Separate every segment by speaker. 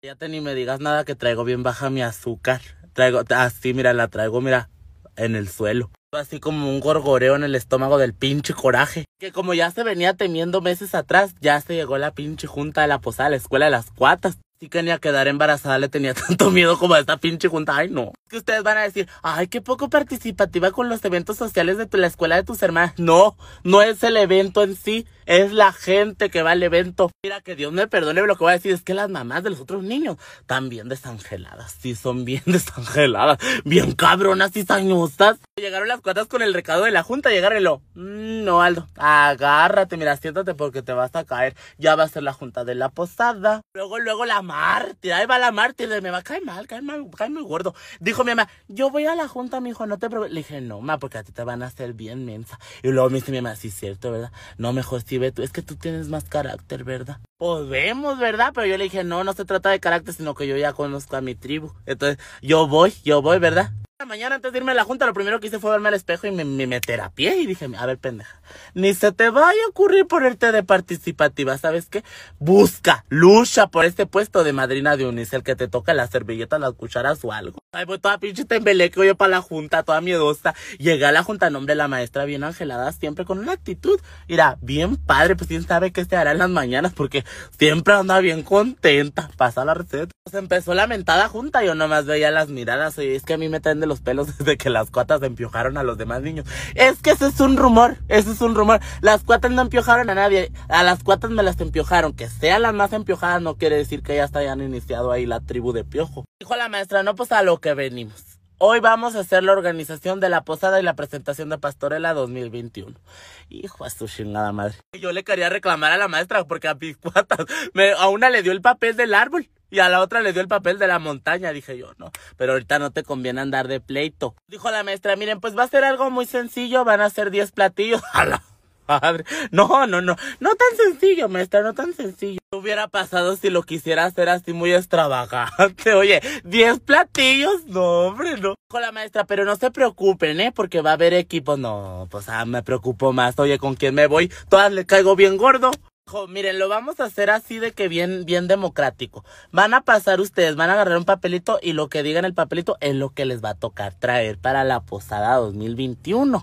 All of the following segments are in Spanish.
Speaker 1: Ya te ni me digas nada que traigo bien baja mi azúcar. Traigo, así, mira, la traigo, mira, en el suelo. Así como un gorgoreo en el estómago del pinche coraje. Que como ya se venía temiendo meses atrás, ya se llegó la pinche junta de la posada, la escuela de las cuatas. Si quería quedar embarazada, le tenía tanto miedo como a esta pinche junta. Ay, no. Que ustedes van a decir, ay, qué poco participativa con los eventos sociales de la escuela de tus hermanas. No, no es el evento en sí, es la gente que va al evento. Mira, que Dios me perdone lo que voy a decir, es que las mamás de los otros niños bien desangeladas. Sí, son bien desangeladas, bien cabronas y sañosas. Llegaron las cuatas con el recado de la junta, llegaron y lo, mm, no, Aldo, agárrate, mira, siéntate porque te vas a caer. Ya va a ser la junta de la posada. Luego, luego la mártir, ahí va la mártir, me va a caer mal, cae mal, cae muy gordo. Dijo mi mamá, yo voy a la junta, mi hijo, no te preocupes. Le dije, no, ma, porque a ti te van a hacer bien mensa. Y luego me dice mi mamá, sí, cierto, ¿verdad? No, mejor sí, es que tú tienes más carácter, ¿verdad? Podemos, ¿verdad? Pero yo le dije, no, no se trata de carácter, sino que yo ya conozco a mi tribu. Entonces, yo voy, yo voy, ¿verdad? La mañana antes de irme a la junta, lo primero que hice fue verme al espejo y me, me, me terapié y dije, a ver, pendeja, ni se te vaya a ocurrir ponerte de participativa, ¿sabes qué? Busca, lucha por este puesto de madrina de Unicel que te toca la servilleta, las cucharas o algo. Ay, pues toda pinche tembeleque yo para la junta, toda miedosa. Llegué a la junta, nombre la maestra bien angelada, siempre con una actitud, mira, bien padre, pues quién sabe qué se hará en las mañanas, porque siempre anda bien contenta. Pasa la receta. Pues empezó la mentada junta, yo nomás veía las miradas, y es que a mí me traen de los pelos desde que las cuatas empiojaron a los demás niños. Es que ese es un rumor, ese es un rumor. Las cuatas no empiojaron a nadie, a las cuatas me las empiojaron. Que sean las más empiojadas no quiere decir que ya hayan iniciado ahí la tribu de piojo. Dijo la maestra, no pues a lo que venimos. Hoy vamos a hacer la organización de la posada y la presentación de Pastorela 2021. Hijo a su chingada madre. Yo le quería reclamar a la maestra porque a mis cuatas, a una le dio el papel del árbol y a la otra le dio el papel de la montaña. Dije yo, no, pero ahorita no te conviene andar de pleito. Dijo la maestra, miren, pues va a ser algo muy sencillo, van a ser 10 platillos. A la madre. No, no, no, no tan sencillo, maestra, no tan sencillo. ¿Qué hubiera pasado si lo quisiera hacer así muy extravagante? Oye, 10 platillos, no, hombre, no. Dijo la maestra, pero no se preocupen, ¿eh? Porque va a haber equipo. No, pues ah, me preocupo más. Oye, ¿con quién me voy? Todas le caigo bien gordo. Miren, lo vamos a hacer así de que bien, bien democrático. Van a pasar ustedes, van a agarrar un papelito y lo que diga en el papelito es lo que les va a tocar traer para la posada 2021.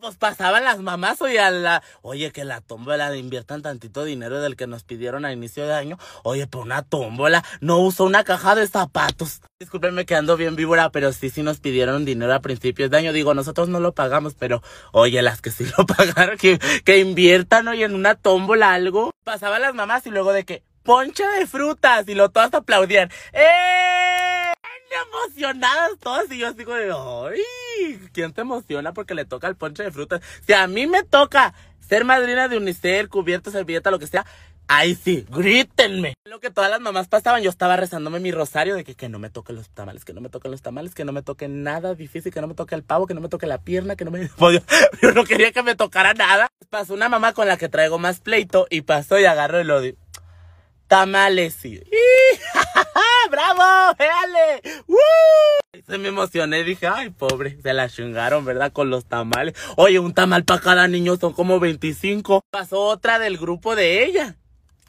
Speaker 1: Pues pasaban las mamás, oye, a la, oye, que la tómbola inviertan tantito dinero del que nos pidieron a inicio de año. Oye, pero una tómbola, no uso una caja de zapatos. Discúlpenme que ando bien víbora, pero sí, sí nos pidieron dinero a principios de año. Digo, nosotros no lo pagamos, pero oye, las que sí lo pagaron, que, que inviertan, oye, en una tómbola algo. Pasaban las mamás y luego de que, ponche de frutas, y lo todas aplaudían. ¡Eh! Emocionadas todas y yo digo de, ay, ¿quién te emociona porque le toca el ponche de frutas? Si a mí me toca ser madrina de unicel, cubierta, servilleta, lo que sea, Ay, sí, grítenme. Lo que todas las mamás pasaban, yo estaba rezándome mi rosario de que, que no me toquen los tamales, que no me toquen los tamales, que no me toque nada difícil, que no me toque el pavo, que no me toque la pierna, que no me... Yo no quería que me tocara nada. Pasó una mamá con la que traigo más pleito y pasó y agarró el odio. Tamales, sí. ¡Bravo! ¡Véale! ¡Woo! Se me emocioné, dije, ay, pobre, se la chingaron, ¿verdad? Con los tamales. Oye, un tamal para cada niño son como 25. Pasó otra del grupo de ella.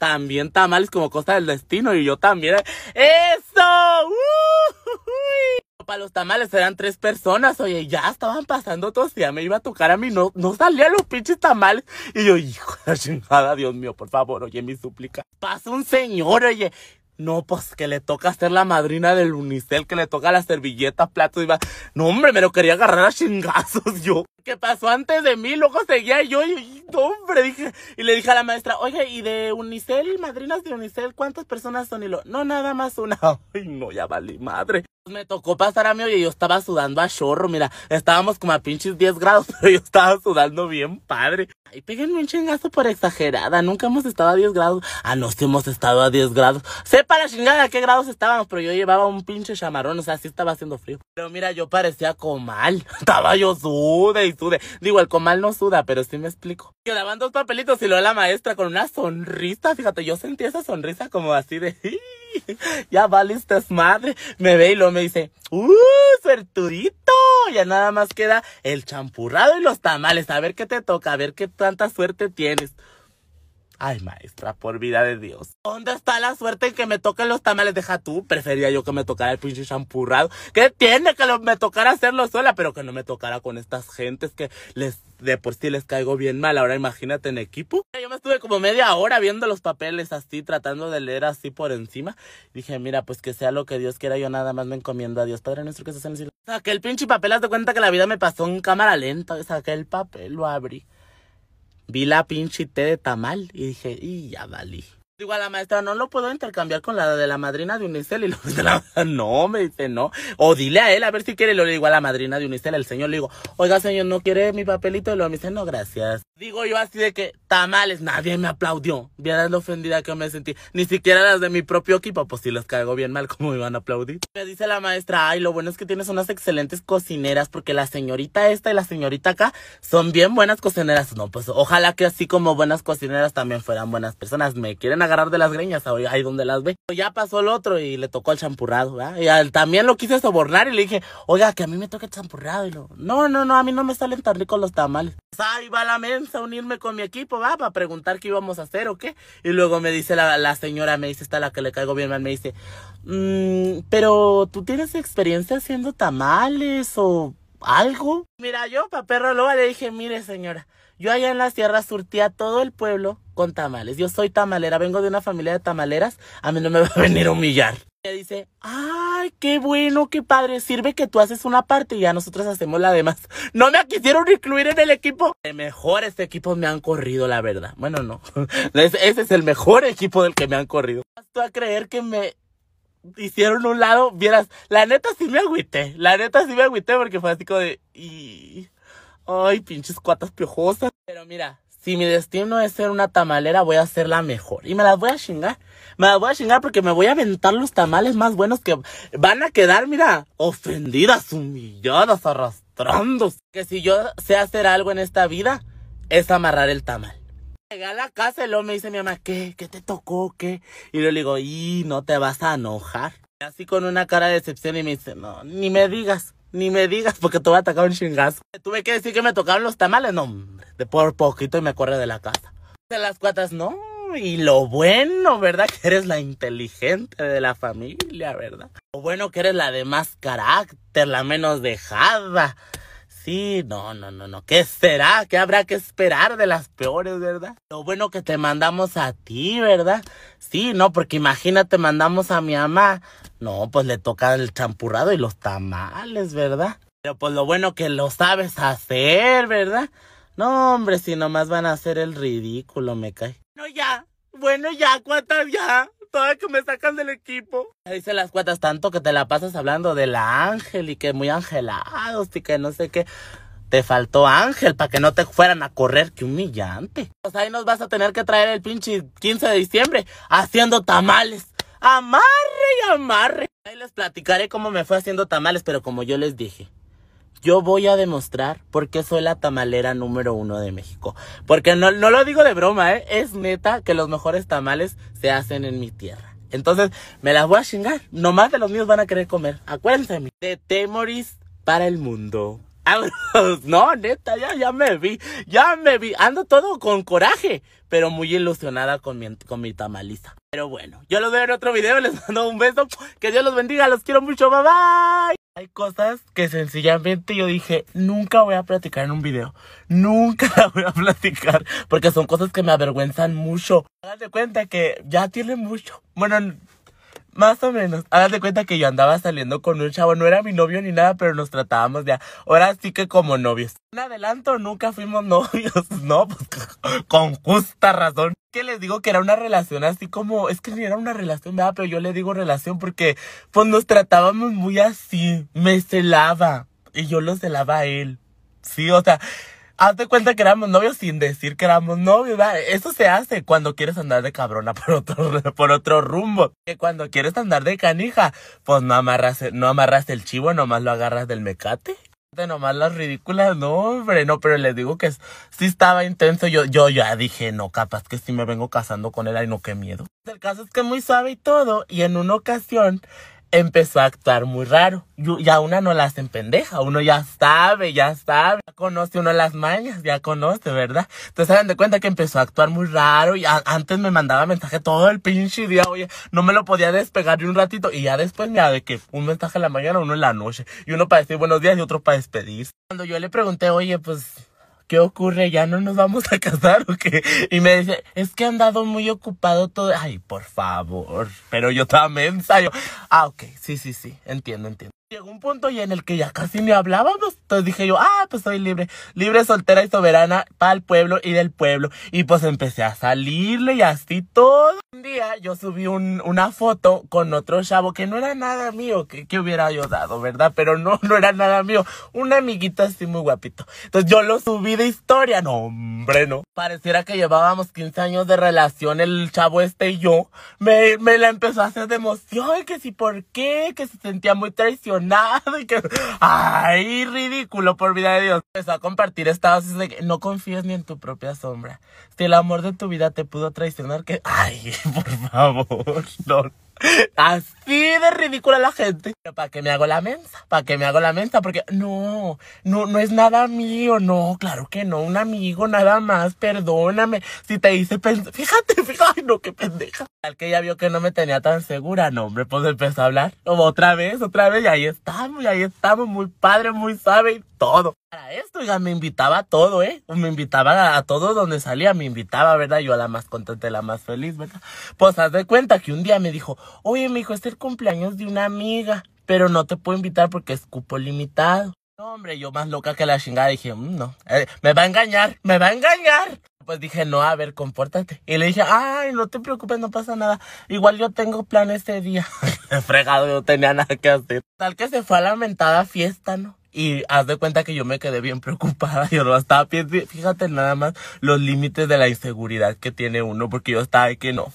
Speaker 1: También tamales como cosa del destino y yo también. ¡Eso! ¡Uh! Para los tamales eran tres personas, oye, ya estaban pasando todos, ya me iba a tocar a mí, no, no salían los pinches tamales. Y yo, hijo de la chingada, Dios mío, por favor, oye, mi súplica. Pasa un señor, oye, no, pues que le toca ser la madrina del unicel, que le toca las servilletas, platos y va. No, hombre, me lo quería agarrar a chingazos yo. ¿Qué pasó antes de mí? Luego seguía yo y, no, hombre, dije. Y le dije a la maestra, oye, ¿y de unicel, madrinas de unicel, cuántas personas son? Y lo, no, nada más una. Ay, no, ya valí madre. Me tocó pasar a mí, oye, yo estaba sudando a chorro, mira, estábamos como a pinches 10 grados, pero yo estaba sudando bien padre. Y péguenme un chingazo por exagerada, nunca hemos estado a 10 grados. Ah, no, sí hemos estado a 10 grados. Sepa la chingada a qué grados estábamos, pero yo llevaba un pinche chamarrón, o sea, sí estaba haciendo frío. Pero mira, yo parecía comal, estaba yo sude sude. Digo, el comal no suda, pero sí me explico. Quedaban dos papelitos y luego la maestra con una sonrisa, fíjate, yo sentí esa sonrisa como así de... ya valiste madre. Me ve y luego me dice, ¡uh, suertudito! Ya nada más queda el champurrado y los tamales. A ver qué te toca, a ver qué tanta suerte tienes. Ay, maestra, por vida de Dios. ¿Dónde está la suerte en que me toquen los tamales? Deja tú. Prefería yo que me tocara el pinche champurrado. ¿Qué tiene que me tocara hacerlo sola? Pero que no me tocara con estas gentes que les de por sí les caigo bien mal. Ahora imagínate en equipo. Yo me estuve como media hora viendo los papeles así, tratando de leer así por encima. Dije, mira, pues que sea lo que Dios quiera. Yo nada más me encomiendo a Dios. Padre nuestro que estás en el cielo. Saqué el pinche papel, haz de cuenta que la vida me pasó en cámara lenta. Saqué el papel, lo abrí vi la pinche té de tamal y dije, y ya valí. Digo a la maestra, no lo puedo intercambiar con la de la madrina de Unicel. Y lo de la no, me dice, no. O dile a él a ver si quiere. Lo digo a la madrina de Unicel. El señor le digo, oiga, señor, ¿no quiere mi papelito? Y lo me dice, no, gracias. Digo yo así de que, tamales, nadie me aplaudió. Vieras lo ofendida que me sentí. Ni siquiera las de mi propio equipo, pues si les caigo bien mal, ¿cómo me iban a aplaudir? Me dice la maestra, ay, lo bueno es que tienes unas excelentes cocineras, porque la señorita esta y la señorita acá son bien buenas cocineras. No, pues ojalá que así como buenas cocineras también fueran buenas personas. Me quieren agarrar de las greñas, ahí donde las ve. Ya pasó el otro y le tocó el champurrado, ¿verdad? Y también lo quise sobornar y le dije, oiga, que a mí me toca el champurrado. Y lo, no, no, no, a mí no me salen tan ricos los tamales. Ahí va la mensa a unirme con mi equipo, va, para preguntar qué íbamos a hacer o qué. Y luego me dice la, señora, me dice, está la que le caigo bien mal, me dice, mmm, pero tú tienes experiencia haciendo tamales o algo. Mira, yo, pa' perro loba, le dije, mire señora, yo allá en la sierra surtía todo el pueblo con tamales. Yo soy tamalera, vengo de una familia de tamaleras, a mí no me va a venir a humillar. Ella dice, ay, qué bueno, qué padre, sirve que tú haces una parte y ya nosotros hacemos la demás. No me quisieron incluir en el equipo. De mejores equipos me han corrido, la verdad. Bueno, no. Ese es el mejor equipo del que me han corrido. Tú a creer que me hicieron un lado, vieras, la neta sí me agüité. La neta sí me agüité porque fue así como de, y... ay, pinches cuatas piojosas. Pero mira, si mi destino es ser una tamalera, voy a ser la mejor. Y me las voy a chingar. Me voy a chingar porque me voy a aventar los tamales más buenos que van a quedar, mira, ofendidas, humilladas, arrastrándose. Que si yo sé hacer algo en esta vida, es amarrar el tamal. Llegué a la casa y luego me dice mi mamá, ¿qué? ¿Qué te tocó? ¿Qué? Y yo le digo, y no te vas a enojar. Así con una cara de decepción y me dice, no, ni me digas. Ni me digas porque te voy a atacar un chingazo. Tuve que decir que me tocaron los tamales. No, hombre, de por poquito y me corre de la casa. De las cuatas, no. Y lo bueno, ¿verdad? Que eres la inteligente de la familia, ¿verdad? Lo bueno que eres la de más carácter, la menos dejada. Sí, no, no, no, no. ¿Qué será? ¿Qué habrá que esperar de las peores, verdad? Lo bueno que te mandamos a ti, ¿verdad? Sí, no, porque imagínate, mandamos a mi mamá. No, pues le toca el champurrado y los tamales, ¿verdad? Pero pues lo bueno que lo sabes hacer, ¿verdad? No, hombre, si nomás van a hacer el ridículo, me cae. No, ya. Bueno, ya, ¿cuántas ya? Todas que me sacan del equipo. Dice las cuatas tanto que te la pasas hablando del ángel y que muy angelados y que no sé qué. Te faltó ángel para que no te fueran a correr. Qué humillante. Pues ahí nos vas a tener que traer el pinche 15 de diciembre haciendo tamales. Amarre y amarre. Ahí les platicaré cómo me fue haciendo tamales, pero como yo les dije, yo voy a demostrar por qué soy la tamalera número uno de México. Porque no, no lo digo de broma, ¿eh? Es neta que los mejores tamales se hacen en mi tierra. Entonces, me las voy a chingar. Nomás de los míos van a querer comer. Acuérdense de Temoris para el mundo. No, neta, ya, ya me vi, ya me vi. Ando todo con coraje, pero muy ilusionada con mi, con mi tamaliza. Pero bueno, yo los veo en otro video, les mando un beso. Que Dios los bendiga, los quiero mucho, bye bye. Hay cosas que sencillamente yo dije, nunca voy a platicar en un video. Nunca voy a platicar. Porque son cosas que me avergüenzan mucho. Hagan de cuenta que ya tiene mucho. Bueno, más o menos. Hágase cuenta que yo andaba saliendo con un chavo. No era mi novio ni nada, pero nos tratábamos ya. Ahora sí que como novios. En adelanto nunca fuimos novios. No, pues con justa razón. Que les digo que era una relación así como. Es que ni era una relación, ¿verdad? Pero yo le digo relación porque pues nos tratábamos muy así. Me celaba. Y yo lo celaba a él. Sí, o sea, hazte cuenta que éramos novios sin decir que éramos novios. Eso se hace cuando quieres andar de cabrona por otro, por otro rumbo. Que cuando quieres andar de canija, pues no amarras, no amarras el chivo, nomás lo agarras del mecate. De nomás las ridículas, no, hombre, no, pero les digo que sí estaba intenso. Yo, yo ya dije, no, capaz que si me vengo casando con él, ay, no, qué miedo. El caso es que muy suave y todo, y en una ocasión, empezó a actuar muy raro. Ya una no la hacen pendeja, uno ya sabe, ya sabe, ya conoce uno las mañas, ya conoce, ¿verdad? Entonces dan de cuenta que empezó a actuar muy raro y antes me mandaba mensaje todo el pinche día, oye, no me lo podía despegar ni un ratito y ya después mira de que un mensaje en la mañana, uno en la noche y uno para decir buenos días y otro para despedirse. Cuando yo le pregunté, oye, pues ¿qué ocurre? ¿Ya no nos vamos a casar o qué? Y me dice, es que han dado muy ocupado todo. Ay, por favor. Pero yo también ensayo. Ah, ok, sí, sí, sí, entiendo, entiendo. Llegó un punto ya en el que ya casi ni hablábamos. Entonces dije yo, ah, pues soy libre. Libre, soltera y soberana para el pueblo y del pueblo. Y pues empecé a salirle y así todo. Un día yo subí un, una foto con otro chavo que no era nada mío, que, que hubiera yo dado, ¿verdad? Pero no, no era nada mío. Un amiguito así muy guapito. Entonces yo lo subí de historia. No, hombre, no. Pareciera que llevábamos 15 años de relación el chavo este y yo. Me, me la empezó a hacer de emoción. Que si por qué, que se sentía muy traicionado nada y que, ay, ridículo, por vida de Dios. Empezó a compartir estados de que no confíes ni en tu propia sombra. Si el amor de tu vida te pudo traicionar, que, ay, por favor, no. Así de ridícula la gente. ¿Para qué me hago la mensa? ¿Para qué me hago la mensa? Porque no, no, no es nada mío. No, claro que no. Un amigo nada más. Perdóname. Si te hice pensar. Fíjate, fíjate. no, qué pendeja. Al que ella vio que no me tenía tan segura. No, hombre, pues empezó a hablar. Otra vez, otra vez. Y ahí estamos, y ahí estamos. Muy padre, muy sabe todo. Para esto, ya me invitaba a todo, ¿eh? Me invitaba a, todo donde salía. Me invitaba, ¿verdad? Yo a la más contenta la más feliz, ¿verdad? Pues haz de cuenta que un día me dijo, oye, mi hijo, es el cumpleaños de una amiga, pero no te puedo invitar porque es cupo limitado. No, hombre, yo más loca que la chingada dije, mm, no, eh, me va a engañar, me va a engañar. Pues dije, no, a ver, compórtate. Y le dije, ay, no te preocupes, no pasa nada. Igual yo tengo plan ese día. Fregado, yo tenía nada que hacer. Tal que se fue a la lamentada fiesta, ¿no? Y haz de cuenta que yo me quedé bien preocupada. Yo no estaba, fíjate nada más los límites de la inseguridad que tiene uno, porque yo estaba de que no.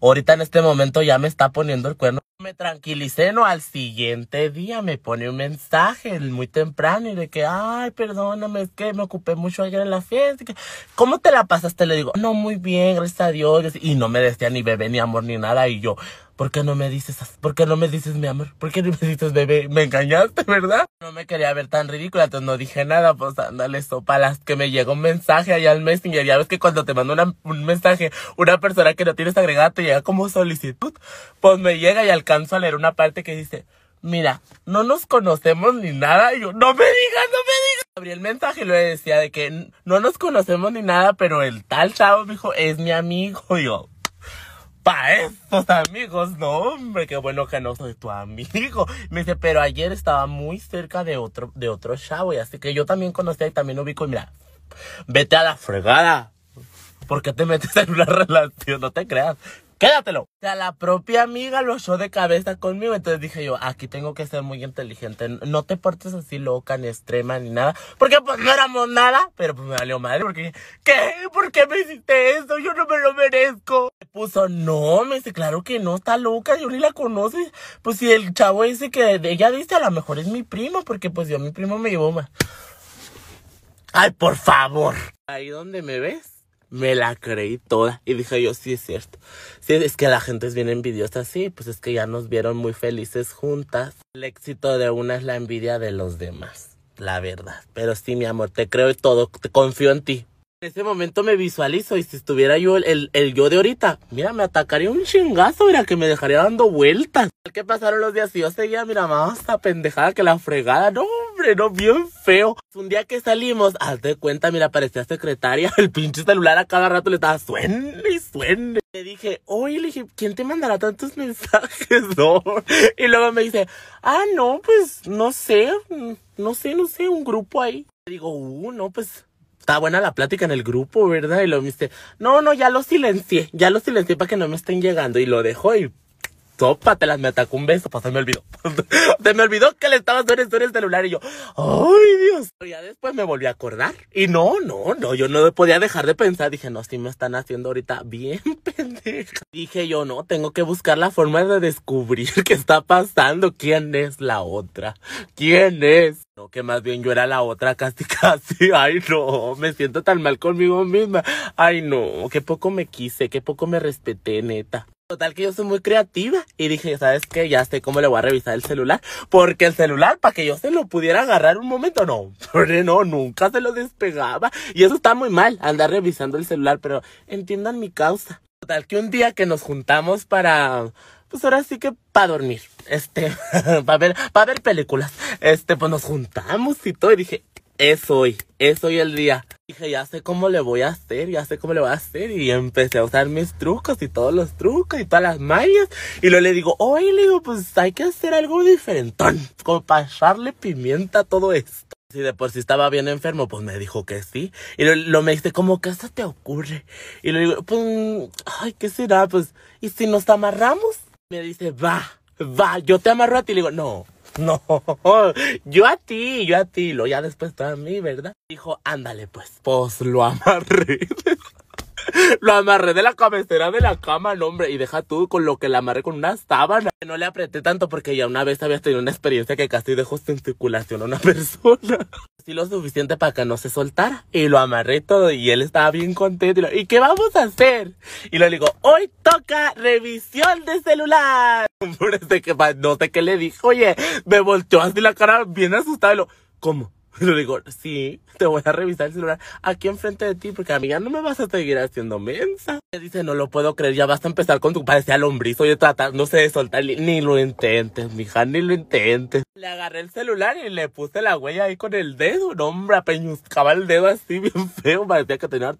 Speaker 1: Ahorita en este momento ya me está poniendo el cuerno. Me tranquilicé, ¿no? Al siguiente día me pone un mensaje muy temprano y de que, ay, perdóname, es que me ocupé mucho ayer en la fiesta. ¿Cómo te la pasaste? Le digo, no, muy bien, gracias a Dios. Y no me decía ni bebé, ni amor, ni nada. Y yo, ¿por qué no me dices, por qué no me dices mi amor? ¿Por qué no me dices bebé? Me engañaste, ¿verdad? No me quería ver tan ridícula, entonces no dije nada, pues ándale, sopa, las que me llegó un mensaje allá al Messenger. Ya ves que cuando te mando un mensaje, una persona que no tienes agregada te llega como solicitud. Pues me llega y alcanzo a leer una parte que dice, mira, no nos conocemos ni nada. Y yo, no me digas, no me digas. Abrí el mensaje y le decía de que no nos conocemos ni nada, pero el tal chavo me dijo, es mi amigo. Y yo, pa' estos amigos, no hombre, qué bueno que no soy tu amigo. Me dice, pero ayer estaba muy cerca de otro, de otro chavo, y así que yo también conocía y también ubico, y mira, vete a la fregada. ¿Por qué te metes en una relación? No te creas quédatelo. O sea, la propia amiga lo echó de cabeza conmigo. Entonces dije yo, aquí tengo que ser muy inteligente. No te portes así loca, ni extrema, ni nada. Porque pues no éramos nada. Pero pues me valió madre. Porque, ¿qué? ¿Por qué me hiciste eso? Yo no me lo merezco. Me puso, no, me dice, claro que no, está loca. Yo ni la conozco. Pues si el chavo dice que ella dice, a lo mejor es mi primo. Porque pues yo, mi primo me llevó más. Ay, por favor. Ahí donde me ves me la creí toda. Y dije yo, sí es cierto. Sí, es que la gente es bien envidiosa, sí, pues es que ya nos vieron muy felices juntas. El éxito de una es la envidia de los demás, la verdad. Pero sí, mi amor, te creo y todo, te confío en ti. En ese momento me visualizo y si estuviera yo el, el, yo de ahorita, mira, me atacaría un chingazo, mira, que me dejaría dando vueltas. ¿Qué pasaron los días y yo seguía, mira, más esta pendejada que la fregada. No, hombre, no, bien feo. Un día que salimos, haz de cuenta, mira, parecía secretaria, el pinche celular a cada rato le estaba suene y suene. Le dije, oye, le dije, ¿quién te mandará tantos mensajes? No. Y luego me dice, ah, no, pues, no sé, no sé, no sé, un grupo ahí. Le digo, uh, no, pues está buena la plática en el grupo, ¿verdad? Y lo viste, no, no, ya lo silencié, ya lo silencié para que no me estén llegando. Y lo dejó y las me atacó un beso, pues se me olvidó. se me olvidó que le estaba suene el celular y yo, ay Dios. Ya después me volví a acordar. Y no, no, no, yo no podía dejar de pensar. Dije, no, si me están haciendo ahorita bien pendeja. Dije yo, no, tengo que buscar la forma de descubrir qué está pasando. ¿Quién es la otra? ¿Quién es? No, que más bien yo era la otra casi casi. Ay, no, me siento tan mal conmigo misma. Ay, no, qué poco me quise, qué poco me respeté, neta. Total que yo soy muy creativa y dije, ¿sabes qué? Ya sé cómo le voy a revisar el celular. Porque el celular, para que yo se lo pudiera agarrar un momento, no, no, nunca se lo despegaba. Y eso está muy mal, andar revisando el celular, pero entiendan mi causa. Total que un día que nos juntamos para, pues ahora sí que para dormir, este, para ver, para ver películas, este, pues nos juntamos y todo y dije, es hoy, es hoy el día. Dije, ya sé cómo le voy a hacer, ya sé cómo le voy a hacer. Y empecé a usar mis trucos y todos los trucos y todas las mayas. Y luego le digo, oye, le digo, pues hay que hacer algo diferentón. Como para echarle pimienta a todo esto. Si de por sí estaba bien enfermo, pues me dijo que sí. Y lo, me dice, ¿cómo que eso te ocurre? Y le digo, pues, ay, ¿qué será? Pues, ¿y si nos amarramos? Me dice, va, va, yo te amarro a ti. Le digo, no, no, yo a ti, yo a ti, lo ya después tú a mí, ¿verdad? Dijo, ándale pues, pues lo amarré. Lo amarré de la cabecera de la cama, no, hombre. Y deja tú con lo que le amarré con una sábana. No le apreté tanto porque ya una vez había tenido una experiencia que casi dejó sin circulación a una persona. Sí, lo suficiente para que no se soltara. Y lo amarré todo y él estaba bien contento. Y, qué vamos a hacer? Y le digo, hoy toca revisión de celular. que no sé qué le dijo. Oye, me volteó así la cara bien asustada. Y lo, ¿cómo? Y le digo, sí, te voy a revisar el celular aquí enfrente de ti porque amiga no me vas a seguir haciendo mensa. Me dice, no lo puedo creer, ya vas a empezar con tu parecía lombrizo. Yo no sé de soltar, ni lo intentes, mija, ni lo intentes. Le agarré el celular y le puse la huella ahí con el dedo. No, hombre, apeñuscaba el dedo así bien feo, parecía que tenía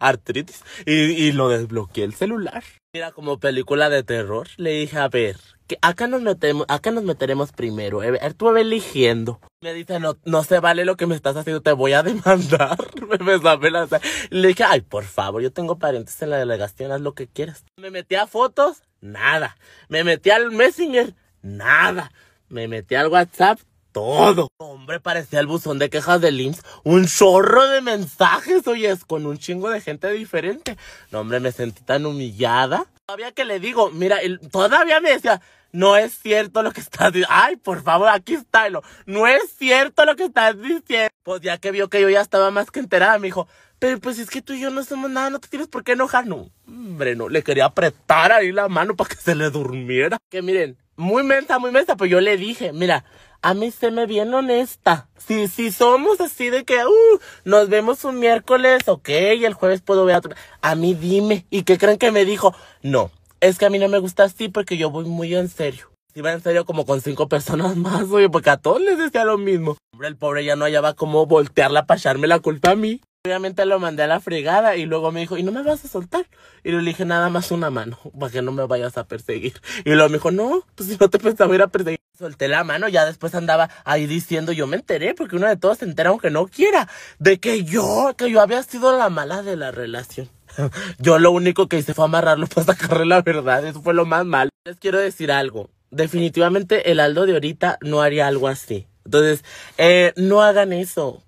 Speaker 1: artritis. Y, y lo desbloqueé el celular. Mira, como película de terror, le dije, a ver, acá nos metemos, acá nos meteremos primero. Eh, tú ve eligiendo. Me dice, no, no se vale lo que me estás haciendo, te voy a demandar. me sabe la... Le dije, ay, por favor, yo tengo parientes en la delegación, haz lo que quieras. Me metí a fotos, nada. Me metí al Messenger, nada. Me metí al WhatsApp, todo. Hombre, parecía el buzón de quejas del IMSS. Un chorro de mensajes, oyes, con un chingo de gente diferente. No, hombre, me sentí tan humillada. Todavía que le digo, mira, todavía me decía, no es cierto lo que estás diciendo. Ay, por favor, aquí está. No es cierto lo que estás diciendo. Pues ya que vio que yo ya estaba más que enterada, me dijo, pero pues es que tú y yo no somos nada, no te tienes por qué enojar. No, hombre, no, le quería apretar ahí la mano para que se le durmiera. Que miren, muy mensa, muy mensa, pues yo le dije, mira, a mí se me bien honesta. Si, si somos así de que, uh, nos vemos un miércoles, ok, y el jueves puedo ver a otro. A mí dime. ¿Y qué creen que me dijo? No, es que a mí no me gusta así porque yo voy muy en serio. Iba en serio como con cinco personas más, oye, porque a todos les decía lo mismo. Hombre, el pobre ya no hallaba cómo voltearla para echarme la culpa a mí. Obviamente lo mandé a la fregada y luego me dijo, ¿y no me vas a soltar? Y le dije, nada más una mano, para que no me vayas a perseguir. Y luego me dijo, no, pues si no te pensaba ir a perseguir. Solté la mano, ya después andaba ahí diciendo, yo me enteré, porque uno de todos se entera aunque no quiera, de que yo, que yo había sido la mala de la relación. Yo lo único que hice fue amarrarlo para sacarle la verdad, eso fue lo más mal. Les quiero decir algo, definitivamente el Aldo de ahorita no haría algo así. Entonces, eh, no hagan eso.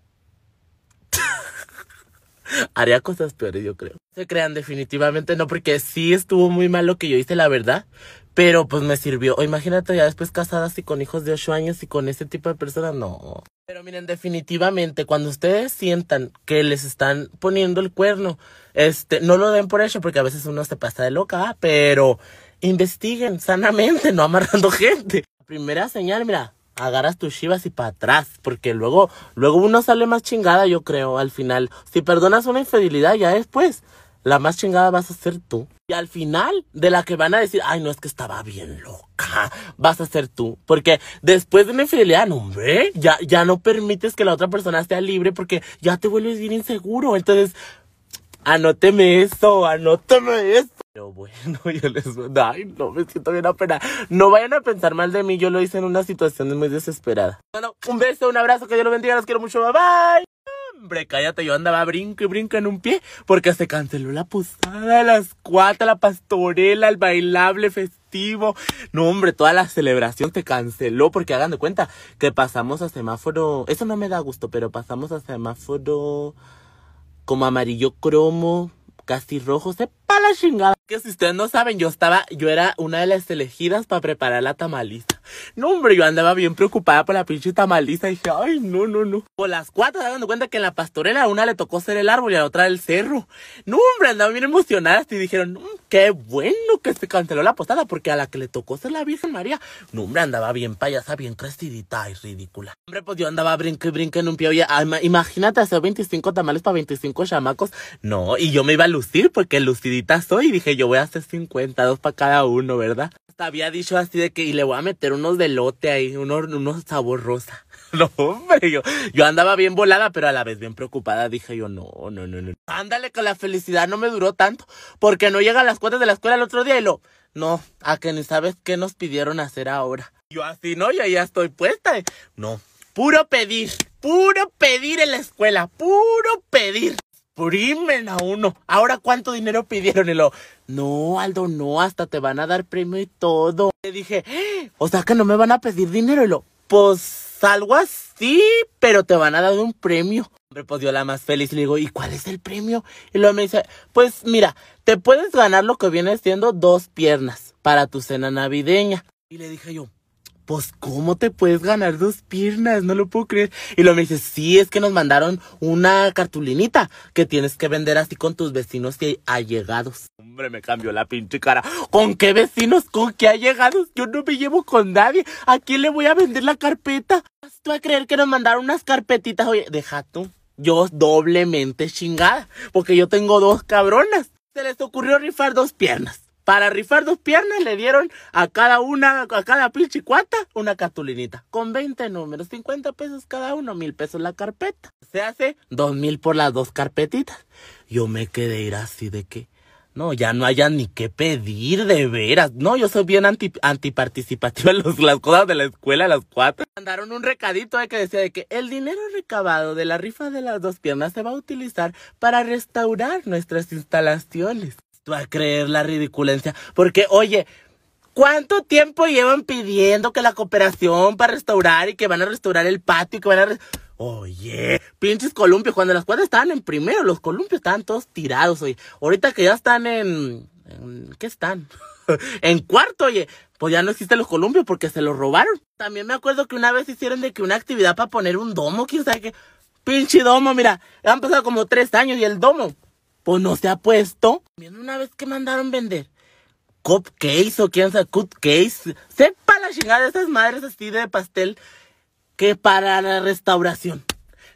Speaker 1: haría cosas peores, yo creo. Se crean definitivamente no, porque sí estuvo muy mal lo que yo hice, la verdad. Pero pues me sirvió. O imagínate ya después casada así con hijos de 8 años y con ese tipo de personas, no. Pero miren, definitivamente, cuando ustedes sientan que les están poniendo el cuerno, este, no lo den por hecho, porque a veces uno se pasa de loca, pero investiguen sanamente, no amarrando gente. primera señal, mira, agarras tus chivas y para atrás, porque luego, luego uno sale más chingada, yo creo, al final. Si perdonas una infidelidad, ya después, la más chingada vas a ser tú. Y al final, de la que van a decir, ay, no, es que estaba bien loca, vas a ser tú. Porque después de una infidelidad, no, hombre, ya, ya no permites que la otra persona sea libre porque ya te vuelves bien inseguro. Entonces, anóteme eso, anóteme eso. Pero bueno, yo les... Ay, no, me siento bien pena. No vayan a pensar mal de mí, yo lo hice en una situación muy desesperada. Bueno, un beso, un abrazo, que Dios lo bendiga, los quiero mucho, bye bye. Hombre, cállate, yo andaba brinco y brinco en un pie porque se canceló la posada, las cuatro, la pastorela, el bailable festivo. No, hombre, toda la celebración se canceló porque hagan de cuenta que pasamos a semáforo. Eso no me da gusto, pero pasamos a semáforo como amarillo cromo, casi rojo. La chingada. Que si ustedes no saben, yo estaba, yo era una de las elegidas para preparar la tamaliza. No, hombre, yo andaba bien preocupada por la pinche tamaliza. Y dije, ay, no, no, no. Por las cuatro, dando cuenta que en la pastorela a una le tocó ser el árbol y a la otra el cerro. No, hombre, andaba bien emocionada. Y dijeron, mm, qué bueno que se canceló la posada, porque a la que le tocó ser la Virgen María, no, hombre, andaba bien payasa, bien crecidita y ridícula. Hombre, pues yo andaba brinque brinque en un pie. Oye, imagínate hacer 25 tamales para 25 chamacos. No, y yo me iba a lucir porque lucidita soy. Y dije, yo voy a hacer 50, dos para cada uno, ¿verdad? Había dicho así de que, y le voy a meter unos de lote ahí, unos, unos sabor rosa. No, hombre, yo, yo andaba bien volada, pero a la vez bien preocupada. Dije yo, no, no, no, no. Ándale, que la felicidad no me duró tanto, porque no llega a las cuotas de la escuela el otro día y lo, no, a que ni sabes qué nos pidieron hacer ahora. Yo así, no, yo ya estoy puesta. No, puro pedir, puro pedir en la escuela, puro pedir exprimen a uno. Ahora, ¿cuánto dinero pidieron? Y lo, no, Aldo, no, hasta te van a dar premio y todo. Le dije, o sea que no me van a pedir dinero. Y lo, pues algo así, pero te van a dar un premio. Hombre, pues yo la más feliz le digo, ¿y cuál es el premio? Y luego me dice, pues mira, te puedes ganar lo que viene siendo dos piernas para tu cena navideña. Y le dije yo, pues, ¿cómo te puedes ganar dos piernas? No lo puedo creer. Y luego me dice, sí, es que nos mandaron una cartulinita que tienes que vender así con tus vecinos y allegados. Hombre, me cambió la pinche cara. ¿Con qué vecinos? ¿Con qué allegados? Yo no me llevo con nadie. ¿A quién le voy a vender la carpeta? ¿Tú a creer que nos mandaron unas carpetitas? Oye, deja tú. Yo doblemente chingada. Porque yo tengo dos cabronas. Se les ocurrió rifar dos piernas. Para rifar dos piernas le dieron a cada una, a cada pinche cuata, una cartulinita. Con 20 números, 50 pesos cada uno, mil pesos la carpeta. Se hace dos mil por las dos carpetitas. Yo me quedé ir así de que, no, ya no haya ni qué pedir, de veras. No, yo soy bien anti, antiparticipativa en los, las cosas de la escuela, las cuatro. Mandaron un recadito de que decía de que el dinero recabado de la rifa de las dos piernas se va a utilizar para restaurar nuestras instalaciones tú a creer la ridiculencia. Porque, oye, ¿cuánto tiempo llevan pidiendo que la cooperación para restaurar y que van a restaurar el patio y que van a... Oye, pinches columpios, cuando las cuadras estaban en primero, los columpios estaban todos tirados, oye. Ahorita que ya están en... en ¿Qué están? en cuarto, oye. Pues ya no existen los columpios porque se los robaron. También me acuerdo que una vez hicieron de que una actividad para poner un domo, quién sabe qué. Pinche domo, mira, han pasado como tres años y el domo pues no se ha puesto. Una vez que mandaron vender cupcakes o quién sabe, cupcakes, sepa la chingada de esas madres así de pastel, que para la restauración,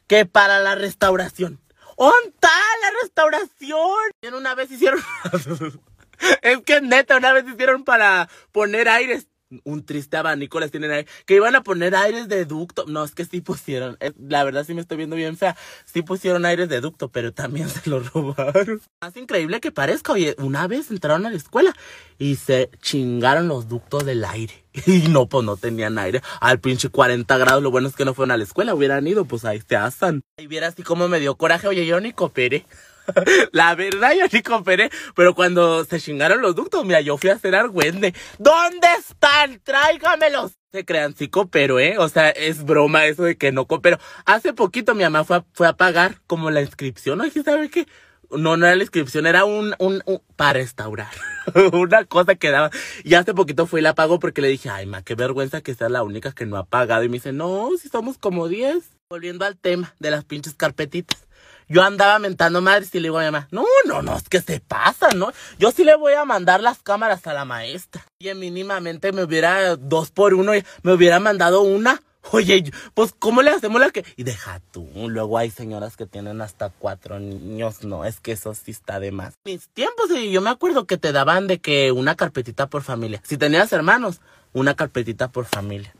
Speaker 1: que para la restauración. ¡Onta la restauración! Una vez hicieron... es que neta, una vez hicieron para poner aires un triste abanico les tienen ahí. Que iban a poner aires de ducto. No, es que sí pusieron. La verdad sí me estoy viendo bien fea. Sí pusieron aires de ducto, pero también se lo robaron. Más increíble que parezca. Oye, una vez entraron a la escuela y se chingaron los ductos del aire. Y no, pues no tenían aire. Al pinche 40 grados. Lo bueno es que no fueron a la escuela. Hubieran ido, pues ahí se asan. Y viera así como me dio coraje. Oye, yo ni cooperé. La verdad, yo ni cooperé. Pero cuando se chingaron los ductos, mira, yo fui a hacer argüende. ¿Dónde están? Tráigamelos. Se crean, sí coopero, ¿eh? O sea, es broma eso de que no coopero. Hace poquito mi mamá fue a, fue a pagar como la inscripción. Oye, ¿sabe qué? No, no era la inscripción, era un, un, para restaurar. Una cosa que daba. Y hace poquito fui y la pagó porque le dije, ay, ma, qué vergüenza que sea la única que no ha pagado. Y me dice, no, si somos como 10. Volviendo al tema de las pinches carpetitas. Yo andaba mentando madres y le digo a mi mamá, no, no, no, es que se pasa, ¿no? Yo sí le voy a mandar las cámaras a la maestra. Y mínimamente me hubiera dos por uno, y me hubiera mandado una. Oye, pues, ¿cómo le hacemos la que...? Y deja tú, luego hay señoras que tienen hasta cuatro niños, no, es que eso sí está de más. Mis tiempos, yo me acuerdo que te daban de que una carpetita por familia. Si tenías hermanos, una carpetita por familia.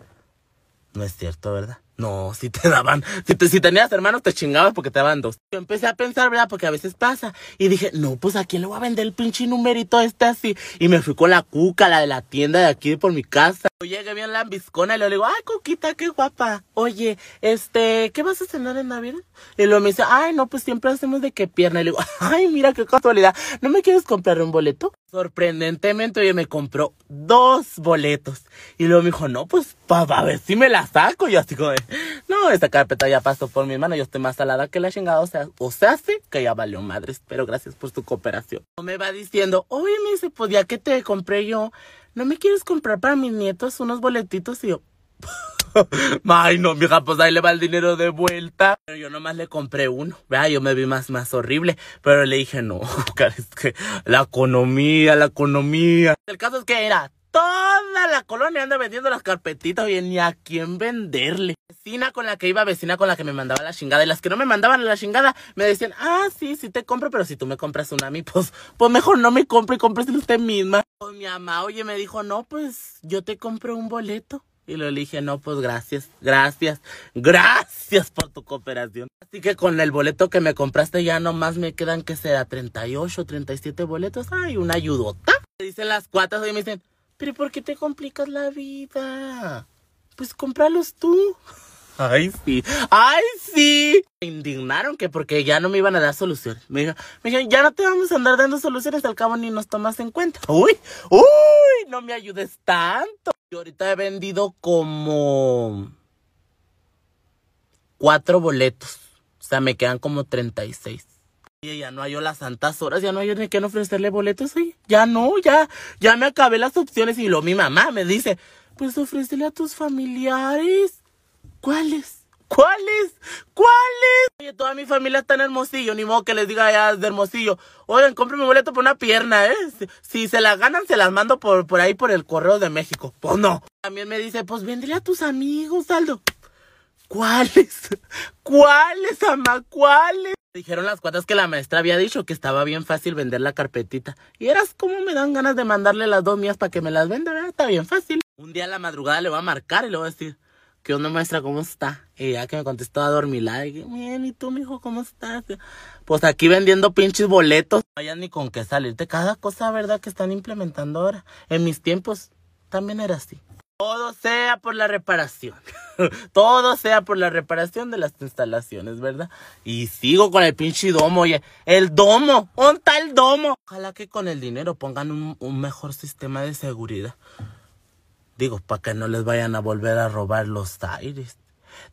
Speaker 1: No es cierto, ¿verdad? No, si te daban, si, te, si tenías hermanos te chingabas porque te daban dos. Yo empecé a pensar, ¿verdad? Porque a veces pasa. Y dije, no, pues a quién le voy a vender el pinche numerito este así. Y me fui con la cuca, la de la tienda de aquí por mi casa. Llegué bien lambiscona y le digo, ay, cuquita, qué guapa. Oye, este, ¿qué vas a cenar en Navidad? Y luego me dice, ay, no, pues siempre hacemos de qué pierna. Y le digo, ay, mira qué casualidad. ¿No me quieres comprar un boleto? Sorprendentemente, oye, me compró dos boletos. Y luego me dijo, no, pues, pa, a ver si me la saco. Y así como, no, no, esa carpeta ya pasó por mi mano, yo estoy más salada que la chingada, o sea, o sea, sí, que ya valió madres, pero gracias por su cooperación. Me va diciendo, oye, me dice, pues ya que te compré yo, ¿no me quieres comprar para mis nietos unos boletitos? Y yo... Ay, no, mija, pues ahí le va el dinero de vuelta. Pero yo nomás le compré uno. Vea, yo me vi más, más horrible. Pero le dije, no, es que la economía, la economía. El caso es que era toda la colonia anda vendiendo las carpetitas, oye, ni a quién venderle. Vecina con la que iba, vecina con la que me mandaba la chingada. Y las que no me mandaban la chingada, me decían, ah, sí, sí te compro, pero si tú me compras una a mí, pues, pues mejor no me compre y cómpreselo usted misma. Pues mi mamá, oye, me dijo, no, pues yo te compro un boleto. Y le dije, no, pues gracias, gracias, gracias por tu cooperación. Así que con el boleto que me compraste ya nomás me quedan que será 38, 37 boletos. Ay, una ayudota. Me dicen las cuatas y me dicen, pero ¿por qué te complicas la vida? Pues cómpralos tú. Ay, sí. Ay, sí. Me indignaron que porque ya no me iban a dar solución. Me dijeron, me dijeron, ya no te vamos a andar dando soluciones, al cabo ni nos tomas en cuenta. Uy, uy, no me ayudes tanto. Yo ahorita he vendido como cuatro boletos. O sea, me quedan como 36. Ya no hay las santas horas, ya no hay de qué ofrecerle boletos ahí. Ya no, ya, ya me acabé las opciones. Y lo mi mamá me dice, pues ofrécele a tus familiares. ¿Cuáles? ¿Cuáles? ¿Cuáles? Oye, toda mi familia está en Hermosillo, ni modo que les diga ya de Hermosillo. Oigan, compre mi boleto por una pierna, ¿eh? Si, se la ganan, se las mando por, por ahí por el correo de México. Pues no. También me dice, pues véndele a tus amigos, Aldo. ¿Cuáles? ¿Cuáles, ama? ¿Cuáles? Dijeron las cuantas que la maestra había dicho que estaba bien fácil vender la carpetita. Y eras como me dan ganas de mandarle las dos mías para que me las venda. Está bien fácil. Un día a la madrugada le voy a marcar y le voy a decir, ¿qué onda maestra? ¿Cómo está? Y ya que me contestó a dormir, dije, ¿y tú, mijo, cómo estás? Pues aquí vendiendo pinches boletos. No hay ni con qué salirte. Cada cosa, ¿verdad? Que están implementando ahora. En mis tiempos también era así. Todo sea por la reparación. Todo sea por la reparación de las instalaciones, ¿verdad? Y sigo con el pinche domo, oye. El domo. Un tal domo? Ojalá que con el dinero pongan un, mejor sistema de seguridad. Digo, para que no les vayan a volver a robar los aires.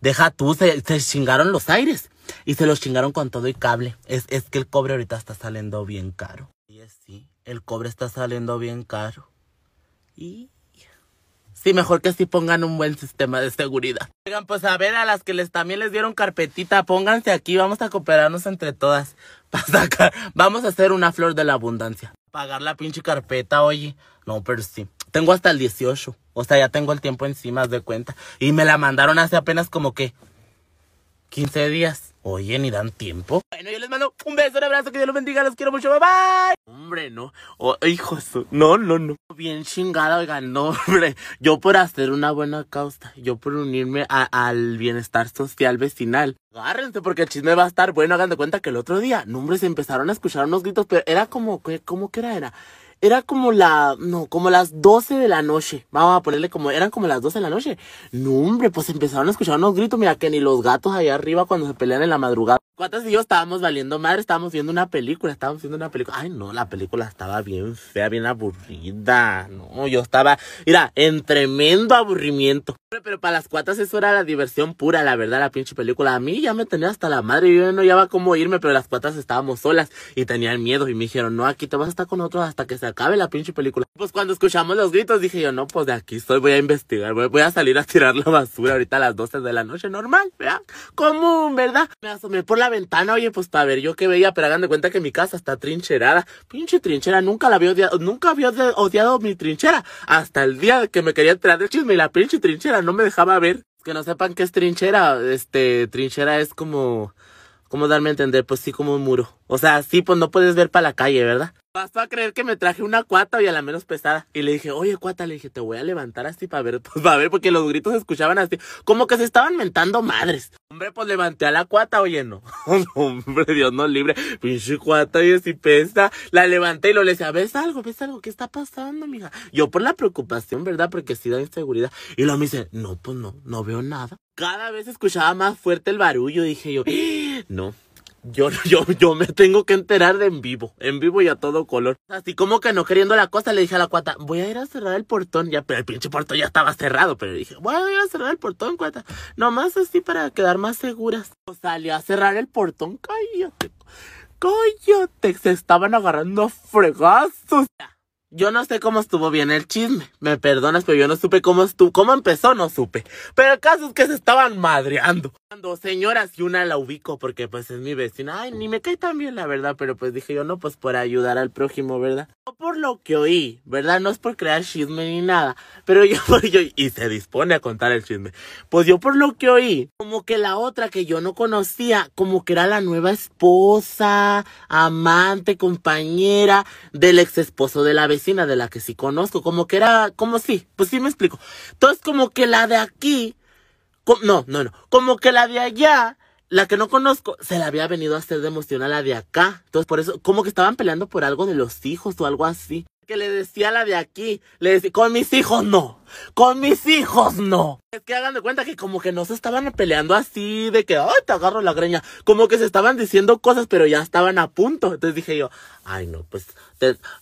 Speaker 1: Deja tú, se, chingaron los aires. Y se los chingaron con todo y cable. Es, es que el cobre ahorita está saliendo bien caro. Y es sí, el cobre está saliendo bien caro. Y... Sí, mejor que sí pongan un buen sistema de seguridad. Oigan, pues a ver, a las que les también les dieron carpetita, pónganse aquí, vamos a cooperarnos entre todas. Vamos a hacer una flor de la abundancia. Pagar la pinche carpeta, oye. No, pero sí. Tengo hasta el 18. O sea, ya tengo el tiempo encima de cuenta. Y me la mandaron hace apenas como que 15 días. Oye, ni dan tiempo. Bueno, yo les mando un beso, un abrazo, que Dios los bendiga, los quiero mucho, bye bye. Hombre, no. Oh, hijos, no, no, no. Bien chingada, oigan, no, hombre. Yo por hacer una buena causa, yo por unirme al bienestar social vecinal. Agárrense porque el chisme va a estar bueno. Hagan de cuenta que el otro día, no, hombre, se empezaron a escuchar unos gritos, pero era como, ¿cómo que era? Era era como la, no, como las 12 de la noche. Vamos a ponerle como, eran como las 12 de la noche. No, hombre, pues empezaron a escuchar unos gritos. Mira que ni los gatos allá arriba cuando se pelean en la madrugada. ¿Cuántas y yo estábamos valiendo madre? Estábamos viendo una película, estábamos viendo una película. Ay, no, la película estaba bien fea, bien aburrida. No, yo estaba, mira, en tremendo aburrimiento. Pero para las cuatas eso era la diversión pura, la verdad, la pinche película. A mí ya me tenía hasta la madre, yo no llevaba cómo irme, pero las cuatas estábamos solas y tenían miedo y me dijeron, no, aquí te vas a estar con otros hasta que se acabe la pinche película. Pues cuando escuchamos los gritos dije yo, no, pues de aquí estoy, voy a investigar, voy, a salir a tirar la basura ahorita a las 12 de la noche, normal, ¿verdad? Común, ¿verdad? Me asomé por la ventana, oye, pues para ver yo qué veía, pero hagan de cuenta que mi casa está trincherada. Pinche trinchera, nunca la había odiado, nunca había odiado mi trinchera. Hasta el día que me quería entrar del chisme y la pinche trinchera no me dejaba ver. Que no sepan qué es trinchera, este, trinchera es como, como darme a entender, pues sí, como un muro. O sea, sí, pues no puedes ver para la calle, ¿verdad? Pasó a creer que me traje una cuata y a la menos pesada. Y le dije, oye, cuata, le dije, te voy a levantar así para ver, pues para ver, porque los gritos se escuchaban así, como que se estaban mentando madres. Hombre, pues levanté a la cuata, oye, no. hombre, Dios no libre. Pinche cuata, y así pesa. La levanté y lo le decía, ¿ves algo? ¿Ves algo? ¿Qué está pasando, mija? Yo por la preocupación, ¿verdad? Porque sí da inseguridad. Y luego me dice, no, pues no, no veo nada. Cada vez escuchaba más fuerte el barullo, dije yo, no yo, yo, yo me tengo que enterar de en vivo, en vivo y a todo color. Así como que no queriendo la cosa, le dije a la cuata, voy a ir a cerrar el portón. Ya, pero el pinche portón ya estaba cerrado, pero dije, voy a ir a cerrar el portón, cuata. Nomás así para quedar más seguras. Salió a cerrar el portón, cállate. Cállate, se estaban agarrando fregazos. Yo no sé cómo estuvo bien el chisme. Me perdonas, pero yo no supe cómo estuvo. ¿Cómo empezó? No supe. Pero el caso es que se estaban madreando. Cuando señoras y una la ubico porque pues es mi vecina. Ay, ni me cae tan bien la verdad, pero pues dije yo no, pues por ayudar al prójimo, ¿verdad? No por lo que oí, ¿verdad? No es por crear chisme ni nada. Pero yo, yo, y se dispone a contar el chisme. Pues yo por lo que oí, como que la otra que yo no conocía, como que era la nueva esposa, amante, compañera del ex esposo de la vecina de la que sí conozco, como que era, como sí, pues sí me explico. Entonces como que la de aquí, no, no, no, como que la de allá, la que no conozco, se la había venido a hacer de emoción a la de acá. Entonces por eso, como que estaban peleando por algo de los hijos o algo así. Que le decía a la de aquí, le decía, con mis hijos no, con mis hijos no. Es que hagan de cuenta que como que no se estaban peleando así de que, ay, te agarro la greña. Como que se estaban diciendo cosas, pero ya estaban a punto. Entonces dije yo, ay no, pues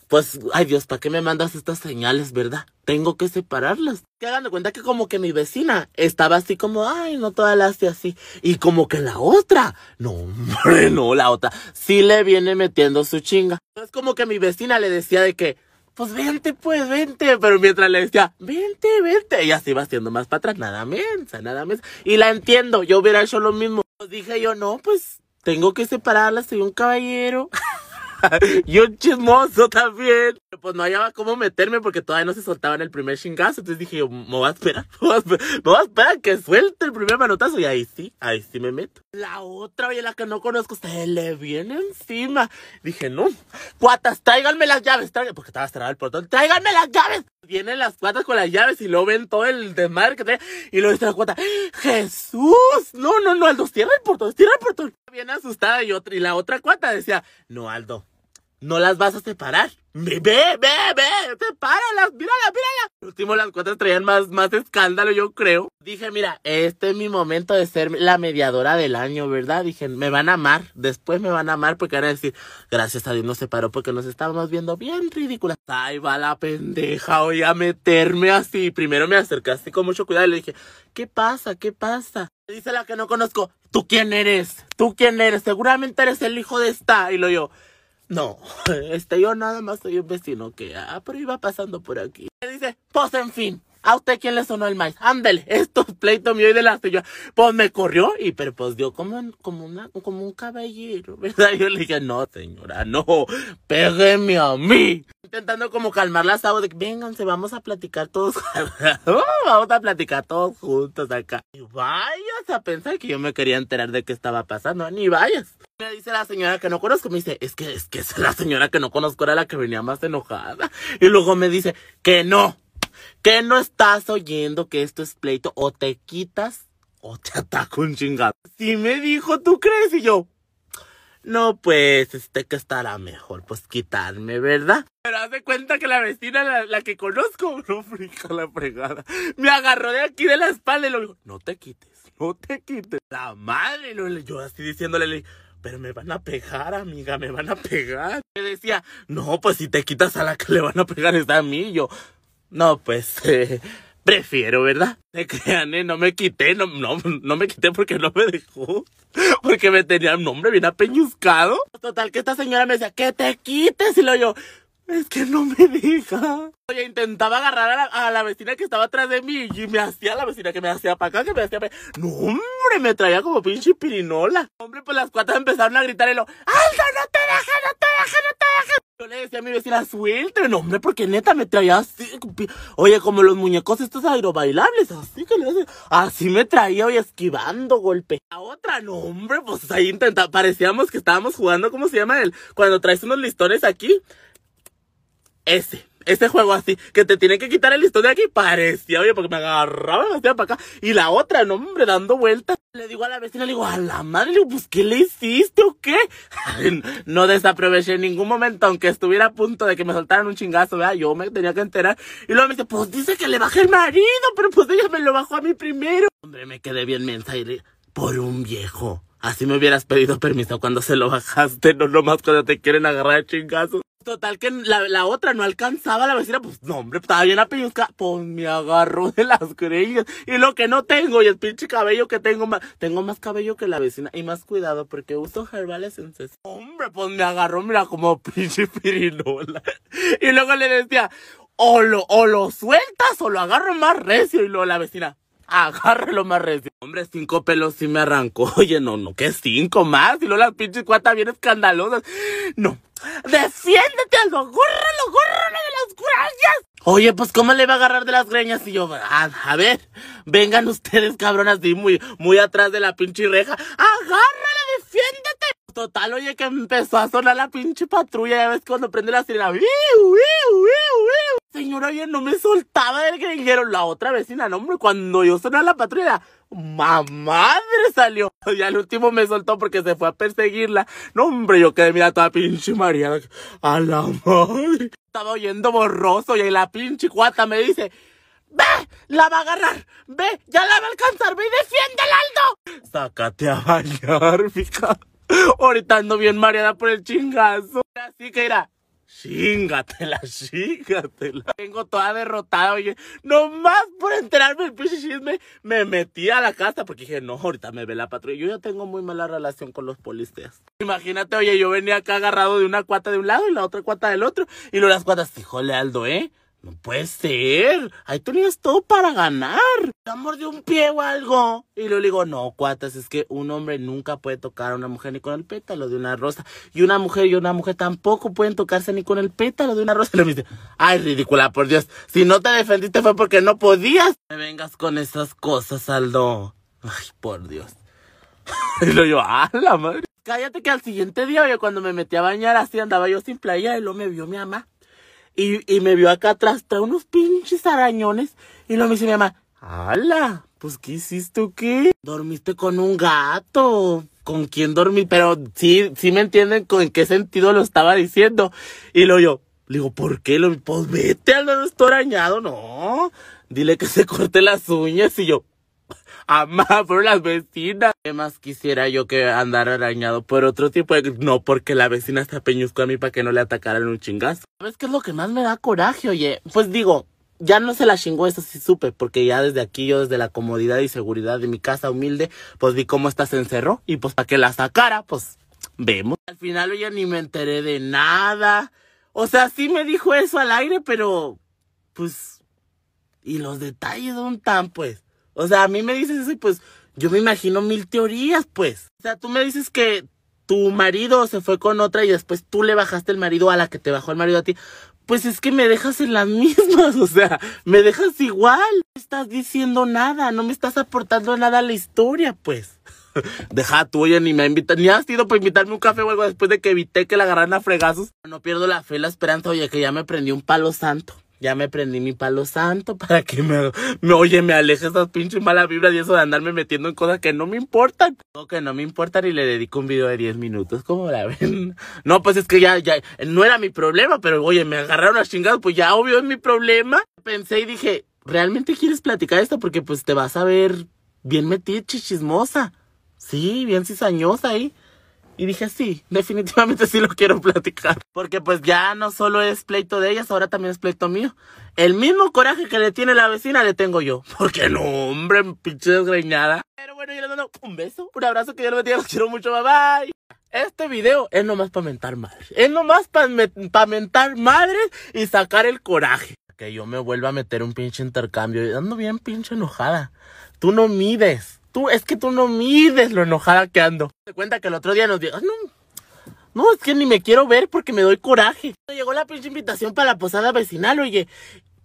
Speaker 1: pues, ay Dios, ¿para qué me mandas estas señales, verdad? Tengo que separarlas. Que hagan de cuenta que como que mi vecina estaba así como, ay, no toda la hace así. Y como que la otra, no, hombre, no, la otra, sí le viene metiendo su chinga. Es como que mi vecina le decía de que, pues vente, pues vente. Pero mientras le decía, vente, vente, ella se iba haciendo más para atrás, nada mensa, nada mensa. Y la entiendo, yo hubiera hecho lo mismo. Dije yo, no, pues tengo que separarlas, soy un caballero. y un chismoso también. Pues no hallaba cómo meterme porque todavía no se soltaba en el primer chingazo. Entonces dije me voy a esperar, me voy a esperar, que suelte el primer manotazo. Y ahí sí, ahí sí me meto. La otra, oye, la que no conozco, se le viene encima. Dije, no, cuatas, tráiganme las llaves, tráiganme, porque estaba cerrado el portón, tráiganme las llaves. Vienen las cuatas con las llaves y lo ven todo el desmadre que trae. Y luego dice la cuata, Jesús, no, no, no, Aldo, cierra el portón, cierra el portón. Bien asustada y, otra, y la otra cuata decía, no, Aldo, no las vas a separar. Ve, ve, ve, ve, sepáralas, mírala, mírala. Por último, las cuatro traían más, más escándalo, yo creo. Dije, mira, este es mi momento de ser la mediadora del año, ¿verdad? Dije, me van a amar, después me van a amar porque van a decir, gracias a Dios nos separó porque nos estábamos viendo bien ridículas. Ahí va la pendeja, voy a meterme así. Primero me acercaste con mucho cuidado y le dije, ¿qué pasa? ¿Qué pasa? Dice la que no conozco, ¿tú quién eres? ¿Tú quién eres? Seguramente eres el hijo de esta. Y lo yo, no, este, yo nada más soy un vecino que, ah, pero iba pasando por aquí. Me dice, pues en fin, ¿a usted quién le sonó el maíz? Ándele, esto es pleito mío y de la señora. Pues me corrió y, pero pues dio como, como, una, como un caballero, ¿verdad? Yo le dije, no, señora, no, pégueme a mí. Intentando como calmar las aguas de que, vénganse, vamos a platicar todos, vamos a platicar todos juntos acá. Y vayas a pensar que yo me quería enterar de qué estaba pasando, ni vayas. Me dice la señora que no conozco, me dice, es que, es que la señora que no conozco era la que venía más enojada. Y luego me dice, que no, que no estás oyendo que esto es pleito, o te quitas o te ataco un chingado. Sí me dijo, ¿tú crees? Y yo, no, pues, este que estará mejor, pues quitarme, ¿verdad? Pero haz de cuenta que la vecina, la, la que conozco, no, frija la fregada, me agarró de aquí de la espalda y lo dijo, no te quites, no te quites. La madre, yo así diciéndole, le pero me van a pegar, amiga, me van a pegar. Me decía, no, pues si te quitas a la que le van a pegar es a mí. yo, no, pues, eh, prefiero, ¿verdad? Me crean, ¿eh? no me quité, no, no, no me quité porque no me dejó. Porque me tenía un nombre bien apeñuzcado. Total, que esta señora me decía, que te quites. Y lo yo, es que no me deja. Oye, intentaba agarrar a la, vecina que estaba atrás de mí y me hacía la vecina que me hacía para acá, que me hacía para No, hombre, me traía como pinche pirinola. Hombre, pues las cuatro empezaron a gritar y lo, ¡Aldo, no te deja, no te deja! Yo le decía a mi vecina, suelte, no, hombre, porque neta me traía así. Oye, como los muñecos estos aerobailables, así que le hace. Así me traía, oye, esquivando golpe. La otra, no, hombre, pues ahí intentaba, parecíamos que estábamos jugando, ¿cómo se llama el? Cuando traes unos listones aquí ese, ese juego así, que te tiene que quitar el listón de aquí, parecía, oye, porque me agarraba me hacía para acá. Y la otra, no, hombre, dando vueltas. Le digo a la vecina, le digo, a la madre, le digo, pues, ¿qué le hiciste o qué? no desaproveché en ningún momento, aunque estuviera a punto de que me soltaran un chingazo, ¿verdad? Yo me tenía que enterar. Y luego me dice, pues dice que le bajé el marido, pero pues ella me lo bajó a mí primero. Hombre, me quedé bien mensa por un viejo. Así me hubieras pedido permiso cuando se lo bajaste, no nomás cuando te quieren agarrar chingazos. Total que la, la otra no alcanzaba la vecina, pues no hombre, estaba bien apelluzca, pues me agarró de las greñas. Y lo que no tengo, y el pinche cabello que tengo más, tengo más cabello que la vecina. Y más cuidado, porque uso herbales en ses. Hombre, pues me agarró, mira, como pinche pirinola. Y luego le decía, o lo, o lo sueltas o lo agarro más recio. Y luego la vecina, agárralo más recio. Hombre, cinco pelos sí me arrancó. Oye, no, no, ¿qué cinco más? Y luego las pinches cuatas bien escandalosas. No, defiéndete, Aldo, agárralo, agárralo de las greñas. Oye, pues, ¿cómo le va a agarrar de las greñas? Y yo, a, a ver, vengan ustedes, cabronas, así muy, muy atrás de la pinche reja. Agárrala, defiéndete. Total, oye, que empezó a sonar la pinche patrulla. Ya ves cuando prende la sirena. ¡Wiu, wiu, wiu, wiu! Señora, oye, no me soltaba del gringuero. La otra vecina, no, hombre, cuando yo sonaba la patrulla, ¡mamadre salió! Y al último me soltó porque se fue a perseguirla. No, hombre, yo quedé, mira, toda pinche María. A la madre. Estaba oyendo borroso y la pinche cuata me dice... ¡Ve! ¡La va a agarrar! ¡Ve! ¡Ya la va a alcanzar! ¡Ve y defiéndela, Aldo! Sácate a bañar, fija. Ahorita ando bien mareada por el chingazo. Así que era. Chingatela, chingatela. Tengo toda derrotada, oye. Nomás por enterarme del pinche chisme, me metí a la casa porque dije, no, ahorita me ve la patrulla. Yo ya tengo muy mala relación con los policías. Imagínate, oye, yo venía acá agarrado de una cuata de un lado y la otra cuata del otro. Y luego las cuatas, híjole, Aldo, ¿eh? No puede ser. Ahí tenías todo para ganar. ¿Te mordió un pie o algo? Y luego le digo, no, cuatas, es que un hombre nunca puede tocar a una mujer ni con el pétalo de una rosa. Y una mujer y una mujer tampoco pueden tocarse ni con el pétalo de una rosa. Y le dice, ay, ridícula, por Dios. Si no te defendiste fue porque no podías. Me vengas con esas cosas, Aldo. Ay, por Dios. y luego yo, ah, la madre. Cállate que al siguiente día, oye, cuando me metí a bañar así, andaba yo sin playa y luego me vio mi mamá. Y, me vio acá atrás, trae unos pinches arañones. Y luego me dice mi mamá, ¡Hala! Pues, ¿qué hiciste o qué? Dormiste con un gato. ¿Con quién dormí? Pero sí, sí me entienden con en qué sentido lo estaba diciendo. Y luego yo, digo, ¿por qué? Lo, pues vete, al no estoy arañado. No, dile que se corte las uñas. Y yo, Amá, por las vecinas. ¿Qué más quisiera yo que andar arañado por otro tipo de... No, porque la vecina está peñusco a mí para que no le atacaran un chingazo. ¿Sabes qué es lo que más me da coraje, oye? Pues digo, ya no se la chingó, eso sí supe, porque ya desde aquí, yo desde la comodidad y seguridad de mi casa humilde, pues vi cómo esta se encerró. Y pues para que la sacara, pues vemos. Al final ya ni me enteré de nada. O sea, sí me dijo eso al aire, pero... Pues... ¿Y los detalles dónde están, pues? O sea, a mí me dices eso y pues yo me imagino mil teorías, pues. O sea, tú me dices que tu marido se fue con otra y después tú le bajaste el marido a la que te bajó el marido a ti. Pues es que me dejas en las mismas, o sea, me dejas igual. No estás diciendo nada, no me estás aportando nada a la historia, pues. Deja tú, oye, ni me invitas, ni has ido para invitarme un café o algo después de que evité que la agarraran a fregazos. No pierdo la fe, la esperanza, oye, que ya me prendí un palo santo. Ya me prendí mi palo santo para que me, oye, me aleje esas pinches malas vibras y eso de andarme metiendo en cosas que no me importan. O que no me importan y le dedico un video de 10 minutos, ¿cómo la ven? No, pues es que ya, ya, no era mi problema, pero oye, me agarraron a chingados, pues ya obvio es mi problema. Pensé y dije, ¿realmente quieres platicar esto? Porque pues te vas a ver bien metida, chismosa. Sí, bien cizañosa ahí. Y dije, sí, definitivamente sí lo quiero platicar. Porque pues ya no solo es pleito de ellas, ahora también es pleito mío. El mismo coraje que le tiene la vecina le tengo yo. Porque no, hombre, pinche desgreñada. Pero bueno, yo les mando un beso, un abrazo, que yo lo bendiga, los quiero mucho, bye bye. Este video es nomás para mentar madres. Es nomás para pa mentar madres y sacar el coraje. Que yo me vuelva a meter un pinche intercambio. Ando bien pinche enojada. Tú no mides. Tú, es que tú no mides lo enojada que ando. Te cuenta que el otro día nos dijo, no, no, es que ni me quiero ver porque me doy coraje. Llegó la pinche invitación para la posada vecinal, oye,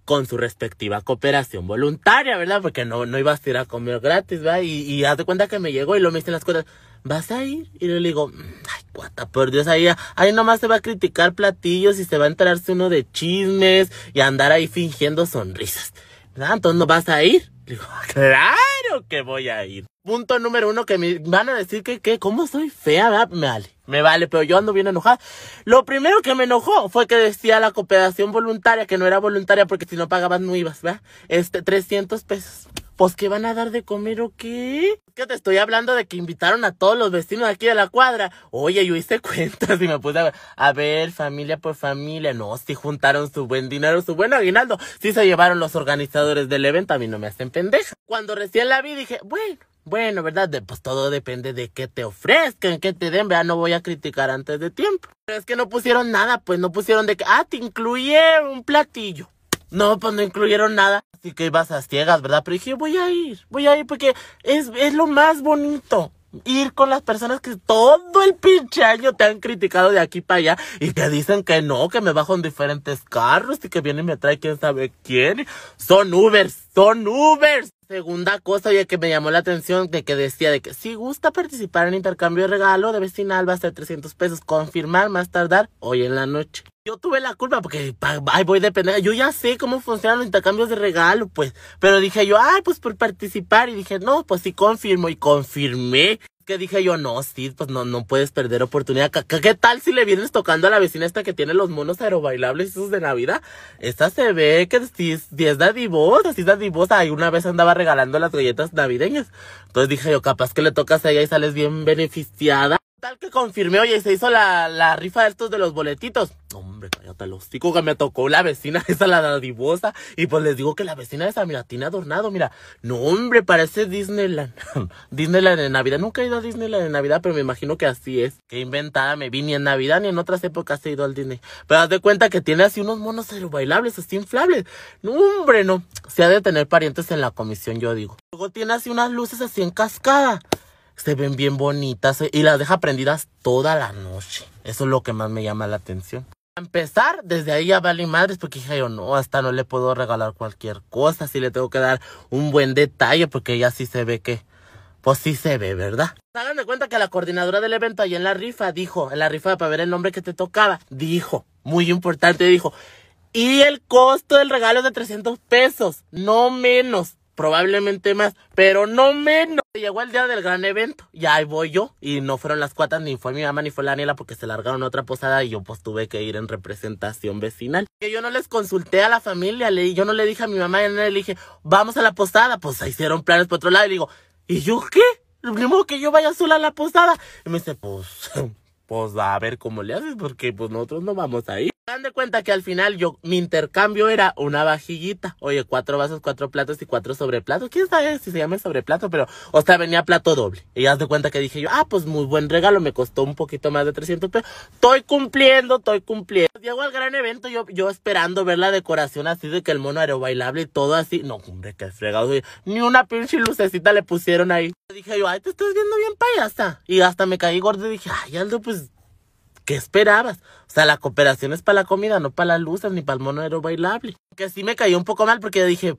Speaker 1: con su respectiva cooperación voluntaria, ¿verdad? Porque no, no ibas a ir a comer gratis, ¿verdad? Y, y haz de cuenta que me llegó y lo me hice las cosas. ¿Vas a ir? Y le digo, mm, ay, cuata, por Dios, ahí, ahí nomás se va a criticar platillos y se va a enterarse uno de chismes y andar ahí fingiendo sonrisas. ¿Verdad? Entonces no vas a ir. Claro que voy a ir. Punto número uno que me van a decir que, que, ¿cómo soy fea? Me vale. Me vale, pero yo ando bien enojada. Lo primero que me enojó fue que decía la cooperación voluntaria, que no era voluntaria porque si no pagabas no ibas, ¿verdad? Este, 300 pesos. Pues, ¿qué van a dar de comer o qué? Que te estoy hablando de que invitaron a todos los vecinos aquí de la cuadra. Oye, yo hice cuentas y me puse a ver, a ver, familia por familia. No, si juntaron su buen dinero, su buen aguinaldo. Si se llevaron los organizadores del evento, a mí no me hacen pendeja. Cuando recién la vi dije, bueno, bueno, ¿verdad? pues todo depende de qué te ofrezcan, qué te den, ¿verdad? No voy a criticar antes de tiempo. Pero es que no pusieron nada, pues no pusieron de que, ah, te incluye un platillo. No, pues no incluyeron nada. Así que ibas a ciegas, ¿verdad? Pero dije, voy a ir, voy a ir porque es, es lo más bonito. Ir con las personas que todo el pinche año te han criticado de aquí para allá y que dicen que no, que me bajo en diferentes carros y que vienen y me trae quién sabe quién. Son Ubers, son Ubers. Segunda cosa ya que me llamó la atención de que decía de que si gusta participar en intercambio de regalo de vecinal va a ser 300 pesos. Confirmar más tardar hoy en la noche. Yo tuve la culpa porque ay, voy de pendeja. Yo ya sé cómo funcionan los intercambios de regalo, pues. Pero dije yo, ay, pues por participar. Y dije, no, pues sí confirmo. Y confirmé que dije yo, no, sí, pues no, no puedes perder oportunidad. ¿Qué, tal si le vienes tocando a la vecina esta que tiene los monos aerobailables esos de Navidad? Esta se ve que si, si es dadivosa, si es dadivosa. Y una vez andaba regalando las galletas navideñas. Entonces dije yo, capaz que le tocas a ella y sales bien beneficiada. Tal que confirmé, oye, se hizo la, la rifa de estos de los boletitos. Hombre, cállate los que me tocó la vecina esa, la dadivosa. Y pues les digo que la vecina esa, mira, tiene adornado, mira. No, hombre, parece Disneyland. Disneyland en Navidad. Nunca he ido a Disneyland en Navidad, pero me imagino que así es. Qué inventada me vi, ni en Navidad ni en otras épocas he ido al Disney. Pero haz de cuenta que tiene así unos monos bailables, así inflables. No, hombre, no. Se ha de tener parientes en la comisión, yo digo. Luego tiene así unas luces así en cascada se ven bien bonitas y las deja prendidas toda la noche. Eso es lo que más me llama la atención. A empezar, desde ahí ya vale madres porque dije yo, no, hasta no le puedo regalar cualquier cosa, sí le tengo que dar un buen detalle porque ella sí se ve que, pues sí se ve, ¿verdad? Hagan de cuenta que la coordinadora del evento ahí en la rifa dijo, en la rifa para ver el nombre que te tocaba, dijo, muy importante, dijo, y el costo del regalo es de 300 pesos, no menos probablemente más, pero no menos. Llegó el día del gran evento, ya ahí voy yo, y no fueron las cuatas, ni fue mi mamá, ni fue la Aniela, porque se largaron a otra posada y yo pues tuve que ir en representación vecinal. Que yo no les consulté a la familia, le, yo no le dije a mi mamá, y le dije, vamos a la posada, pues se hicieron planes por otro lado, y digo, ¿y yo qué? Lo que yo vaya sola a la posada. Y me dice, pues, pues a ver cómo le haces, porque pues nosotros no vamos a ir. Dan de cuenta que al final yo, mi intercambio era una vajillita. Oye, cuatro vasos, cuatro platos y cuatro sobreplatos. ¿Quién sabe si se llama sobreplato? Pero, o sea, venía plato doble. Y ya de cuenta que dije yo, ah, pues muy buen regalo, me costó un poquito más de 300 pesos. Estoy cumpliendo, estoy cumpliendo. Llego al gran evento, yo, yo esperando ver la decoración así de que el mono bailable y todo así. No, hombre, qué fregado. Ni una pinche lucecita le pusieron ahí. Dije yo, ay, te estás viendo bien payasa. Y hasta me caí gordo y dije, ay, Aldo, pues ¿Qué esperabas? O sea, la cooperación es para la comida, no para las luces ni para el mono bailable. Que sí me cayó un poco mal porque dije,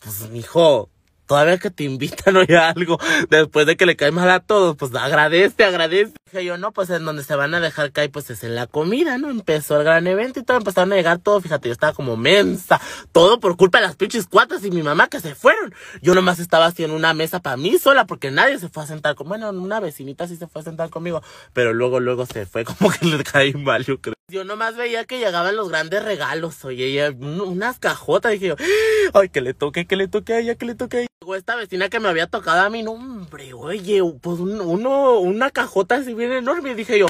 Speaker 1: pues, mijo, todavía que te invitan o algo, después de que le cae mal a todos, pues agradece, agradece. Dije yo, no, pues en donde se van a dejar caer, pues es en la comida, ¿no? Empezó el gran evento y todo, empezaron a llegar todo, fíjate, yo estaba como mensa, todo por culpa de las pinches cuatas y mi mamá que se fueron. Yo nomás estaba haciendo una mesa para mí sola, porque nadie se fue a sentar con, bueno, una vecinita sí se fue a sentar conmigo, pero luego, luego se fue, como que le caí mal, yo creo. Yo nomás veía que llegaban los grandes regalos, oye, unas cajotas, dije yo, ay, que le toque, que le toque a ella, que le toque a ella esta vecina que me había tocado a mi nombre, oye, pues uno, una cajota así bien enorme. Y dije yo,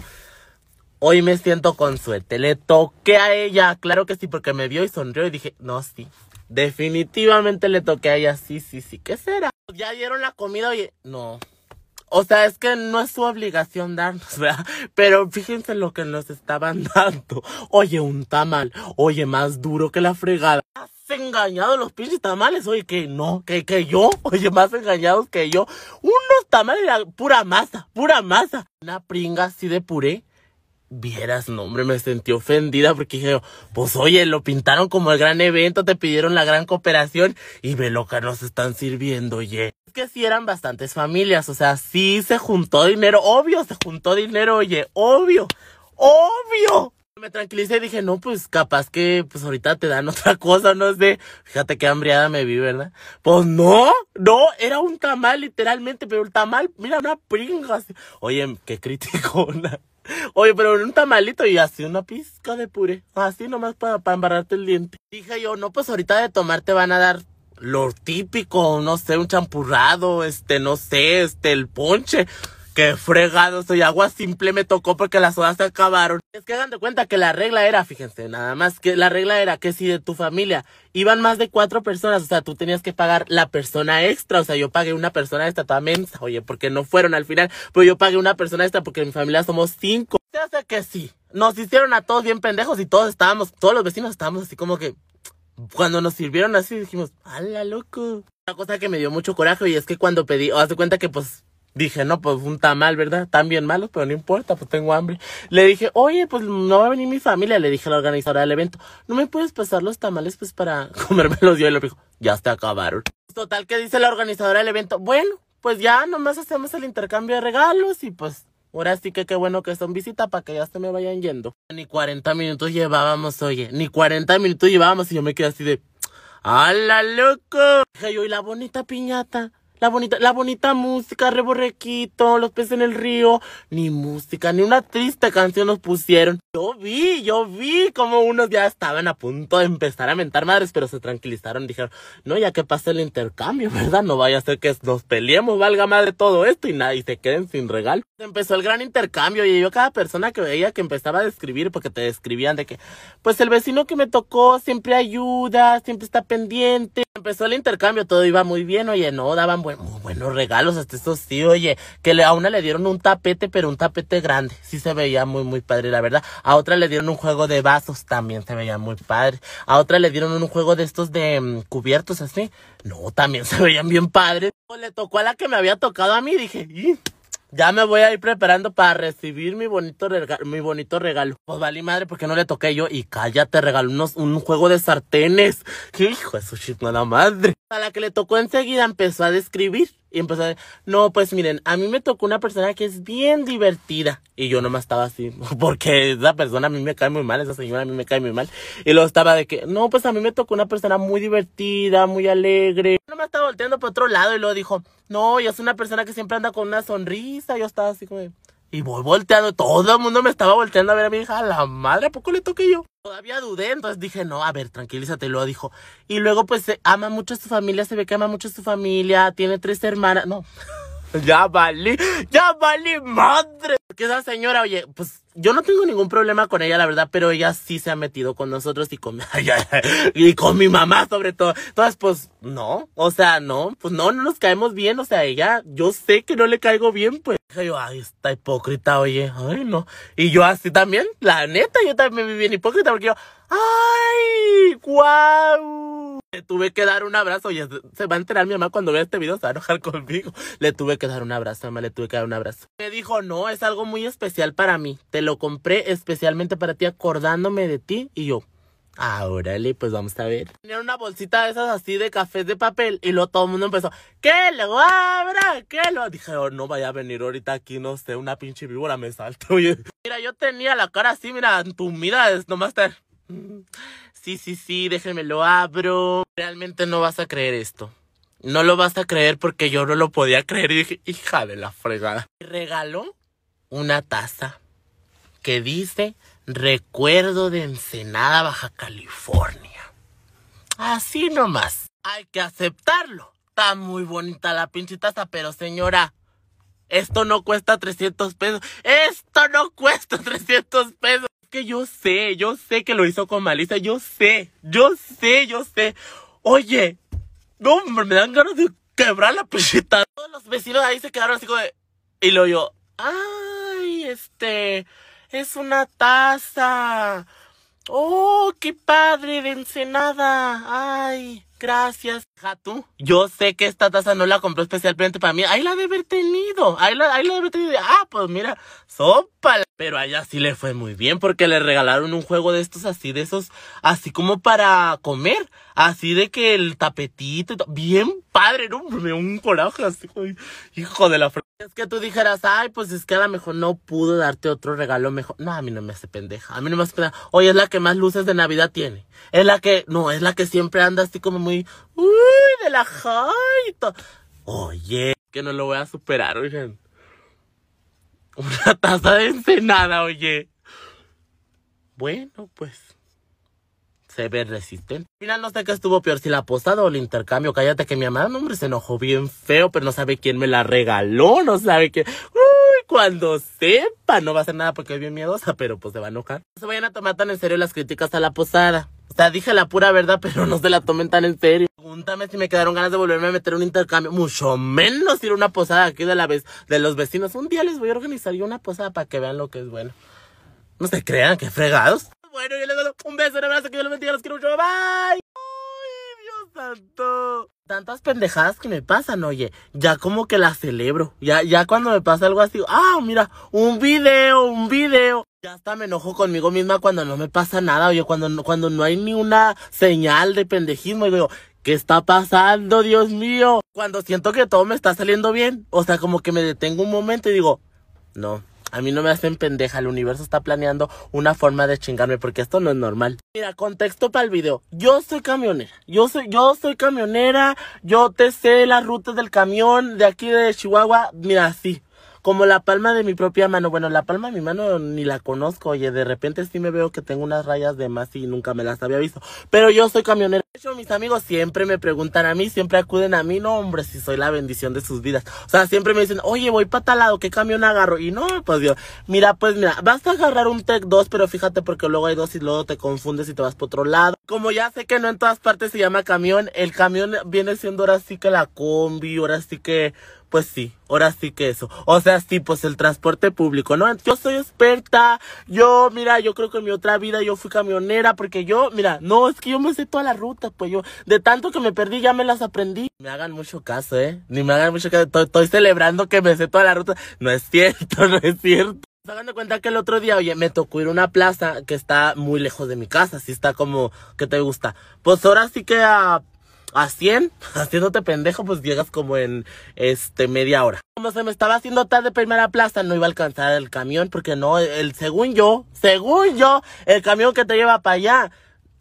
Speaker 1: hoy me siento con suerte. Le toqué a ella, claro que sí, porque me vio y sonrió y dije, no, sí. Definitivamente le toqué a ella, sí, sí, sí. ¿Qué será? Ya dieron la comida, oye, no. O sea, es que no es su obligación darnos, ¿verdad? Pero fíjense lo que nos estaban dando. Oye, un tamal. Oye, más duro que la fregada engañados los pinches tamales, oye, que no, que, que yo, oye, más engañados que yo. Unos tamales, pura masa, pura masa. Una pringa así de puré. Vieras, no, hombre, me sentí ofendida porque dije, pues oye, lo pintaron como el gran evento, te pidieron la gran cooperación y ve lo que nos están sirviendo, oye. Es que sí eran bastantes familias, o sea, sí se juntó dinero, obvio, se juntó dinero, oye, obvio, obvio me tranquilicé y dije, no, pues capaz que pues ahorita te dan otra cosa, no sé. Fíjate qué hambriada me vi, ¿verdad? Pues no, no, era un tamal literalmente, pero el tamal, mira, una pringa. Oye, qué crítico. Oye, pero un tamalito y así una pizca de puré. Así nomás para embarrarte el diente. Dije yo, no, pues ahorita de tomar te van a dar lo típico, no sé, un champurrado, este, no sé, este, el ponche. Qué fregado soy, agua simple me tocó porque las sodas se acabaron. Es que hagan de cuenta que la regla era, fíjense, nada más que la regla era que si de tu familia iban más de cuatro personas, o sea, tú tenías que pagar la persona extra, o sea, yo pagué una persona extra toda mensa, oye, porque no fueron al final, pero yo pagué una persona extra porque en mi familia somos cinco. Se hace que sí, nos hicieron a todos bien pendejos y todos estábamos, todos los vecinos estábamos así como que, cuando nos sirvieron así dijimos, ¡hala, loco! Una cosa que me dio mucho coraje y es que cuando pedí, o hace cuenta que pues Dije, no, pues un tamal, ¿verdad? Tan bien malo, pero no importa, pues tengo hambre. Le dije, oye, pues no va a venir mi familia. Le dije a la organizadora del evento, ¿no me puedes pasar los tamales, pues para comérmelos yo? Y le dijo, ya se acabaron. Total, que dice la organizadora del evento, bueno, pues ya nomás hacemos el intercambio de regalos y pues ahora sí que qué bueno que son visita para que ya se me vayan yendo. Ni 40 minutos llevábamos, oye, ni 40 minutos llevábamos y yo me quedé así de, ¡Hala, loco! Dije yo, ¿y la bonita piñata? La bonita, la bonita música, reborrequito, los peces en el río. Ni música, ni una triste canción nos pusieron. Yo vi, yo vi como unos ya estaban a punto de empezar a mentar madres, pero se tranquilizaron. Dijeron, no, ya que pasa el intercambio, ¿verdad? No vaya a ser que nos peleemos, valga madre todo esto y nada, y se queden sin regalo. Empezó el gran intercambio y yo cada persona que veía que empezaba a describir, porque te describían de que, pues el vecino que me tocó siempre ayuda, siempre está pendiente. Empezó el intercambio, todo iba muy bien, oye, no, daban buen buenos regalos, hasta eso sí, oye, que a una le dieron un tapete, pero un tapete grande, sí se veía muy, muy padre, la verdad. A otra le dieron un juego de vasos, también se veía muy padre. A otra le dieron un juego de estos de mm, cubiertos así, no, también se veían bien padres. Le tocó a la que me había tocado a mí, dije, ya me voy a ir preparando para recibir mi bonito regalo, mi bonito regalo. Pues vale madre porque no le toqué yo y cállate, regaló unos, un juego de sartenes. ¿Qué hijo de su shit, nada madre? A la que le tocó enseguida empezó a describir y decir, no, pues miren, a mí me tocó una persona que es bien divertida. Y yo nomás estaba así, porque esa persona a mí me cae muy mal, esa señora a mí me cae muy mal. Y luego estaba de que, no, pues a mí me tocó una persona muy divertida, muy alegre. No me estaba volteando por otro lado y luego dijo, no, yo soy una persona que siempre anda con una sonrisa. Yo estaba así como, y voy volteando, todo el mundo me estaba volteando a ver a mi hija, la madre, ¿a poco le toqué yo? Todavía dudé, entonces dije, no, a ver, tranquilízate, luego dijo. Y luego pues ama mucho a su familia, se ve que ama mucho a su familia, tiene tres hermanas, no. Ya valí, ya valí, madre. Porque esa señora, oye, pues yo no tengo ningún problema con ella, la verdad, pero ella sí se ha metido con nosotros y con, y con mi mamá sobre todo. Entonces, pues, no, o sea, no, pues no, no nos caemos bien, o sea, ella, yo sé que no le caigo bien, pues. Yo, ay, está hipócrita, oye, ay, no. Y yo así también, la neta, yo también me vi bien hipócrita porque yo, ay, guau. Le tuve que dar un abrazo. Oye, se va a enterar mi mamá cuando vea este video, se va a enojar conmigo. Le tuve que dar un abrazo, mamá, le tuve que dar un abrazo. Me dijo, no, es algo muy especial para mí. Te lo compré especialmente para ti, acordándome de ti. Y yo, ah, órale, pues vamos a ver. Tenía una bolsita de esas así de cafés de papel y luego todo el mundo empezó, ¡que lo abra! ¡que lo! Dije, oh, no vaya a venir ahorita aquí, no sé, una pinche víbora me salta, oye. Mira, yo tenía la cara así, mira, entumida, es nomás estar... Sí, sí, sí, déjenme lo abro. Realmente no vas a creer esto. No lo vas a creer porque yo no lo podía creer y dije, hija de la fregada. Regaló una taza que dice Recuerdo de Ensenada, Baja California. Así nomás. Hay que aceptarlo. Está muy bonita la pinche taza, pero señora, esto no cuesta 300 pesos. Esto no cuesta 300 pesos que yo sé, yo sé que lo hizo con malicia, yo sé, yo sé, yo sé. Oye, no, me dan ganas de quebrar la pechita. Todos los vecinos ahí se quedaron así como de... Y lo yo, ay, este, es una taza. Oh, qué padre de Ensenada. Ay, gracias. tú. Yo sé que esta taza no la compró especialmente para mí. Ahí la debe haber tenido. Ahí la, ahí la debe haber tenido. Ah, pues mira, sopa. Pero allá sí le fue muy bien porque le regalaron un juego de estos así, de esos, así como para comer. Así de que el tapetito y todo. Bien padre, ¿no? Un coraje así, hijo de la fr... Es que tú dijeras, ay, pues es que a lo mejor no pudo darte otro regalo mejor. No, a mí no me hace pendeja. A mí no me hace pendeja. Oye, es la que más luces de Navidad tiene. Es la que, no, es la que siempre anda así como muy, uy, de la jaita. Oye, que no lo voy a superar, oigan. Una taza de ensenada, oye. Bueno, pues. Se ve resistente. Al final no sé qué estuvo peor, si la posada o el intercambio. Cállate que mi mamá, no, hombre, se enojó bien feo, pero no sabe quién me la regaló, no sabe quién. Uy, cuando sepa, no va a hacer nada porque es bien miedosa, pero pues se va a enojar. No se vayan a tomar tan en serio las críticas a la posada. O sea, dije la pura verdad, pero no se la tomen tan en serio. Pregúntame si me quedaron ganas de volverme a meter un intercambio. Mucho menos ir a una posada aquí de la vez de los vecinos. Un día les voy a organizar yo una posada para que vean lo que es bueno. No se crean que fregados. Bueno, yo les doy un beso, un abrazo, que Dios los bendiga, los quiero mucho. Bye. Ay, Dios santo. Tantas pendejadas que me pasan, oye. Ya como que las celebro. Ya, ya cuando me pasa algo así, ah, mira, un video, un video. Ya hasta me enojo conmigo misma cuando no me pasa nada, oye, cuando, cuando no hay ni una señal de pendejismo. Y digo, ¿qué está pasando, Dios mío? Cuando siento que todo me está saliendo bien. O sea, como que me detengo un momento y digo, no, a mí no me hacen pendeja, el universo está planeando una forma de chingarme porque esto no es normal. Mira, contexto para el video. Yo soy camionera. Yo soy yo soy camionera. Yo te sé las rutas del camión de aquí de Chihuahua. Mira, sí como la palma de mi propia mano. Bueno, la palma de mi mano ni la conozco. Oye, de repente sí me veo que tengo unas rayas de más y nunca me las había visto. Pero yo soy camionera. De hecho, mis amigos siempre me preguntan a mí, siempre acuden a mí. No, hombre, si soy la bendición de sus vidas. O sea, siempre me dicen, oye, voy para tal lado, ¿qué camión agarro? Y no, pues yo, mira, pues mira, vas a agarrar un Tech 2, pero fíjate porque luego hay dos y luego te confundes y te vas por otro lado. Como ya sé que no en todas partes se llama camión, el camión viene siendo ahora sí que la combi, ahora sí que pues sí, ahora sí que eso. O sea, sí, pues el transporte público, ¿no? Yo soy experta, yo, mira, yo creo que en mi otra vida yo fui camionera, porque yo, mira, no, es que yo me sé toda la ruta, pues yo, de tanto que me perdí, ya me las aprendí. Me hagan mucho caso, ¿eh? Ni me hagan mucho caso, estoy, celebrando que me sé toda la ruta. No es cierto, no es cierto. Hagan de cuenta que el otro día, oye, me tocó ir a una plaza que está muy lejos de mi casa, así está como, ¿qué te gusta? Pues ahora sí que a a 100, haciéndote pendejo, pues llegas como en este media hora. Como se me estaba haciendo tarde primera plaza, no iba a alcanzar el camión, porque no, el según yo, según yo, el camión que te lleva para allá,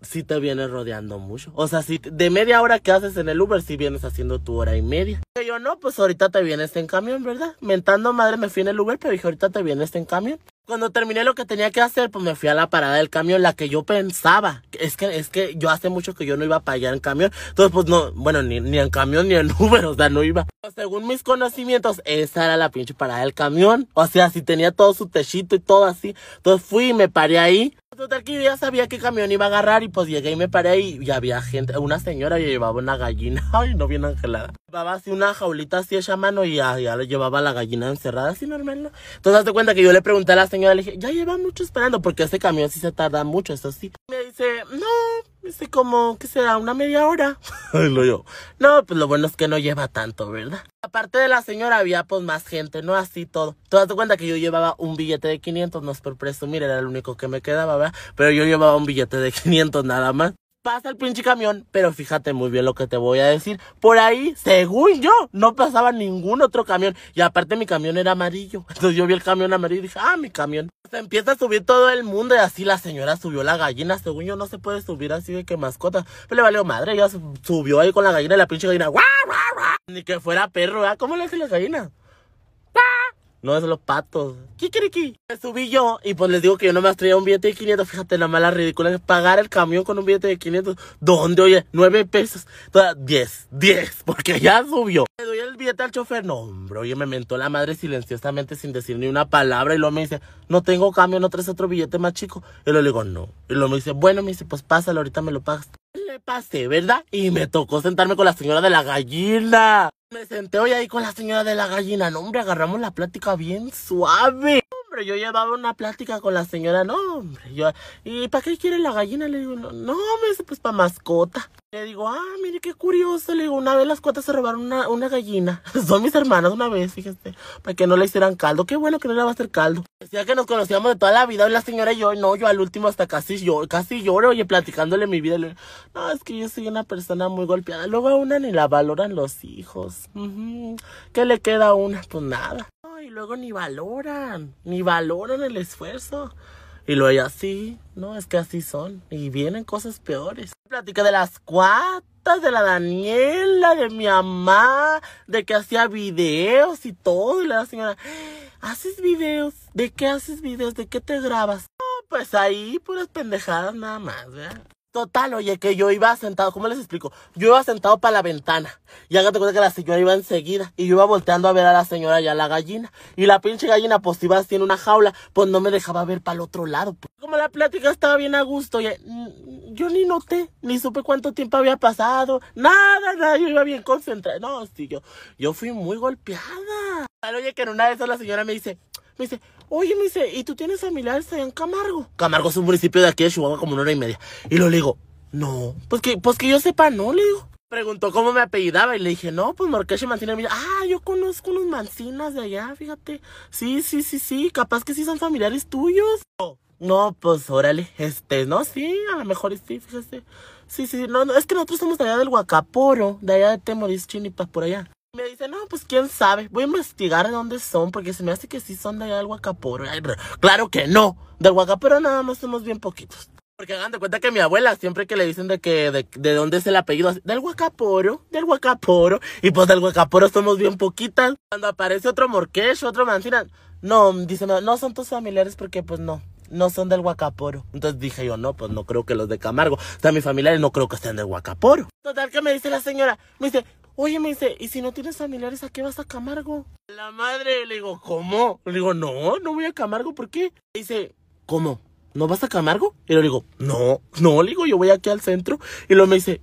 Speaker 1: sí te viene rodeando mucho. O sea, si de media hora que haces en el Uber, si vienes haciendo tu hora y media. Yo no, pues ahorita te vienes en camión, ¿verdad? Mentando madre me fui en el Uber, pero dije, ahorita te vienes en camión. Cuando terminé lo que tenía que hacer, pues me fui a la parada del camión, la que yo pensaba. Es que, es que yo hace mucho que yo no iba para allá en camión. Entonces, pues no, bueno, ni, ni en camión ni en Uber, o sea, no iba. Según mis conocimientos, esa era la pinche parada del camión. O sea, si tenía todo su techito y todo así. Entonces fui y me paré ahí. Total que ya sabía qué camión iba a agarrar y pues llegué y me paré y había gente, una señora que llevaba una gallina, ay, no bien angelada. Llevaba así una jaulita así hecha mano y ya, ya le llevaba la gallina encerrada así normal, ¿no? Entonces hazte cuenta que yo le pregunté a la señora, le dije, ya lleva mucho esperando porque ese camión sí se tarda mucho, eso sí. Me dice, no, dice como, ¿qué será? ¿Una media hora? y lo yo, no, pues lo bueno es que no lleva tanto, ¿verdad? Aparte de la señora había pues más gente, no así todo. Tú das cuenta que yo llevaba un billete de 500, no es por presumir, era el único que me quedaba, ¿verdad? Pero yo llevaba un billete de 500 nada más pasa el pinche camión, pero fíjate muy bien lo que te voy a decir. Por ahí, según yo, no pasaba ningún otro camión. Y aparte mi camión era amarillo. Entonces yo vi el camión amarillo y dije, ah, mi camión. Se empieza a subir todo el mundo y así la señora subió la gallina. Según yo no se puede subir así de que mascota. Pero le valió madre, ella subió ahí con la gallina y la pinche gallina. Ni que fuera perro, ¿verdad? ¿Cómo le hace la gallina? No es los patos. Kikiriki. Me subí yo y pues les digo que yo no me traía un billete de 500. Fíjate la mala ridícula es pagar el camión con un billete de 500. ¿Dónde? Oye, 9 pesos. Toda, 10, 10, porque ya subió. Le doy el billete al chofer. No, hombre, oye, me mentó la madre silenciosamente sin decir ni una palabra. Y luego me dice, no tengo cambio, no traes otro billete más chico. Y luego le digo, no. Y luego me dice, bueno, me dice, pues pásalo, ahorita me lo pagas. Le pasé, ¿verdad? Y me tocó sentarme con la señora de la gallina. Me senté hoy ahí con la señora de la gallina. No, hombre, agarramos la plática bien suave. Hombre, yo llevaba una plática con la señora. No, hombre, yo... ¿Y para qué quiere la gallina? Le digo, no, no me pues para mascota. Le digo, ah, mire qué curioso. Le digo, una vez las cuotas se robaron una, una gallina. Son mis hermanas una vez, fíjese. Para que no le hicieran caldo. Qué bueno que no le va a hacer caldo. Decía que nos conocíamos de toda la vida. La señora y yo, no, yo al último hasta casi lloro, casi lloro, oye, platicándole mi vida. Le, no, es que yo soy una persona muy golpeada. Luego a una ni la valoran los hijos. ¿Qué le queda a una? Pues nada. Luego ni valoran, ni valoran el esfuerzo. Y luego ella, sí, no, es que así son. Y vienen cosas peores. Platica de las fotos de la Daniela, de mi mamá, de que hacía videos y todo. Y la señora, ¿haces videos? ¿De qué haces videos? ¿De qué te grabas? No, pues ahí puras pendejadas nada más, ¿verdad? Total, oye, que yo iba sentado, ¿cómo les explico? Yo iba sentado para la ventana. Y hágate cuenta que la señora iba enseguida. Y yo iba volteando a ver a la señora y a la gallina. Y la pinche gallina, pues iba así en una jaula, pues no me dejaba ver para el otro lado. Pues. Como la plática estaba bien a gusto, oye, mm, yo ni noté, ni supe cuánto tiempo había pasado. Nada, nada, yo iba bien concentrada. No, sí, yo, yo fui muy golpeada. Oye, que en una de esas la señora me dice, me dice, oye, me dice, ¿y tú tienes familiares allá en Camargo? Camargo es un municipio de aquí de Chihuahua como una hora y media. Y lo le digo, no, pues que, pues que yo sepa, no, le digo. Preguntó cómo me apellidaba y le dije, no, pues Marqueche Mancina. Y ah, yo conozco unos mancinas de allá, fíjate. Sí, sí, sí, sí, capaz que sí son familiares tuyos. No, pues órale, este, no, sí, a lo mejor sí, fíjese. Sí, sí, no, no, es que nosotros somos de allá del Huacaporo, de allá de Temoris, Chinipas, por allá. Me dice, no, pues quién sabe, voy a investigar de dónde son, porque se me hace que sí son de allá del Huacaporo. claro que no, del Huacaporo nada más somos bien poquitos. Porque hagan de cuenta que mi abuela, siempre que le dicen de que, de, de dónde es el apellido, del Huacaporo, del Huacaporo, y pues del Huacaporo somos bien poquitas. Cuando aparece otro Morquesh, otro Mancina, no, dice, no son tus familiares porque pues no, no son del Huacaporo. Entonces dije yo, no, pues no creo que los de Camargo. O sea, mis familiares no creo que estén del Huacaporo. Total, que me dice la señora, me dice, Oye, me dice, ¿y si no tienes familiares, a qué vas a Camargo? La madre, le digo, ¿cómo? Le digo, no, no voy a Camargo, ¿por qué? dice, ¿cómo? ¿No vas a Camargo? Y le digo, no, no, le digo, yo voy aquí al centro. Y luego me dice,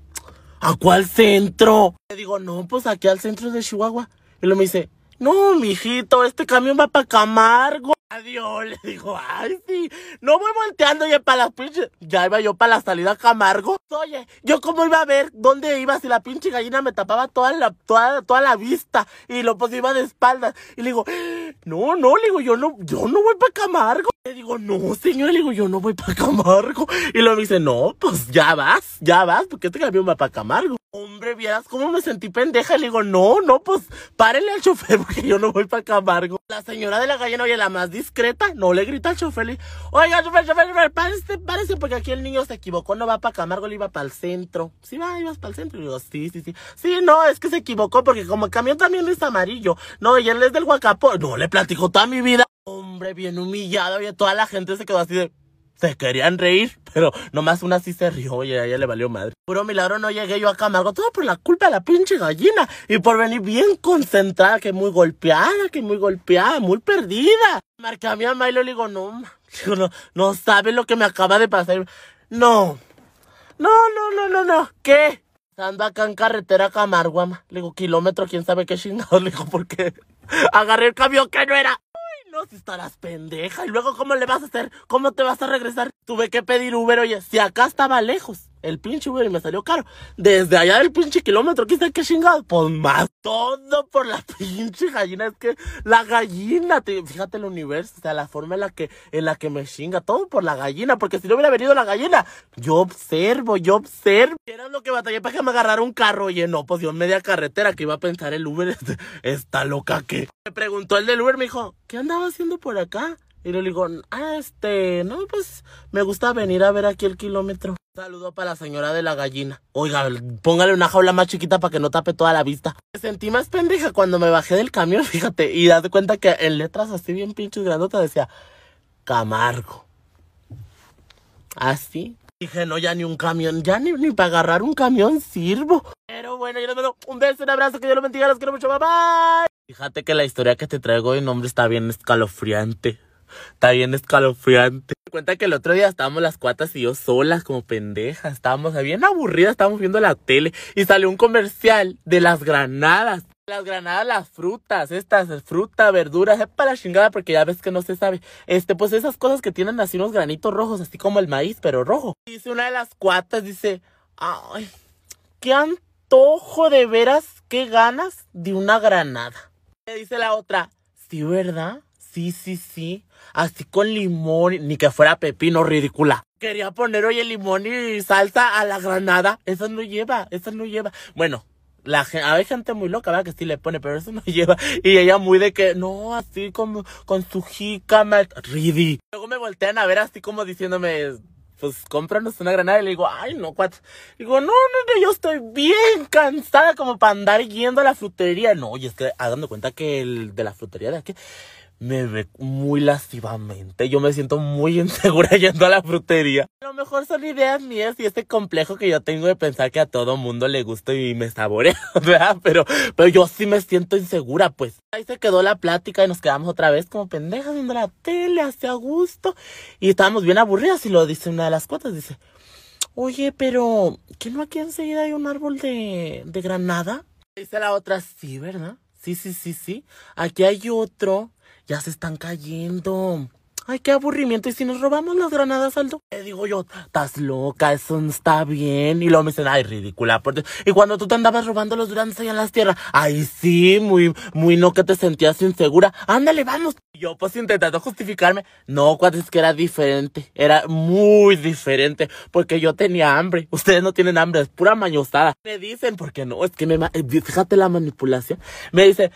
Speaker 1: ¿a cuál centro? Le digo, no, pues aquí al centro de Chihuahua. Y luego me dice, no, mijito, este camión va para Camargo. Adiós, le digo, ay, sí, no voy volteando ya para las pinches. Ya iba yo para la salida Camargo. Oye, yo cómo iba a ver dónde iba si la pinche gallina me tapaba toda la, toda, toda la vista y lo pues iba de espaldas. Y le digo, no, no, le digo, yo no, yo no voy para Camargo. Le digo, no, señor, le digo, yo no voy para Camargo. Y luego me dice, no, pues ya vas, ya vas, porque este camión va para Camargo. Hombre, vieras cómo me sentí pendeja. Le digo, no, no, pues párele al chofer porque yo no voy para Camargo. La señora de la gallina, oye, la más discreta, no le grita al chofer. Oiga, chofer, chofer, chofer, párese, párese, porque aquí el niño se equivocó, no va para Camargo, le iba para el centro. Sí, va, ibas para el centro. Y digo, sí, sí, sí. Sí, no, es que se equivocó porque como el camión también es amarillo. No, y él es del Huacapo. No, le platico toda mi vida. Hombre, bien humillado, oye, toda la gente se quedó así de se querían reír, pero nomás una sí se rió y a ella le valió madre. Puro milagro no llegué yo a Camargo, todo por la culpa de la pinche gallina y por venir bien concentrada, que muy golpeada, que muy golpeada, muy perdida. Marqué a mi mamá y le digo, no, digo, no, no sabe lo que me acaba de pasar. No, no, no, no, no, no, ¿qué? Ando acá en carretera Camargo, Le digo, kilómetro, quién sabe qué chingado. Le digo, ¿por qué? Agarré el camión que no era no, si estarás pendeja. ¿Y luego cómo le vas a hacer? ¿Cómo te vas a regresar? Tuve que pedir Uber, oye, si acá estaba lejos el pinche Uber y me salió caro. Desde allá del pinche kilómetro, ¿qué está qué chingado? Pues más todo por la pinche gallina. Es que la gallina, te, fíjate el universo, o sea, la forma en la que, en la que me chinga, todo por la gallina. Porque si no hubiera venido la gallina, yo observo, yo observo. Era lo que batallé para que me agarrara un carro. Oye, no, pues yo media carretera que iba a pensar el Uber, está loca que. Me preguntó el del Uber, me dijo, ¿qué andaba haciendo por acá? Y le digo, ah, este, no, pues me gusta venir a ver aquí el kilómetro. saludo para la señora de la gallina. Oiga, póngale una jaula más chiquita para que no tape toda la vista. Me sentí más pendeja cuando me bajé del camión, fíjate. Y das cuenta que en letras así bien pinches grandotas decía Camargo. Así. Dije, no, ya ni un camión, ya ni, ni para agarrar un camión sirvo. Pero bueno, yo les mando un beso, un abrazo, que Dios los bendiga, los quiero mucho, bye bye. Fíjate que la historia que te traigo hoy, nombre, está bien escalofriante. Está bien escalofriante. Cuenta que el otro día estábamos las cuatas y yo solas como pendejas. Estábamos bien aburridas, estábamos viendo la tele y salió un comercial de las granadas. Las granadas, las frutas, estas, fruta, verduras, es para la chingada porque ya ves que no se sabe. Este, pues esas cosas que tienen así unos granitos rojos, así como el maíz, pero rojo. Dice una de las cuatas, dice, ay, qué antojo de veras, qué ganas de una granada. dice la otra, sí, ¿verdad? Sí, sí, sí. Así con limón, ni que fuera pepino, ridícula. Quería poner hoy el limón y salsa a la granada. Eso no lleva, eso no lleva. Bueno, la hay gente muy loca, ¿verdad? Que sí le pone, pero eso no lleva. Y ella muy de que, no, así como con su jícama, ridi. Luego me voltean a ver así como diciéndome, pues cómpranos una granada. Y le digo, ay, no, cuatro. Digo, no, no, no, yo estoy bien cansada como para andar yendo a la frutería. No, y es que hagan cuenta que el de la frutería de aquí me ve muy lastivamente. Yo me siento muy insegura yendo a la frutería. A lo mejor son ideas mías y este complejo que yo tengo de pensar que a todo mundo le gusta y me saborea, ¿verdad? Pero, pero yo sí me siento insegura, pues. Ahí se quedó la plática y nos quedamos otra vez como pendejas viendo la tele, hacia gusto. Y estábamos bien aburridas y lo dice una de las cuotas, dice, oye, pero, ¿que no aquí enseguida hay un árbol de, de granada? Dice la otra, sí, ¿verdad? Sí, sí, sí, sí. Aquí hay otro ya se están cayendo. Ay, qué aburrimiento. ¿Y si nos robamos las granadas, Aldo? Le digo yo, estás loca, eso no está bien. Y luego me dicen, ay, ridícula. Y cuando tú te andabas robando los durantes allá en las tierras, ay, sí, muy, muy no que te sentías insegura. Ándale, vamos. Yo, pues intentando justificarme. No, cuando es que era diferente. Era muy diferente. Porque yo tenía hambre. Ustedes no tienen hambre, es pura mañosada. Me dicen, porque no, es que me. Fíjate la manipulación. Me dice,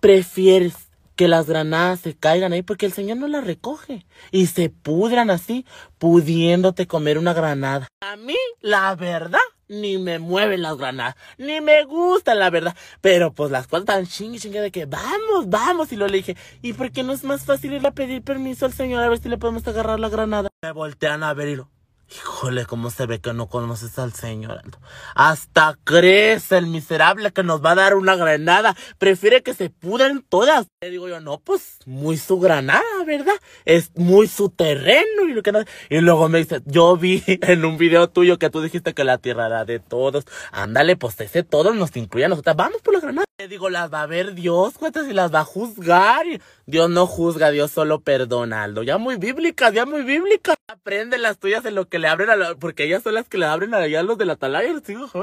Speaker 1: prefieres que las granadas se caigan ahí porque el Señor no las recoge y se pudran así, pudiéndote comer una granada. A mí, la verdad, ni me mueven las granadas, ni me gustan, la verdad. Pero pues las cuatro están chingue chingue de que vamos, vamos. Y lo le dije, ¿y por qué no es más fácil ir a pedir permiso al Señor a ver si le podemos agarrar la granada? Me voltean a ver y lo, Híjole, cómo se ve que no conoces al Señor. Hasta crees el miserable que nos va a dar una granada. Prefiere que se pudren todas. Le digo yo, no, pues, muy su granada, ¿verdad? Es muy su terreno y lo que no. Y luego me dice, yo vi en un video tuyo que tú dijiste que la tierra era de todos. Ándale, pues ese todos nos incluye a nosotras. Vamos por la granada. Le digo, las va a ver Dios, cuentas, y las va a juzgar. Dios no juzga, Dios solo perdona, Aldo. Ya muy bíblica, ya muy bíblica. Aprende las tuyas en lo que le abren a la, porque ellas son las que le abren allá a los de la atalaya, los hijos, No,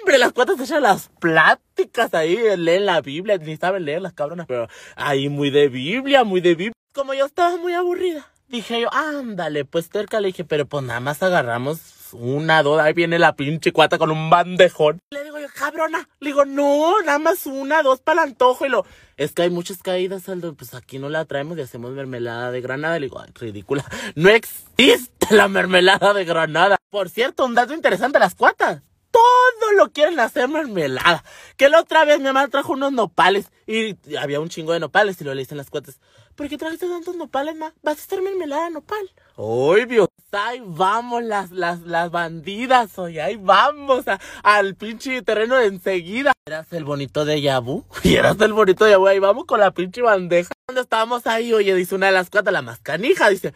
Speaker 1: hombre, las cuatas echan las pláticas ahí, leen la Biblia, ni saben leer las cabronas, pero ahí muy de Biblia, muy de Biblia. Como yo estaba muy aburrida, dije yo, ándale, pues cerca le dije, pero pues nada más agarramos una, dos, ahí viene la pinche cuata con un bandejón. Le digo yo, cabrona, le digo, no, nada más una, dos para el antojo y lo, es que hay muchas caídas, Aldo, pues aquí no la traemos y hacemos mermelada de granada. Le digo, ridícula, no existe la mermelada de granada. Por cierto, un dato interesante, las cuatas todo lo quieren hacer mermelada. Que la otra vez mi mamá trajo unos nopales y había un chingo de nopales y lo le dicen las cuatas. ¿Por qué trajiste tantos nopales, ma? ¿Vas a hacer mermelada nopal? ¡Ay, Dios! Ahí vamos las, las, las bandidas, oye, ahí vamos al pinche terreno enseguida. Eras el bonito de Yabu, y eras el bonito de Yabu, ahí vamos con la pinche bandeja. Cuando estábamos ahí, oye, dice una de las cuatas, la más canija, dice,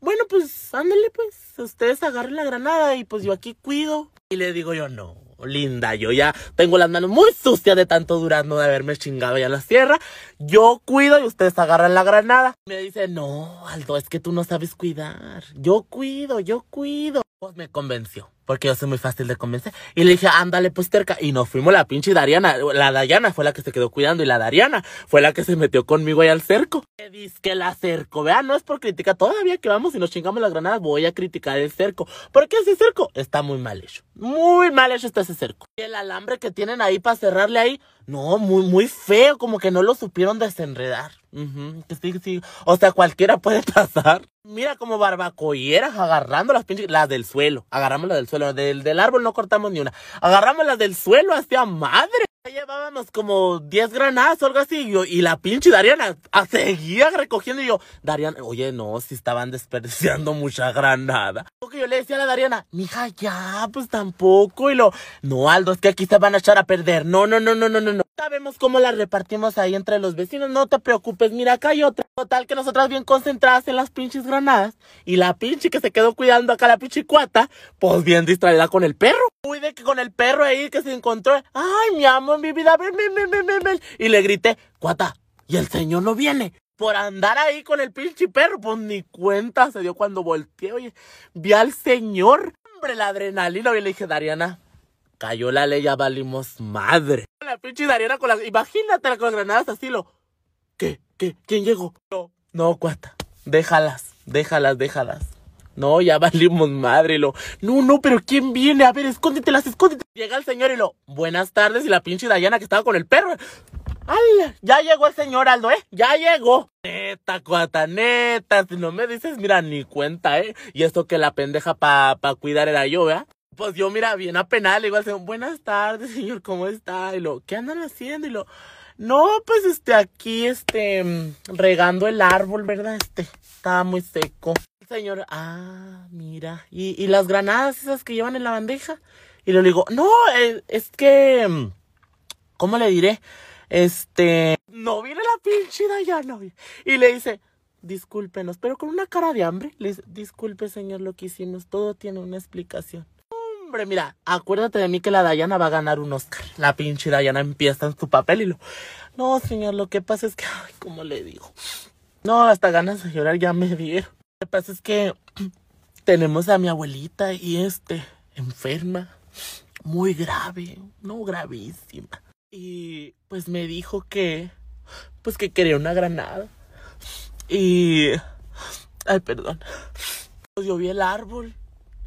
Speaker 1: bueno, pues, ándale, pues, ustedes agarren la granada y pues yo aquí cuido. Y le digo yo, no, linda, yo ya tengo las manos muy sucias de tanto durazno de haberme chingado ya en la sierra. Yo cuido y ustedes agarran la granada. Me dice, no, Aldo, es que tú no sabes cuidar. Yo cuido, yo cuido. Pues me convenció porque yo soy muy fácil de convencer. Y le dije, ándale, pues cerca. Y nos fuimos la pinche Dariana. La Dayana fue la que se quedó cuidando y la Dariana fue la que se metió conmigo ahí al cerco. Que dice que la cerco, vean, no es por criticar. Todavía que vamos y nos chingamos las granadas, voy a criticar el cerco. Porque ese cerco está muy mal hecho. Muy mal hecho está ese cerco. Y el alambre que tienen ahí para cerrarle ahí, no, muy, muy feo, como que no lo supieron desenredar. sí, sí. O sea, cualquiera puede pasar. Mira como barbacoyeras agarrando las pinches, las del suelo. Agarramos las del suelo. Del, del árbol no cortamos ni una. Agarramos las del suelo hacia madre. Llevábamos como 10 granadas o algo así. Y, yo, y la pinche Dariana seguía recogiendo. Y yo, Dariana, oye, no, si estaban desperdiciando mucha granada. Porque yo le decía a la Dariana, mija, ya, pues tampoco. Y lo, no, Aldo, es que aquí se van a echar a perder. No, no, no, no, no, no. Sabemos cómo la repartimos ahí entre los vecinos. No te preocupes, mira, acá hay otra. Total que nosotras bien concentradas en las pinches granadas. Y la pinche que se quedó cuidando acá la pinche cuata, pues bien distraída con el perro. Cuide que con el perro ahí que se encontró. Ay, mi amor mi vida, ven, ven, ven, ven, ven. Y le grité, cuata, y el señor no viene. Por andar ahí con el pinche perro, pues ni cuenta se dio cuando volteé, oye, vi al señor. Hombre, la adrenalina, y le dije, Dariana, cayó la ley, ya valimos madre. La pinche Dariana con las, imagínate con las granadas así, lo, ¿qué? ¿Qué? ¿Quién llegó? No, no, cuata, déjalas, déjalas, déjalas. No, ya valimos madre, lo. No, no, pero ¿quién viene? A ver, escóndetelas, escóndete. Llega el señor y lo. Buenas tardes, y la pinche Dayana que estaba con el perro. ¡Hala! Ya llegó el señor Aldo, ¿eh? Ya llegó. Neta, cuata, neta. Si no me dices, mira, ni cuenta, ¿eh? Y esto que la pendeja para pa cuidar era yo, ¿verdad? Pues yo, mira, bien apenada, le digo al señor, buenas tardes, señor, ¿cómo está? Y lo, ¿qué andan haciendo? Y lo, no, pues este, aquí, este, mm, regando el árbol, ¿verdad? Este, estaba muy seco. El señor, ah, mira, y, y las granadas esas que llevan en la bandeja. Y le digo, no, es, es que, mm, ¿cómo le diré? Este, no viene la pinche Dayana. Y le dice, discúlpenos, pero con una cara de hambre. Le dice, disculpe, señor, lo que hicimos, todo tiene una explicación. Hombre, mira, acuérdate de mí que la Dayana va a ganar un Oscar. La pinche Dayana empieza en su papel y lo, no, señor, lo que pasa es que, ay, ¿cómo le digo? No, hasta ganas de llorar ya me dieron. Lo que pasa es que tenemos a mi abuelita y este, enferma, muy grave, no gravísima. Y pues me dijo que, pues que quería una granada. Y, ay, perdón. Pues yo vi el árbol.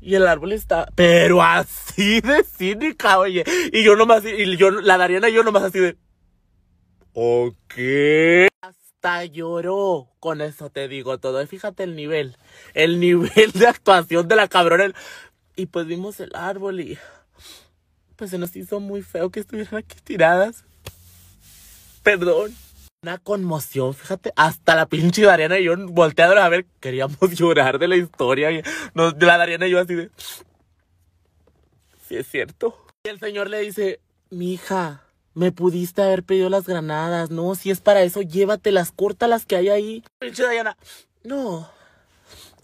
Speaker 1: Y el árbol está, pero así de cínica, oye. Y yo nomás, y yo, la Dariana y yo nomás así de, ok. Hasta lloró. Con eso te digo todo. Y fíjate el nivel. El nivel de actuación de la cabrona. Y pues vimos el árbol y pues se nos hizo muy feo que estuvieran aquí tiradas. Perdón. Una conmoción, fíjate, hasta la pinche Dariana y yo volteados a ver, queríamos llorar de la historia. Y nos, la Dariana y yo así de... Sí, es cierto. Y el señor le dice, mi hija, me pudiste haber pedido las granadas, no, si es para eso, llévatelas, las que hay ahí. Pinche Dariana, no,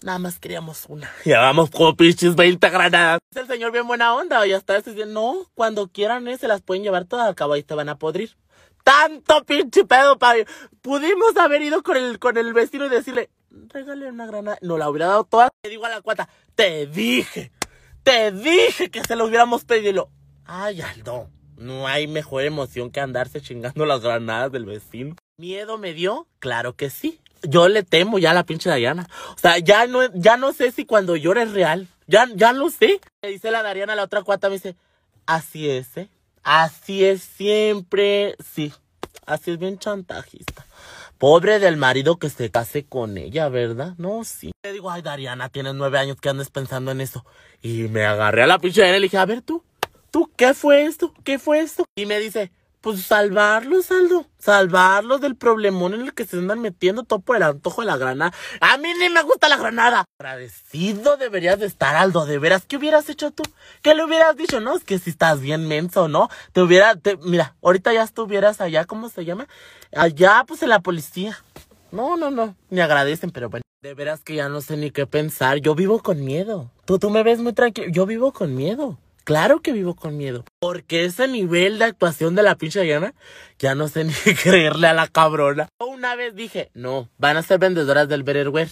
Speaker 1: Nada más queríamos una. Ya vamos como pinches 20 granadas. El señor bien buena onda. Ya está diciendo, no, cuando quieran eh, se las pueden llevar todas al cabo ahí te van a podrir. Tanto pinche pedo, papi. Pudimos haber ido con el, con el vecino y decirle, regale una granada. No la hubiera dado toda. Le digo a la cuata, te dije, te dije que se lo hubiéramos pedido. Ay, Aldo, no hay mejor emoción que andarse chingando las granadas del vecino. ¿Miedo me dio? Claro que sí yo le temo ya a la pinche Dayana. O sea, ya no, ya no sé si cuando llora es real. Ya, ya lo sé. Me dice la Dariana, la otra cuata, me dice, así es, ¿eh? Así es siempre, sí. Así es bien chantajista. Pobre del marido que se case con ella, ¿verdad? No, sí. Le digo, ay, Dariana, tienes nueve años que andes pensando en eso. Y me agarré a la pinche Dariana y le dije, a ver tú, tú, ¿qué fue esto? ¿Qué fue esto? Y me dice, pues salvarlos, Aldo. Salvarlos del problemón en el que se andan metiendo todo por el antojo de la granada. A mí ni me gusta la granada. Agradecido deberías de estar, Aldo. De veras, ¿qué hubieras hecho tú? ¿Qué le hubieras dicho? No, es que si estás bien menso, ¿no? Te hubiera, mira, ahorita ya estuvieras allá, ¿cómo se llama? Allá, pues en la policía. No, no, no. Ni agradecen, pero bueno. De veras que ya no sé ni qué pensar. Yo vivo con miedo. Tú, tú me ves muy tranquilo. Yo vivo con miedo. Claro que vivo con miedo. Porque ese nivel de actuación de la pinche Diana, ya no sé ni creerle a la cabrona. Una vez dije, no, van a ser vendedoras del Betterware.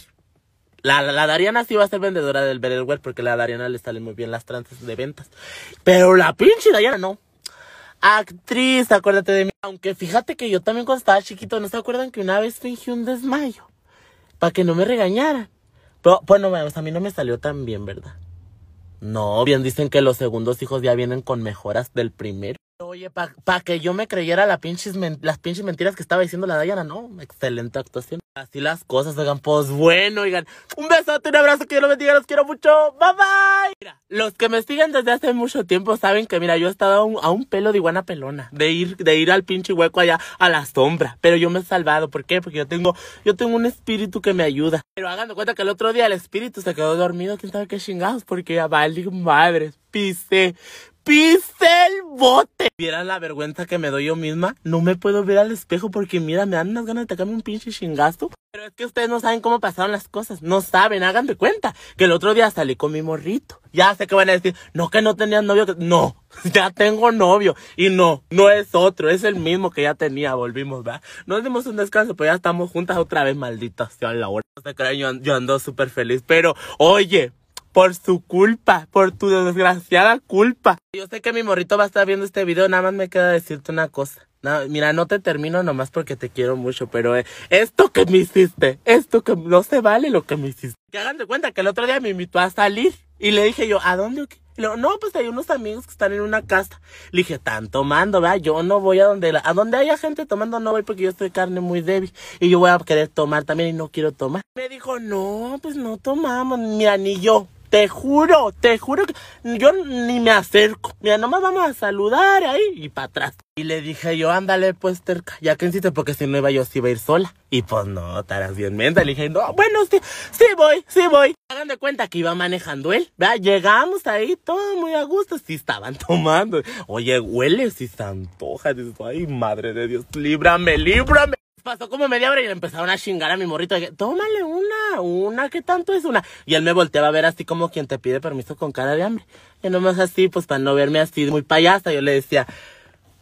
Speaker 1: La, la, Dariana sí va a ser vendedora del Betterware porque la Dariana le salen muy bien las tranzas de ventas. Pero la pinche Diana no. Actriz, acuérdate de mí. Aunque fíjate que yo también cuando estaba chiquito, ¿no se acuerdan que una vez fingí un desmayo? Para que no me regañaran. Pero, bueno, a mí no me salió tan bien, ¿verdad? No, bien dicen que los segundos hijos ya vienen con mejoras del primero. Oye, para pa que yo me creyera la pinches las pinches mentiras que estaba diciendo la Dayana, no, excelente actuación. Así las cosas, oigan, pues bueno, oigan, un besote, un abrazo, que Dios los bendiga, los quiero mucho, bye bye. Los que me siguen desde hace mucho tiempo saben que, mira, yo he estado a un, pelo de iguana pelona, de ir, de ir al pinche hueco allá a la sombra, pero yo me he salvado, ¿por qué? Porque yo tengo, yo tengo un espíritu que me ayuda. Pero hagan de cuenta que el otro día el espíritu se quedó dormido, quién sabe qué chingados, porque ya vale madres, pisé, pise el bote. Vieran la vergüenza que me doy yo misma. No me puedo ver al espejo porque mira, me dan unas ganas de tacarme un pinche chingazo. Pero es que ustedes no saben cómo pasaron las cosas. No saben, hagan de cuenta. Que el otro día salí con mi morrito. Ya sé que van a decir, no que no tenías novio. No, ya tengo novio. Y no, no es otro, es el mismo que ya tenía. Volvimos, ¿verdad? Nos dimos un descanso, pero ya estamos juntas otra vez, maldita sea la hora. No se crean, yo, yo ando súper feliz. Pero, oye, por su culpa, por tu desgraciada culpa. Yo sé que mi morrito va a estar viendo este video, nada más me queda decirte una cosa. mira, no te termino nomás porque te quiero mucho, pero eh, esto que me hiciste, esto que no se vale lo que me hiciste. Que hagan de cuenta que el otro día me invitó a salir Y le dije yo, ¿a dónde? o qué? Y luego, no, pues hay unos amigos que están en una casa. Le dije, están tomando, ¿verdad? Yo no voy a donde, a donde haya gente tomando, no voy porque yo estoy carne muy débil. Y yo voy a querer tomar también y no quiero tomar. Me dijo, no, pues no tomamos. Mira, ni yo. Te juro, te juro que yo ni me acerco. Mira, nomás vamos a saludar ahí y para atrás. Y le dije yo, ándale pues terca, ya que insiste, porque si no iba yo, sí iba a ir sola. Y pues no, estarás bien menta. Le dije, no, bueno, sí, sí voy, sí voy. Hagan de cuenta que iba manejando él. ¿verdad? Llegamos ahí, todo muy a gusto. Sí estaban tomando. Oye, huele, si se antoja. Dices, ay, madre de Dios, líbrame, líbrame. Pasó como media hora y le empezaron a chingar a mi morrito. que, Tómale una, una, ¿qué tanto es una? Y él me volteaba a ver así como quien te pide permiso con cara de hambre. Y nomás así, pues para no verme así muy payasa, yo le decía,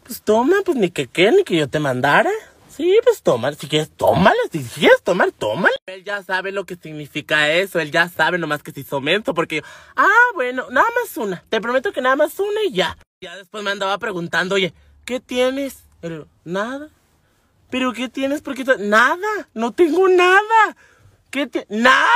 Speaker 1: pues toma, pues ni que qué, ni que yo te mandara. Sí, pues toma, si quieres, tómala, si quieres tomar, tómala. Él ya sabe lo que significa eso, él ya sabe nomás que se hizo menso, porque yo, ah, bueno, nada más una, te prometo que nada más una y ya. Ya después me andaba preguntando, oye, ¿qué tienes? Digo, nada. ¿Pero qué tienes? Porque nada, no tengo nada. ¿Qué ti- Nada.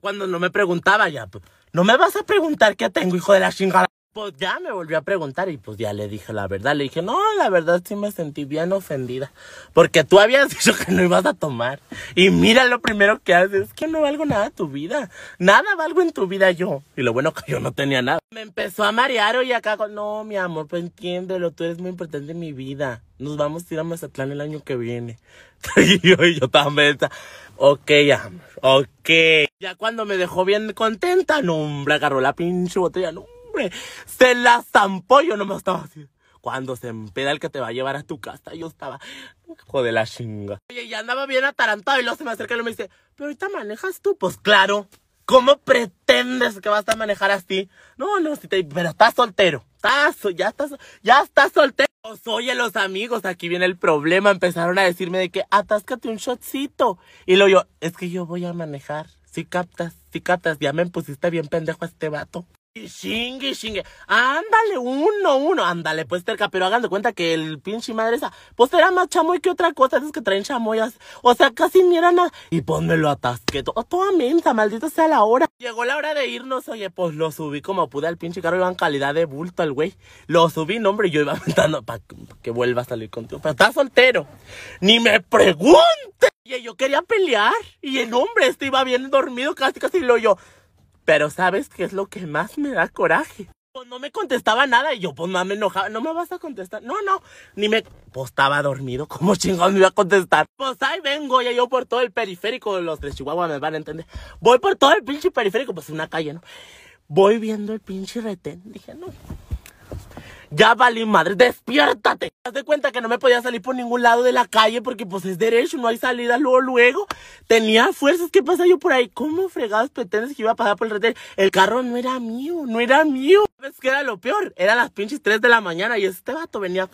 Speaker 1: Cuando no me preguntaba ya, pues, no me vas a preguntar qué tengo, hijo de la chingada. Pues ya me volvió a preguntar y pues ya le dije la verdad. Le dije, no, la verdad sí me sentí bien ofendida. Porque tú habías dicho que no ibas a tomar. Y mira lo primero que haces, es que no valgo nada tu vida. Nada valgo en tu vida yo. Y lo bueno que yo no tenía nada. Me empezó a marear y acá con, no, mi amor, pues entiéndelo, tú eres muy importante en mi vida. Nos vamos a ir a Mazatlán el año que viene. y yo, y yo también. Ok, amor, ok. Ya cuando me dejó bien contenta, no, hombre, agarró la pinche botella, no, Se la zampó, yo no me estaba así. Cuando se empeda el que te va a llevar a tu casa, yo estaba, hijo de la chinga. Oye, ya andaba bien atarantado y luego se me acerca y me dice, pero ahorita manejas tú. Pues claro, ¿cómo pretendes que vas a manejar así? No, no, si te, pero estás soltero. Estás, ya estás, ya estás soltero. Pues, Oye, los amigos, aquí viene el problema. Empezaron a decirme de que atáscate un shotcito. Y luego yo, es que yo voy a manejar. Si captas, si captas, ya me pusiste bien pendejo a este vato. Y chingue, chingue. Ándale, uno, uno. Ándale, pues cerca. Pero hagan de cuenta que el pinche madre esa, pues era más chamoy que otra cosa. Esos que traen chamoyas. O sea, casi ni era nada. Y pues me lo atasqué. to- toda mensa, maldita sea la hora. Llegó la hora de irnos. Oye, pues lo subí como pude al pinche carro. Iba en calidad de bulto el güey. Lo subí, no, hombre. Yo iba aventando para que vuelva a salir contigo. Pero está soltero. Ni me pregunte. Y yo quería pelear. Y el hombre este iba bien dormido. Casi, casi lo yo. Pero ¿sabes qué es lo que más me da coraje? Pues no me contestaba nada y yo pues más me enojaba. No me vas a contestar. No, no. Ni me... Pues estaba dormido. ¿Cómo chingados me iba a contestar? Pues ahí vengo ya yo por todo el periférico. Los de Chihuahua me van a entender. Voy por todo el pinche periférico. Pues una calle, ¿no? Voy viendo el pinche retén. Dije, no. Ya valí madre, despiértate. Haz de cuenta que no me podía salir por ningún lado de la calle porque pues es derecho, no hay salida luego, luego. Tenía fuerzas, ¿qué pasa yo por ahí? ¿Cómo fregados pretendes que iba a pasar por el retén? El carro no era mío, no era mío. ¿Sabes qué era lo peor? Eran las pinches 3 de la mañana y este vato venía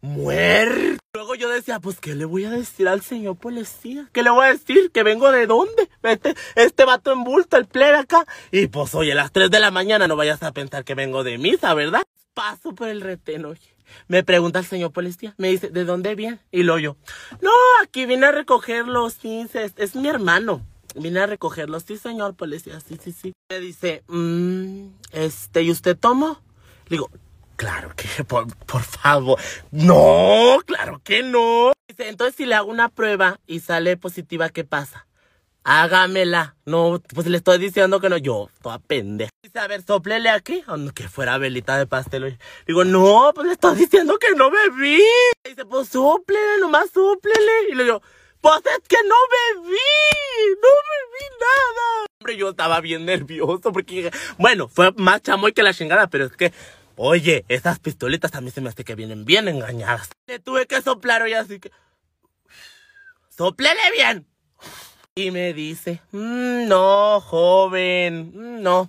Speaker 1: muerto. Luego yo decía, pues, ¿qué le voy a decir al señor policía? ¿Qué le voy a decir? ¿Que vengo de dónde? Este, este vato en bulto, el plebe acá. Y pues, oye, a las 3 de la mañana no vayas a pensar que vengo de misa, ¿verdad? Paso por el retén, oye. Me pregunta el señor policía, me dice, ¿de dónde viene? Y lo yo, no, aquí vine a recogerlo, sí, es, es mi hermano. Vine a recogerlo, sí, señor policía, sí, sí, sí. Me dice, mm, este, ¿y usted tomó? Le digo, claro que, por, por favor, no, claro que no. Dice, entonces si le hago una prueba y sale positiva, ¿qué pasa? Hágamela. No, pues le estoy diciendo que no. Yo, toda pendeja. Dice, a ver, soplele aquí. Aunque fuera velita de pastel. Digo, no, pues le estoy diciendo que no bebí. Dice, pues soplele, nomás soplele. Y le digo, pues es que no bebí. No bebí nada. Hombre, yo estaba bien nervioso porque bueno, fue más chamoy que la chingada, pero es que, oye, esas pistolitas a mí se me hace que vienen bien engañadas. Le tuve que soplar hoy así que, soplele bien. Y me dice, "Mm, no, joven, mm, no.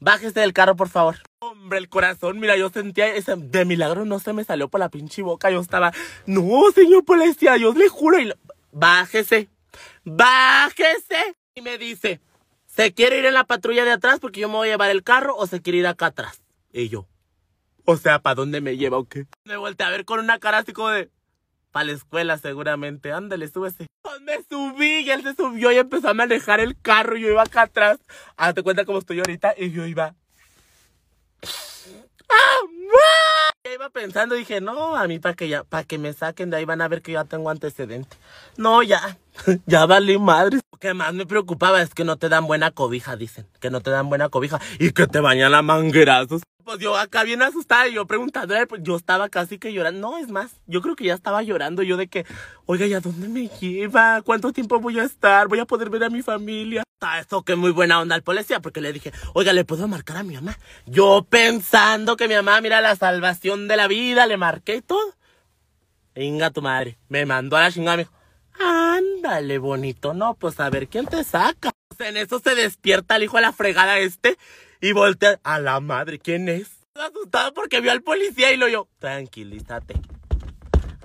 Speaker 1: Bájese del carro, por favor. Hombre, el corazón, mira, yo sentía ese, de milagro no se me salió por la pinche boca. Yo estaba, no, señor policía, yo le juro. Y lo- bájese, bájese. Y me dice, ¿se quiere ir en la patrulla de atrás porque yo me voy a llevar el carro o se quiere ir acá atrás? Y yo, o sea, ¿para dónde me lleva o qué? Me volteé a ver con una cara así como de, Para la escuela seguramente. Ándale, súbese. Me subí y él se subió y empezó a manejar el carro. Y yo iba acá atrás. Hazte cuenta cómo estoy ahorita. Y yo iba. ¡Ah! Ya iba pensando, dije, no, a mí para que ya, para que me saquen de ahí van a ver que ya tengo antecedente. No, ya, ya vale madre. Lo que más me preocupaba es que no te dan buena cobija, dicen. Que no te dan buena cobija y que te bañan a manguerazos. Pues yo acá bien asustada y yo preguntando, pues yo estaba casi que llorando. No, es más, yo creo que ya estaba llorando yo de que, oiga, ¿y a dónde me lleva? ¿Cuánto tiempo voy a estar? ¿Voy a poder ver a mi familia? Está eso que muy buena onda al policía porque le dije, oiga, ¿le puedo marcar a mi mamá? Yo pensando que mi mamá, mira la salvación de la vida, le marqué todo. Venga tu madre, me mandó a la chingada, me dijo, ándale bonito, no, pues a ver, ¿quién te saca? En eso se despierta el hijo de la fregada este y voltea a la madre. ¿Quién es? Asustado porque vio al policía y lo yo. Tranquilízate.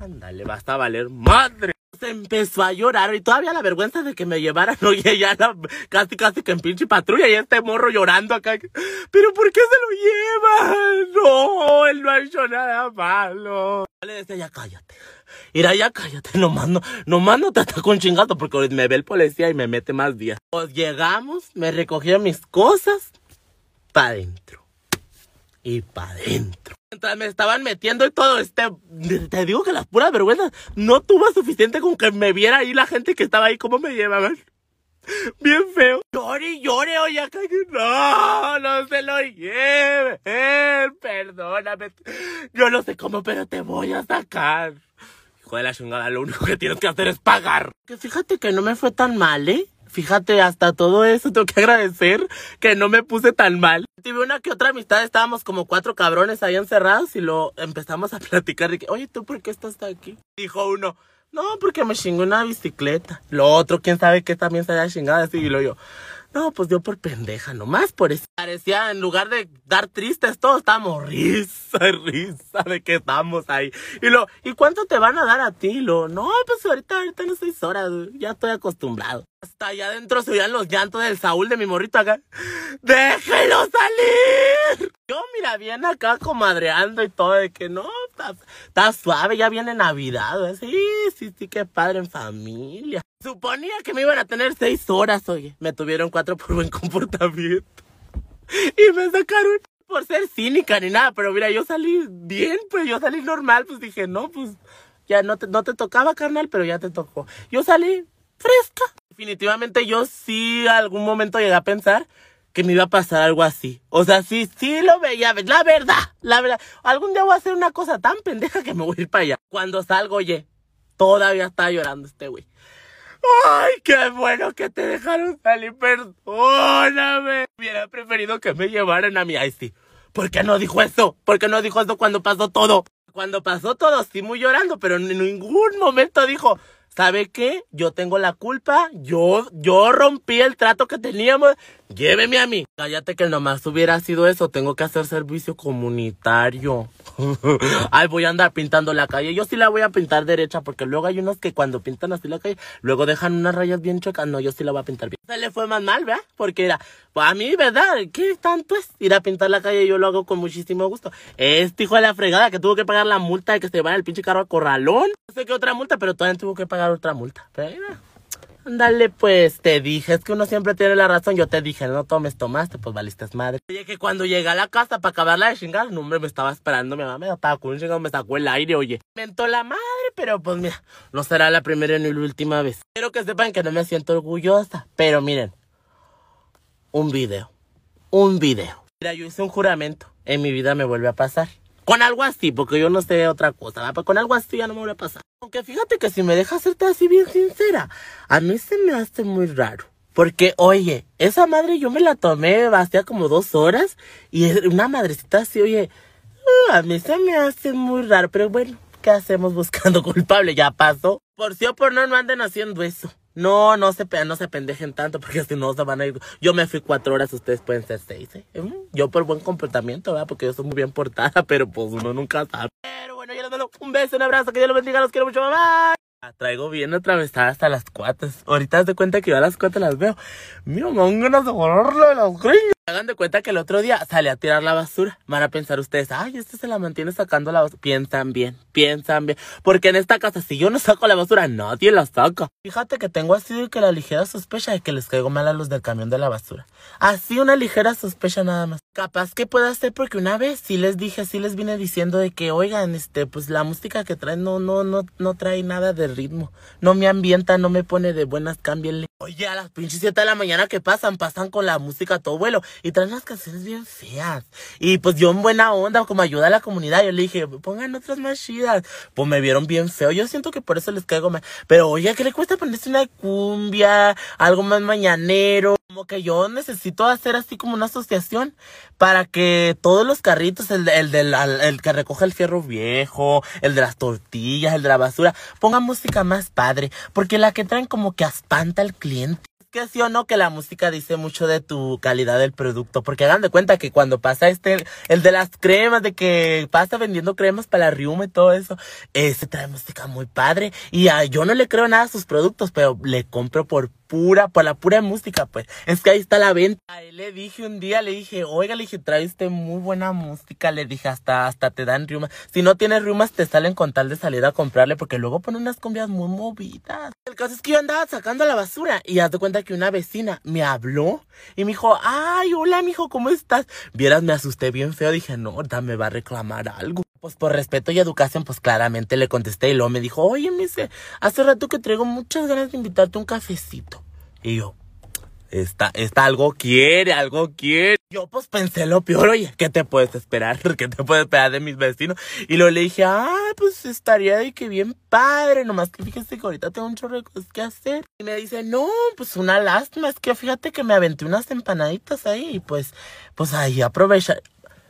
Speaker 1: Ándale, basta valer madre. Se empezó a llorar y todavía la vergüenza de que me llevaran, oye, ya la, casi casi que en pinche patrulla y este morro llorando acá. Pero ¿por qué se lo lleva? No, él no ha hecho nada malo. Le decía, ya cállate. Mira, ya cállate, no, nomás no te atacó un chingazo porque me ve el policía y me mete más días. Pues llegamos, me recogieron mis cosas, pa' adentro. Y pa' adentro. Mientras me estaban metiendo y todo este, te digo que las puras vergüenzas, no tuvo suficiente con que me viera ahí la gente que estaba ahí, cómo me llevaban. Bien feo. Llore llore, oye, acá. No, no se lo lleve. perdóname. Yo no sé cómo, pero te voy a sacar. Hijo de la chingada, lo único que tienes que hacer es pagar. Que fíjate que no me fue tan mal, ¿eh? Fíjate, hasta todo eso tengo que agradecer que no me puse tan mal. Tuve una que otra amistad, estábamos como cuatro cabrones ahí encerrados y lo empezamos a platicar de que, oye, ¿tú por qué estás aquí? Dijo uno, no, porque me chingó una bicicleta. Lo otro, quién sabe qué también se haya chingado así. Y lo yo, no, pues yo por pendeja, nomás por eso. Parecía, en lugar de dar tristes, todos estábamos risa, risa de que estamos ahí. Y lo, ¿y cuánto te van a dar a ti? Lo, no, pues ahorita, ahorita no seis horas, ya estoy acostumbrado. Hasta allá adentro se oían los llantos del Saúl de mi morrito acá. ¡Déjelo salir! Yo, mira, bien acá comadreando y todo, de que no, está, suave, ya viene Navidad. Sí, sí, sí, qué padre en familia. Suponía que me iban a tener seis horas, oye. Me tuvieron cuatro por buen comportamiento. Y me sacaron por ser cínica ni nada, pero mira, yo salí bien, pues yo salí normal, pues dije, no, pues ya no te, no te tocaba, carnal, pero ya te tocó. Yo salí fresca. Definitivamente yo sí algún momento llegué a pensar que me iba a pasar algo así. O sea, sí, sí lo veía, la verdad, la verdad. Algún día voy a hacer una cosa tan pendeja que me voy a ir para allá. Cuando salgo, oye, todavía está llorando este güey. ¡Ay, qué bueno que te dejaron salir! Perdóname. Hubiera preferido que me llevaran a mi sí. ¿Por qué no dijo eso? ¿Por qué no dijo eso cuando pasó todo? Cuando pasó todo, sí muy llorando, pero en ningún momento dijo, ¿sabe qué? Yo tengo la culpa, yo, yo rompí el trato que teníamos, lléveme a mí. Cállate que nomás hubiera sido eso, tengo que hacer servicio comunitario. Ay, voy a andar pintando la calle. Yo sí la voy a pintar derecha porque luego hay unos que cuando pintan así la calle, luego dejan unas rayas bien chocas. No, yo sí la voy a pintar bien. Se le fue más mal, ¿verdad? Porque era, pues a mí, ¿verdad? ¿Qué tanto es ir a pintar la calle? Yo lo hago con muchísimo gusto. Este hijo de la fregada que tuvo que pagar la multa de que se vaya el pinche carro a corralón. No sé qué otra multa, pero todavía tuvo que pagar otra multa. Pero, Ándale, pues, te dije, es que uno siempre tiene la razón. Yo te dije, no tomes, tomaste, pues valiste madre. Oye, que cuando llegué a la casa para acabarla de chingar, no, hombre, me estaba esperando, mi mamá me con un chingado, me sacó el aire, oye. Me mentó la madre, pero pues mira, no será la primera ni la última vez. Quiero que sepan que no me siento orgullosa, pero miren, un video, un video. Mira, yo hice un juramento, en mi vida me vuelve a pasar. Con algo así, porque yo no sé otra cosa, ¿verdad? Con algo así ya no me vuelve a pasar. Aunque fíjate que si me dejas serte así bien sincera, a mí se me hace muy raro. Porque, oye, esa madre yo me la tomé hacía como dos horas y una madrecita así, oye, uh, a mí se me hace muy raro, pero bueno, ¿qué hacemos buscando culpable? Ya pasó. Por sí o por no, no anden haciendo eso. No, no se, no se pendejen tanto porque si no se van a ir. Yo me fui cuatro horas, ustedes pueden ser seis. ¿eh? Mm, yo por buen comportamiento, ¿verdad? Porque yo soy muy bien portada, pero pues uno nunca sabe. Pero bueno, yo les doy un beso, un abrazo, que Dios los bendiga, los quiero mucho, mamá. La traigo bien atravesada hasta las cuatas. Ahorita de cuenta que yo a las cuatas las veo. Mira, me dan ganas de de las Hagan de cuenta que el otro día sale a tirar la basura. Van a pensar ustedes, ay, este se la mantiene sacando la basura. Piensan bien, piensan bien. Porque en esta casa, si yo no saco la basura, nadie la saca. Fíjate que tengo así que la ligera sospecha de que les caigo mal a los del camión de la basura. Así una ligera sospecha nada más. Capaz que pueda ser porque una vez sí les dije, sí les vine diciendo de que, oigan, este, pues la música que traen no, no, no, no trae nada de ritmo. No me ambienta, no me pone de buenas, cámbienle. Oye, a las pinches 7 de la mañana que pasan, pasan con la música a todo vuelo y traen las canciones bien feas. Y pues yo en buena onda, como ayuda a la comunidad, yo le dije, pongan otras más chidas. Pues me vieron bien feo. Yo siento que por eso les caigo mal. Pero oye, ¿qué le cuesta ponerse una cumbia? Algo más mañanero. Como que yo necesito hacer así como una asociación para que todos los carritos, el, el, del, el que recoge el fierro viejo, el de las tortillas, el de la basura, pongan música más padre. Porque la que traen como que espanta al cliente que sí o no que la música dice mucho de tu calidad del producto. Porque hagan de cuenta que cuando pasa este, el de las cremas, de que pasa vendiendo cremas para la riuma y todo eso, ese trae música muy padre. Y yo no le creo nada a sus productos, pero le compro por pura, por la pura música, pues. Es que ahí está la venta. A él le dije un día, le dije, oiga, le dije, trae usted muy buena música. Le dije, hasta, hasta te dan riumas. Si no tienes riumas, te salen con tal de salir a comprarle, porque luego pone unas cumbias muy movidas. El caso es que yo andaba sacando la basura y haz de cuenta que una vecina me habló y me dijo, ay, hola, mijo, ¿cómo estás? Vieras, me asusté bien feo. Dije, no, me va a reclamar algo. Pues por respeto y educación, pues claramente le contesté y luego me dijo, oye, me dice, hace rato que traigo muchas ganas de invitarte un cafecito. Y yo, Está, está, algo quiere, algo quiere. Yo pues pensé lo peor, oye, ¿qué te puedes esperar? ¿Qué te puedes esperar de mis vecinos? Y luego le dije, ah, pues estaría de que bien padre, nomás que fíjese que ahorita tengo un chorro de cosas que hacer. Y me dice, no, pues una lástima, es que fíjate que me aventé unas empanaditas ahí y pues, pues ahí aprovecha.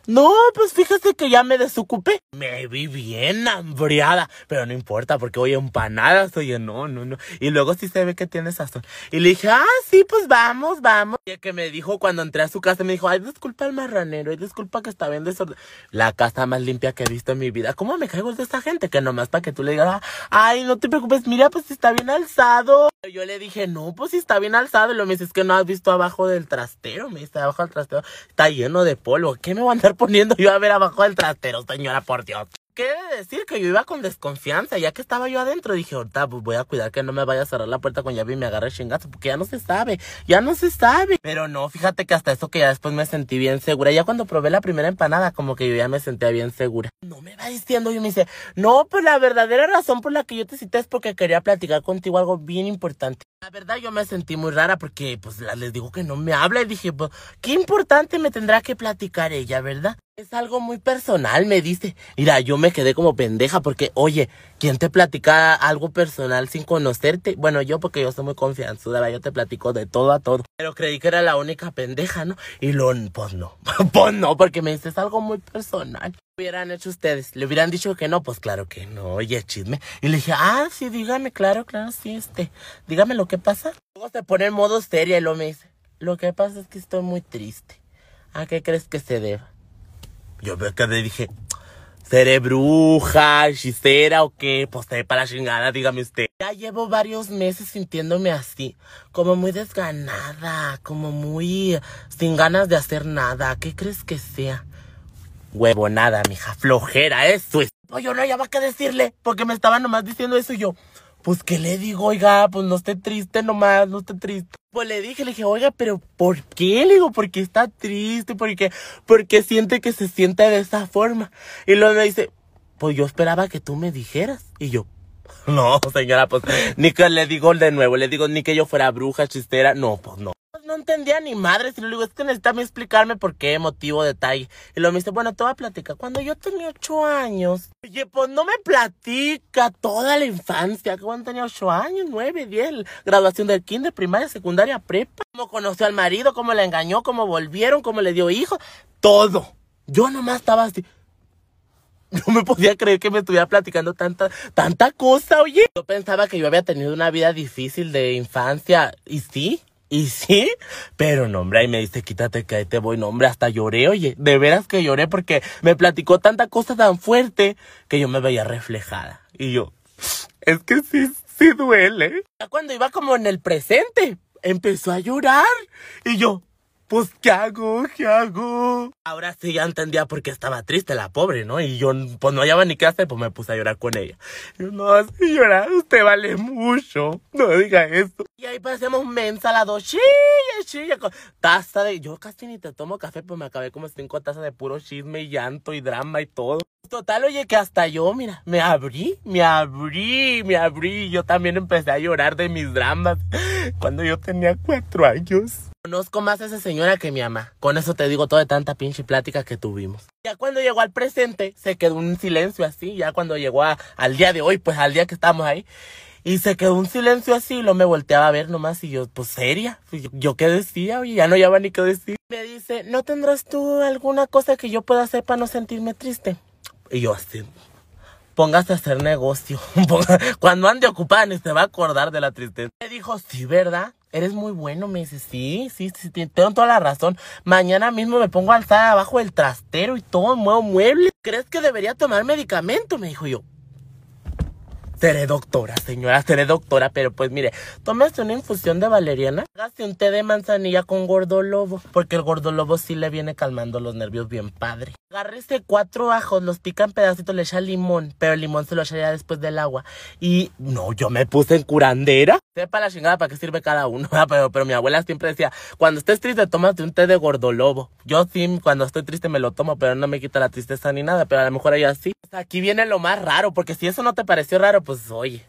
Speaker 1: No, pues fíjese que ya me desocupé. Me vi bien hambriada, pero no importa porque oye empanadas, oye, no, no, no. Y luego sí se ve que tiene sazón. Y le dije, ah, sí, pues vamos, vamos. Y que me dijo cuando entré a su casa, me dijo, ay, disculpa el marranero, y disculpa que está bien desorden. La casa más limpia que he visto en mi vida. ¿Cómo me caigo de esa gente? Que nomás para que tú le digas, ay, no te preocupes, mira, pues está bien alzado. Yo le dije, no, pues sí está bien alzado. Y lo me dice, es que no has visto abajo del trastero. Me dice, abajo del trastero está lleno de polvo. ¿Qué me va a andar poniendo yo a ver abajo del trastero, señora, por Dios? ¿Qué decir? Que yo iba con desconfianza, ya que estaba yo adentro. Dije, ahorita pues voy a cuidar que no me vaya a cerrar la puerta con llave y me agarre chingazo, porque ya no se sabe, ya no se sabe. Pero no, fíjate que hasta eso que ya después me sentí bien segura. Ya cuando probé la primera empanada, como que yo ya me sentía bien segura. No me va diciendo, y me dice, no, pues la verdadera razón por la que yo te cité es porque quería platicar contigo algo bien importante. La verdad yo me sentí muy rara porque pues les digo que no me habla y dije, pues, qué importante me tendrá que platicar ella, ¿verdad? Es algo muy personal, me dice. Mira, yo me quedé como pendeja porque, oye, ¿quién te platica algo personal sin conocerte? Bueno, yo porque yo soy muy confianzuda, yo te platico de todo a todo. Pero creí que era la única pendeja, ¿no? Y lo, pues no, pues no, porque me dices algo muy personal. ¿Qué hubieran hecho ustedes? ¿Le hubieran dicho que no? Pues claro que no, oye, chisme. Y le dije, ah, sí, dígame, claro, claro, sí, este, dígame lo que pasa. Luego se pone en modo seria y lo me dice, lo que pasa es que estoy muy triste. ¿A qué crees que se deba? Yo veo que le dije, ¿seré bruja, hechicera o qué? Pues para la chingada, dígame usted. Ya llevo varios meses sintiéndome así, como muy desganada, como muy sin ganas de hacer nada. ¿Qué crees que sea? Huevo, nada, mija, flojera, eso es. No, yo no había que decirle, porque me estaba nomás diciendo eso y yo, pues, ¿qué le digo? Oiga, pues no esté triste nomás, no esté triste. Pues le dije, le dije, oiga, pero ¿por qué? Le digo, porque está triste, porque, porque siente que se siente de esa forma. Y luego me dice, pues yo esperaba que tú me dijeras. Y yo, no, señora, pues ni que le digo de nuevo, le digo ni que yo fuera bruja, chistera, no, pues no no entendía ni madre. Si le digo, es que necesitaba explicarme por qué motivo, detalle. Y luego me dice, bueno, te voy a platicar. Cuando yo tenía ocho años, oye, pues no me platica toda la infancia. Cuando tenía ocho años, nueve, diez, graduación del kinder, primaria, secundaria, prepa. Cómo conoció al marido, cómo la engañó, cómo volvieron, cómo le dio hijo. Todo. Yo nomás estaba así. No me podía creer que me estuviera platicando tanta, tanta cosa, oye. Yo pensaba que yo había tenido una vida difícil de infancia. Y sí, y sí, pero no, hombre, ahí me dice, quítate que ahí te voy, no, hombre, hasta lloré, oye, de veras que lloré porque me platicó tanta cosa tan fuerte que yo me veía reflejada. Y yo, es que sí, sí duele. Ya cuando iba como en el presente, empezó a llorar. Y yo, pues, ¿qué hago? ¿Qué hago? Ahora sí ya entendía por qué estaba triste la pobre, ¿no? Y yo, pues, no hallaba ni qué hacer, pues me puse a llorar con ella. yo, no, señora, usted vale mucho. No diga eso. Y ahí pasemos mensa la dos, chilla, chilla, con taza de... Yo casi ni te tomo café, pues me acabé como cinco tazas de puro chisme y llanto y drama y todo. Total, oye, que hasta yo, mira, me abrí, me abrí, me abrí. Yo también empecé a llorar de mis dramas cuando yo tenía cuatro años. Conozco más a esa señora que mi mamá. Con eso te digo toda tanta pinche plática que tuvimos. Ya cuando llegó al presente, se quedó un silencio así. Ya cuando llegó al día de hoy, pues al día que estamos ahí. Y se quedó un silencio así, y lo me volteaba a ver nomás y yo, pues seria, pues, yo, qué decía, oye, ya no llevaba ni qué decir. Me dice, ¿no tendrás tú alguna cosa que yo pueda hacer para no sentirme triste? Y yo así, póngase a hacer negocio. Cuando ande ocupada ni se va a acordar de la tristeza. Me dijo, sí, ¿verdad? Eres muy bueno, me dice, sí, sí, sí, tengo toda la razón. Mañana mismo me pongo a alzar abajo del trastero y todo, muevo muebles. ¿Crees que debería tomar medicamento? Me dijo yo. Seré doctora, señora, seré doctora, pero pues mire, tómese una infusión de valeriana, hágase un té de manzanilla con gordolobo, porque el gordolobo sí le viene calmando los nervios bien padre. Agárrese cuatro ajos, los pica en pedacitos, le echa limón, pero el limón se lo echaría después del agua. Y no, yo me puse en curandera. Sepa la chingada para qué sirve cada uno, pero, pero mi abuela siempre decía, cuando estés triste, tómate un té de gordolobo. Yo sí, cuando estoy triste me lo tomo, pero no me quita la tristeza ni nada, pero a lo mejor ella sí. Aquí viene lo más raro, porque si eso no te pareció raro, pues oye.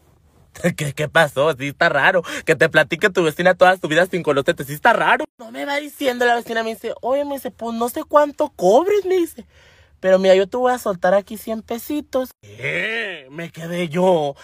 Speaker 1: ¿Qué, ¿Qué pasó? Sí está raro. Que te platique tu vecina toda su vida sin conocerte. Sí está raro. No me va diciendo la vecina. Me dice, oye, me dice, pues no sé cuánto cobres, me dice. Pero mira, yo te voy a soltar aquí 100 pesitos. ¿Qué? Me quedé yo.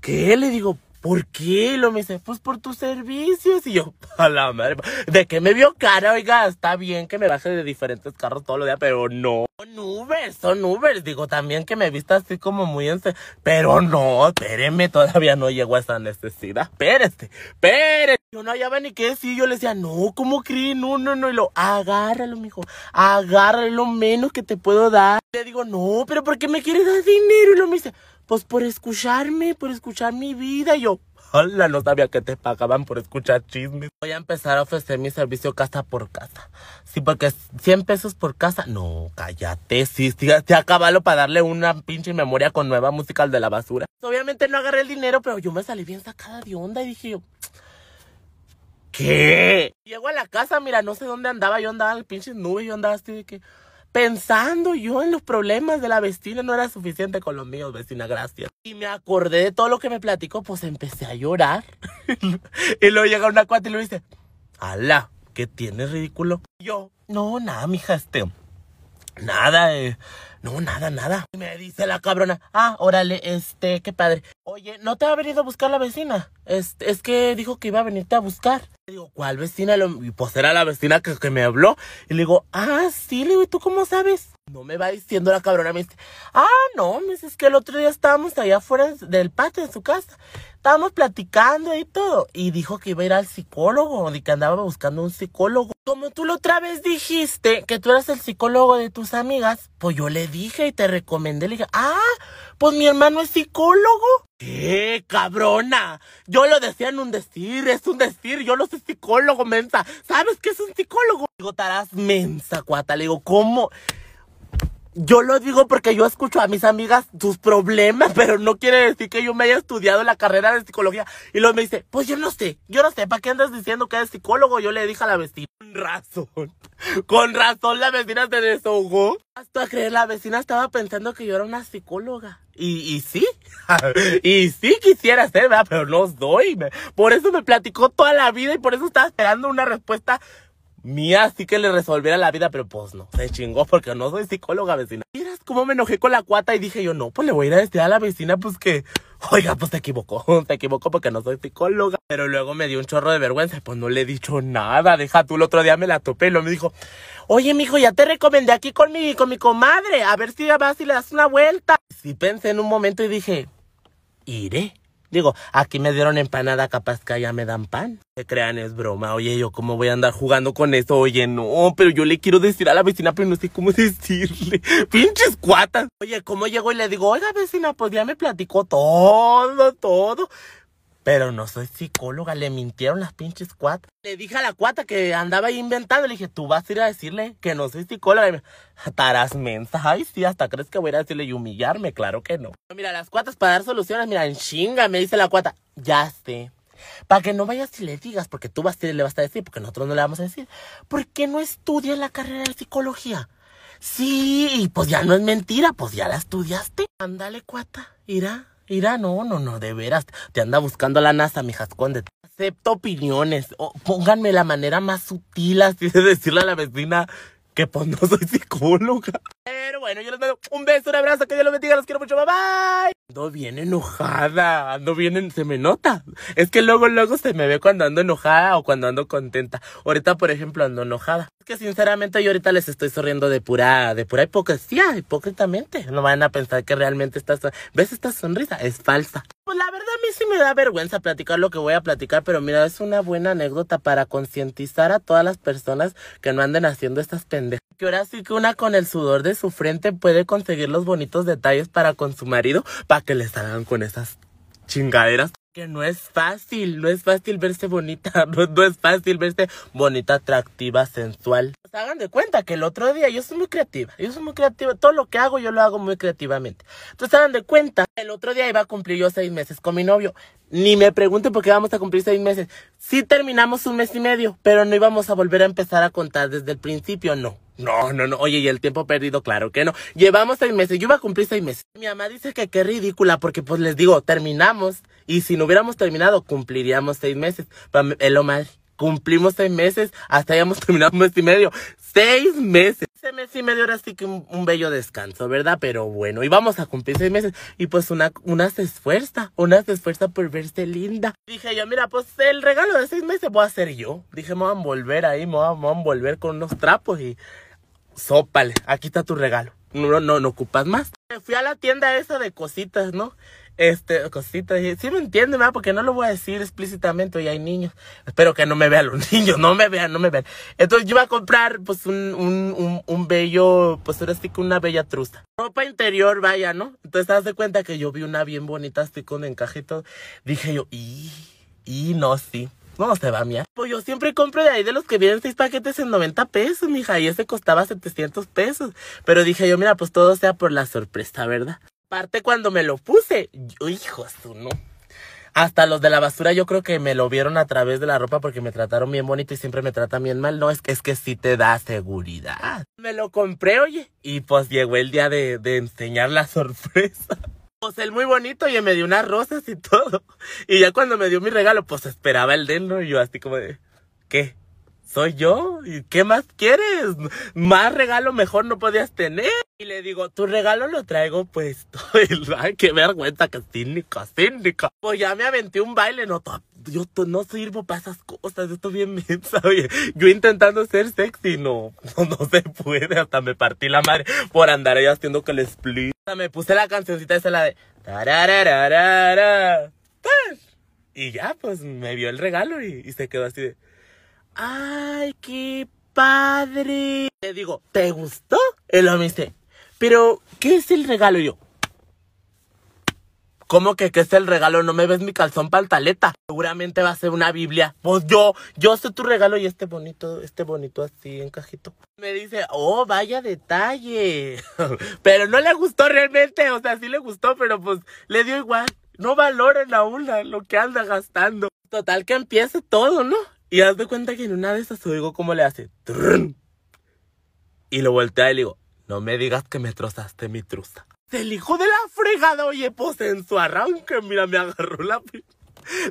Speaker 1: ¿Qué? Le digo, ¿Por qué? Lo me dice, pues por tus servicios. Y yo, a la madre, ¿de qué me vio cara? Oiga, está bien que me baje de diferentes carros todos los días, pero no. Son Ubers, son Ubers. Digo, también que me vista así como muy en... Pero no, espéreme, todavía no llego a esa necesidad. Espérese, espérese. Yo no hallaba ni qué decir. Yo le decía, no, ¿cómo crees? No, no, no. Y lo, agárralo, mijo. Agárralo lo menos que te puedo dar. Le digo, no, pero ¿por qué me quieres dar dinero? Y lo me dice, pues por escucharme, por escuchar mi vida. Y yo, hola, no sabía que te pagaban por escuchar chismes. Voy a empezar a ofrecer mi servicio casa por casa. Sí, porque 100 pesos por casa. No, cállate, sí, sí, sí acabalo para darle una pinche memoria con nueva musical de la basura. Obviamente no agarré el dinero, pero yo me salí bien sacada de onda y dije yo, ¿qué? Llego a la casa, mira, no sé dónde andaba, yo andaba en pinches nubes, yo andaba así de que pensando yo en los problemas de la vecina, no era suficiente con los míos, vecina, gracias. Y me acordé de todo lo que me platicó, pues empecé a llorar. y luego llega una cuata y le dice, ala, ¿qué tienes ridículo? Y yo, no, nada, mija, este, nada, eh, no, nada, nada. Y me dice la cabrona, ah, órale, este, qué padre. Oye, ¿no te ha venido a buscar la vecina? Es, es que dijo que iba a venirte a buscar. Le digo, ¿cuál vecina? Y pues era la vecina que, que me habló. Y le digo, ah, sí, le digo, ¿y tú cómo sabes? No me va diciendo la cabrona, me dice, ah, no, me dice, es que el otro día estábamos allá afuera del patio de su casa. Estábamos platicando y todo. Y dijo que iba a ir al psicólogo, y que andaba buscando un psicólogo. Como tú la otra vez dijiste que tú eras el psicólogo de tus amigas, pues yo le dije y te recomendé. Le dije, ah, pues mi hermano es psicólogo. ¿Qué, cabrona? Yo lo decía en un decir, es un decir, yo no soy psicólogo, mensa. ¿Sabes qué es un psicólogo? Digo, tarás mensa, cuata. Le digo, ¿cómo? Yo lo digo porque yo escucho a mis amigas sus problemas, pero no quiere decir que yo me haya estudiado la carrera de psicología. Y luego me dice, pues yo no sé, yo no sé, ¿para qué andas diciendo que eres psicólogo? Yo le dije a la vecina. Con razón, con razón la vecina se desahogó. Hasta creer, la vecina estaba pensando que yo era una psicóloga. Y, y sí, y sí quisiera ser, ¿verdad? Pero no soy. Por eso me platicó toda la vida y por eso estaba esperando una respuesta mía sí que le resolviera la vida, pero pues no, se chingó porque no soy psicóloga vecina. Miras cómo me enojé con la cuata y dije yo, no, pues le voy a ir a decir a la vecina, pues que, oiga, pues se equivocó, se equivocó porque no soy psicóloga. Pero luego me dio un chorro de vergüenza, pues no le he dicho nada, deja tú, el otro día me la topé y lo me dijo, oye, mijo, ya te recomendé aquí con mi, con mi comadre, a ver si vas y le das una vuelta. Sí pensé en un momento y dije, iré. Digo, aquí me dieron empanada, capaz que allá me dan pan. Se crean, es broma. Oye, yo cómo voy a andar jugando con eso. Oye, no, pero yo le quiero decir a la vecina, pero no sé cómo decirle. Pinches cuatas. Oye, ¿cómo llego y le digo, oiga, vecina, pues ya me platicó todo, todo. Pero no soy psicóloga, le mintieron las pinches cuatas. Le dije a la cuata que andaba ahí inventando, le dije, tú vas a ir a decirle que no soy psicóloga. Y me, Tarás mensa, ay sí, hasta crees que voy a ir a decirle y humillarme, claro que no. Mira, las cuatas para dar soluciones, mira, en chinga, me dice la cuata, ya sé. Para que no vayas y le digas, porque tú vas y le vas a decir, porque nosotros no le vamos a decir. ¿Por qué no estudias la carrera de psicología? Sí, pues ya no es mentira, pues ya la estudiaste. Ándale, cuata, irá. Irá, no, no, no, de veras. Te anda buscando la NASA, mija, escóndete. Acepto opiniones. O pónganme la manera más sutil así de decirle a la vecina que pues no soy psicóloga. Pero bueno, yo les mando un beso, un abrazo, que Dios los bendiga, los quiero mucho, bye bye. Ando bien enojada, ando bien, en, se me nota. Es que luego, luego se me ve cuando ando enojada o cuando ando contenta. Ahorita, por ejemplo, ando enojada. Es que sinceramente yo ahorita les estoy sonriendo de pura, de pura hipocresía, hipócritamente. No van a pensar que realmente esta, ¿ves esta sonrisa? Es falsa. Sí me da vergüenza platicar lo que voy a platicar, pero mira, es una buena anécdota para concientizar a todas las personas que no anden haciendo estas pendejas. Que ahora sí que una con el sudor de su frente puede conseguir los bonitos detalles para con su marido, para que les salgan con esas chingaderas. Que no es fácil, no es fácil verse bonita, no, es fácil verse bonita, atractiva, sensual. Se hagan de cuenta que el otro día yo soy muy creativa, yo soy muy creativa, todo lo que hago yo lo hago muy creativamente. Entonces hagan de cuenta, el otro día iba a cumplir yo seis meses con mi novio. Ni me pregunten por qué vamos a cumplir seis meses. Sí terminamos un mes y medio, pero no íbamos a volver a empezar a contar desde el principio, no. No, no, no. Oye, ¿y el tiempo perdido? Claro que no. Llevamos seis meses. Yo iba a cumplir seis meses. Mi mamá dice que qué ridícula porque pues les digo, terminamos. Y si no hubiéramos terminado, cumpliríamos seis meses. Es lo mal. Cumplimos seis meses. Hasta hayamos terminado un mes y medio. Seis meses. Ese mes y medio era así que un, bello descanso, ¿verdad? Pero bueno, íbamos a cumplir seis meses. Y pues una, una se esfuerza. Una se esfuerza por verse linda. Dije yo, mira, pues el regalo de seis meses voy a hacer yo. Dije, me voy a envolver ahí, me a, me voy a envolver con unos trapos y sópale, aquí está tu regalo. No, no, no ocupas más. Fui a la tienda esa de cositas, ¿no? Este, cositas. Sí me entienden, ¿verdad? Porque no lo voy a decir explícitamente, hoy hay niños. Espero que no me vean los niños, no me vean, no me vean. Entonces yo iba a comprar, pues, un, un, un, bello, pues ahora sí que una bella truza. Ropa interior, vaya, ¿no? Entonces te das cuenta que yo vi una bien bonita, así con encajito. Dije yo, y, y no, sí. No se va, mía. Pues yo siempre compro de ahí de los que vienen seis paquetes en 90 pesos, mija. Y ese costaba 700 pesos. Pero dije yo, mira, pues todo sea por la sorpresa, ¿verdad? Aparte cuando me lo puse, yo, hijo, tú no. Hasta los de la basura yo creo que me lo vieron a través de la ropa porque me trataron bien bonito y siempre me tratan bien mal. No, es que es que sí te da seguridad. Me lo compré, oye. Y pues llegó el día de, de enseñar la sorpresa. Pues él muy bonito y me dio unas rosas y todo. Y ya cuando me dio mi regalo, pues esperaba el de. Y yo así como de, ¿qué? ¿Soy yo? ¿Y qué más quieres? Más regalo mejor no podías tener. Y le digo, tu regalo lo traigo puesto. Ay, qué vergüenza, que cínica, cínica. Pues ya me aventé un baile, no, yo no sirvo para esas cosas, yo estoy bien mensa, oye. Yo intentando ser sexy, no, no, se puede, hasta me partí la madre por andar ahí haciendo que le split. Me puse la cancioncita esa, la de... Y ya, pues me vio el regalo y, y se quedó así de... ¡Ay, qué padre! Le digo, ¿te gustó? Él me dice, pero, ¿qué es el regalo? Y yo, ¿Cómo que qué es el regalo? ¿No me ves mi calzón pantaleta? Seguramente va a ser una Biblia. Pues yo, yo sé tu regalo y este bonito, este bonito así en cajito. Me dice, oh, vaya detalle. pero no le gustó realmente, o sea, sí le gustó, pero pues le dio igual. No valora la una lo que anda gastando. Total que empiece todo, ¿no? Y haz de cuenta que en una de esas oigo cómo le hace. Y lo voltea y le digo, no me digas que me trozaste mi truza. El hijo de la fregada, oye, pues en su arranque, mira, me agarró la,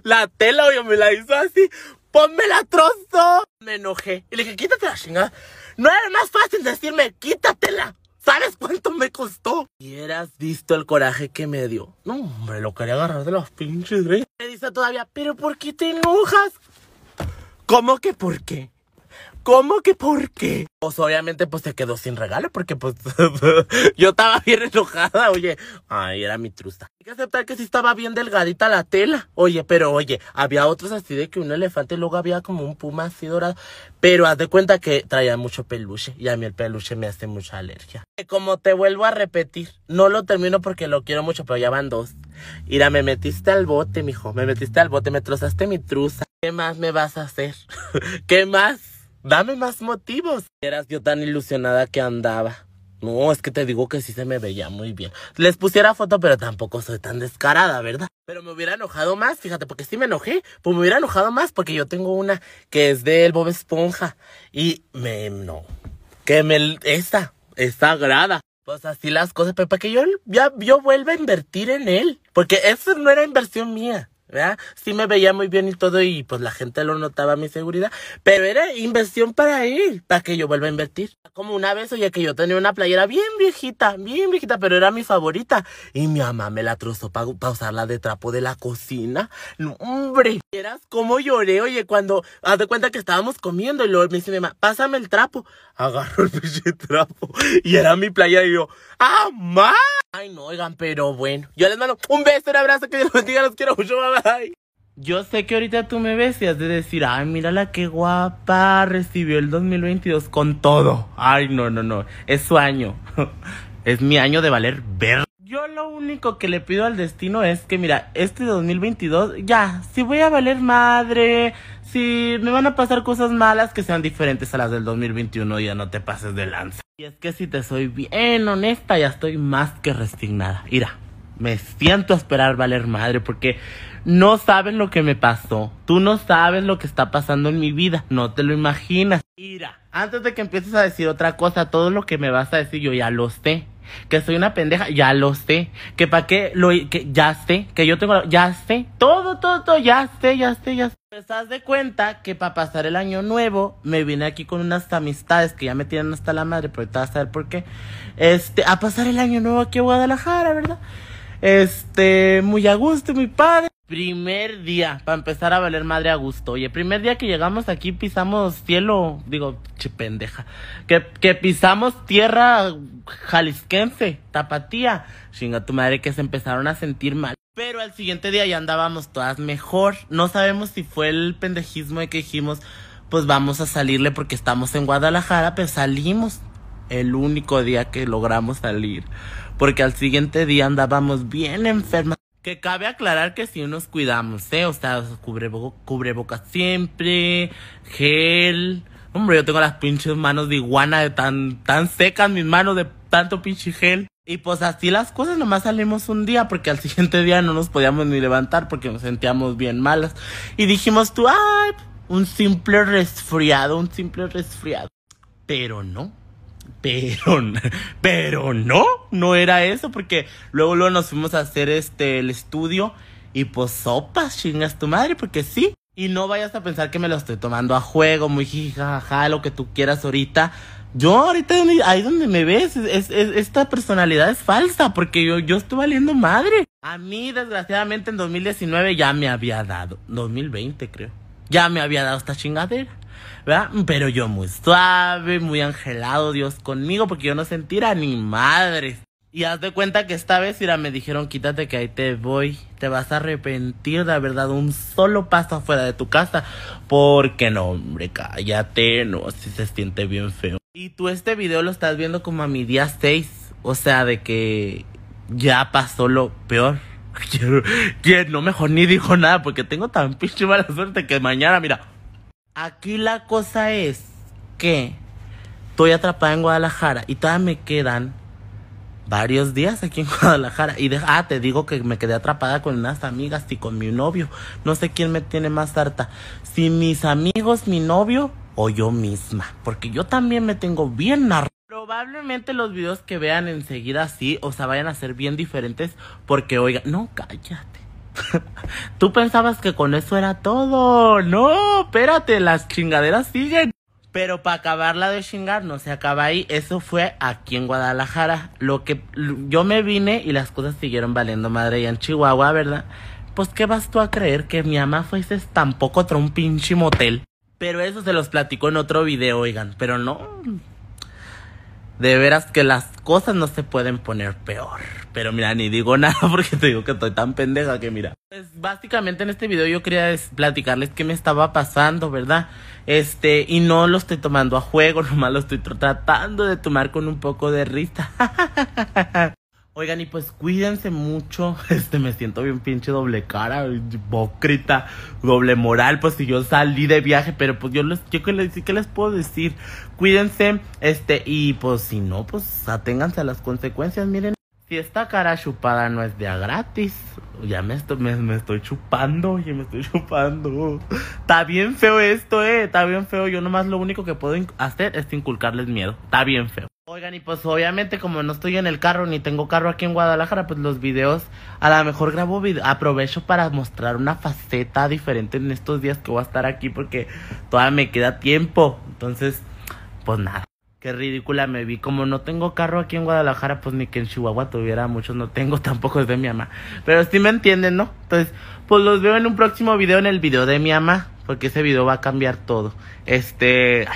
Speaker 1: la tela, oye, me la hizo así. Ponme la trozo. Me enojé. Y le dije, quítate la chingada. No era más fácil decirme, quítatela. ¿Sabes cuánto me costó? Y eras visto el coraje que me dio. No, hombre, lo quería agarrar de los pinches, güey. Me dice todavía, pero ¿por qué te enojas? ¿Cómo que por qué? ¿Cómo que por qué? Pues obviamente pues se quedó sin regalo porque pues yo estaba bien enojada, oye. Ay, era mi trusta. Hay que aceptar que sí estaba bien delgadita la tela. Oye, pero oye, había otros así de que un elefante luego había como un puma así dorado. Pero haz de cuenta que traía mucho peluche y a mí el peluche me hace mucha alergia. Como te vuelvo a repetir, no lo termino porque lo quiero mucho, pero ya van dos. Mira, me metiste al bote, mijo. Me metiste al bote, me trozaste mi truza. ¿Qué más me vas a hacer? ¿Qué más? Dame más motivos. Eras yo tan ilusionada que andaba. No, es que te digo que sí se me veía muy bien. Les pusiera foto, pero tampoco soy tan descarada, ¿verdad? Pero me hubiera enojado más, fíjate, porque sí me enojé. Pues me hubiera enojado más porque yo tengo una que es del Bob Esponja. Y me, no. Que me, esta, esta agrada. Pues así las cosas, pero para que yo ya yo vuelva a invertir en él. Porque eso no era inversión mía. ¿Verdad? Sí me veía muy bien y todo y pues la gente lo notaba mi seguridad, pero era inversión para él, para que yo vuelva a invertir. Como una vez, oye, que yo tenía una playera bien viejita, bien viejita, pero era mi favorita y mi mamá me la trozó para usarla de trapo de la cocina. No, hombre, eras como lloré, oye, cuando haz de cuenta que estábamos comiendo y luego me dice mi mamá, pásame el trapo. Agarró el pinche trapo y era mi playera y yo, ¡ah, mamá! Ay, no, oigan, pero bueno. Yo les mando un beso, un abrazo, que Dios los bendiga, los quiero mucho, bye. Yo sé que ahorita tú me ves y has de decir, ay, mírala qué guapa, recibió el 2022 con todo. Ay, no, no, no, es su año. es mi año de valer ver. Yo lo único que le pido al destino es que, mira, este 2022, ya, si voy a valer madre, si me van a pasar cosas malas que sean diferentes a las del 2021, ya no te pases de lanza. Y es que si te soy bien honesta, ya estoy más que resignada. Mira, me siento a esperar valer madre porque no sabes lo que me pasó. Tú no sabes lo que está pasando en mi vida. No te lo imaginas. Mira, antes de que empieces a decir otra cosa, todo lo que me vas a decir yo ya lo sé que soy una pendeja, ya lo sé. Que para qué lo que ya sé, que yo tengo ya sé, todo, todo, todo, ya sé, ya sé, ya sé. Pues haz de cuenta que para pasar el año nuevo me vine aquí con unas amistades que ya me tienen hasta la madre, pero ahorita vas a saber por qué. Este, a pasar el año nuevo aquí a Guadalajara, ¿verdad? Este, muy a gusto, muy padre. Primer día, para empezar a valer madre a gusto. Oye, primer día que llegamos aquí pisamos cielo, digo, che pendeja, que, que pisamos tierra jalisquense, tapatía. Chinga tu madre que se empezaron a sentir mal. Pero al siguiente día ya andábamos todas mejor. No sabemos si fue el pendejismo de que dijimos, pues vamos a salirle porque estamos en Guadalajara, pero salimos. El único día que logramos salir. Porque al siguiente día andábamos bien enfermas. Que cabe aclarar que si nos cuidamos, ¿eh? O sea, cubre, cubre boca siempre, gel. Hombre, yo tengo las pinches manos de iguana de tan, tan secas mis manos de tanto pinche gel. Y pues así las cosas, nomás salimos un día porque al siguiente día no nos podíamos ni levantar porque nos sentíamos bien malas. Y dijimos tú, ay, un simple resfriado, un simple resfriado. Pero no. Pero, pero no, no era eso, porque luego, luego nos fuimos a hacer este, el estudio y pues sopas, chingas tu madre, porque sí. Y no vayas a pensar que me lo estoy tomando a juego, muy jijaja, lo que tú quieras ahorita. Yo ahorita ahí donde me ves, es, esta personalidad es falsa, porque yo, yo estoy valiendo madre. A mí, desgraciadamente, en 2019 ya me había dado, 2020 creo, ya me había dado esta chingadera. ¿Verdad? Pero yo muy suave, muy angelado, Dios conmigo, porque yo no sentía ni madre. Y haz de cuenta que esta vez, mira, me dijeron, quítate que ahí te voy, te vas a arrepentir de haber dado un solo paso afuera de tu casa. Porque no, hombre, cállate, no, si se siente bien feo. Y tú este video lo estás viendo como a mi día 6, o sea, de que ya pasó lo peor. No mejor ni dijo nada porque tengo tan pinche mala suerte que mañana, mira, Aquí la cosa es que estoy atrapada en Guadalajara y todavía me quedan varios días aquí en Guadalajara. Y de, ah, te digo que me quedé atrapada con unas amigas y con mi novio. No sé quién me tiene más harta. Si mis amigos, mi novio o yo misma. Porque yo también me tengo bien harta. Probablemente los videos que vean enseguida así, o sea, vayan a ser bien diferentes. Porque, oiga, no, cállate. Tú pensabas que con eso era todo. No, espérate, las chingaderas siguen. Pero para acabarla de chingar no se acaba ahí. Eso fue aquí en Guadalajara. Lo que yo me vine y las cosas siguieron valiendo madre allá en Chihuahua, ¿verdad? Pues qué vas tú a creer que mi ama fuese tampoco otro un pinche motel. Pero eso se los platico en otro video, oigan. Pero no. De veras que las cosas no se pueden poner peor. Pero mira, ni digo nada porque te digo que estoy tan pendeja que mira. Pues básicamente en este video yo quería platicarles qué me estaba pasando, ¿verdad? Este, y no lo estoy tomando a juego, nomás lo estoy tratando de tomar con un poco de risa. Oigan, y pues cuídense mucho. Este, me siento bien pinche doble cara, hipócrita, doble moral. Pues si yo salí de viaje, pero pues yo les, yo qué les, ¿qué les puedo decir? Cuídense, este, y pues si no, pues aténganse a las consecuencias. Miren, si esta cara chupada no es de a gratis, ya me estoy, me, estoy chupando, ya me estoy chupando. Está bien feo esto, eh, está bien feo. Yo nomás lo único que puedo hacer es inculcarles miedo. Está bien feo. Oigan, y pues obviamente como no estoy en el carro ni tengo carro aquí en Guadalajara, pues los videos a lo mejor grabo video, aprovecho para mostrar una faceta diferente en estos días que voy a estar aquí porque todavía me queda tiempo. Entonces, pues nada. Qué ridícula me vi. Como no tengo carro aquí en Guadalajara, pues ni que en Chihuahua tuviera muchos, no tengo, tampoco es de mi mamá. Pero sí me entienden, ¿no? Entonces, pues los veo en un próximo video, en el video de mi mamá, porque ese video va a cambiar todo. Este...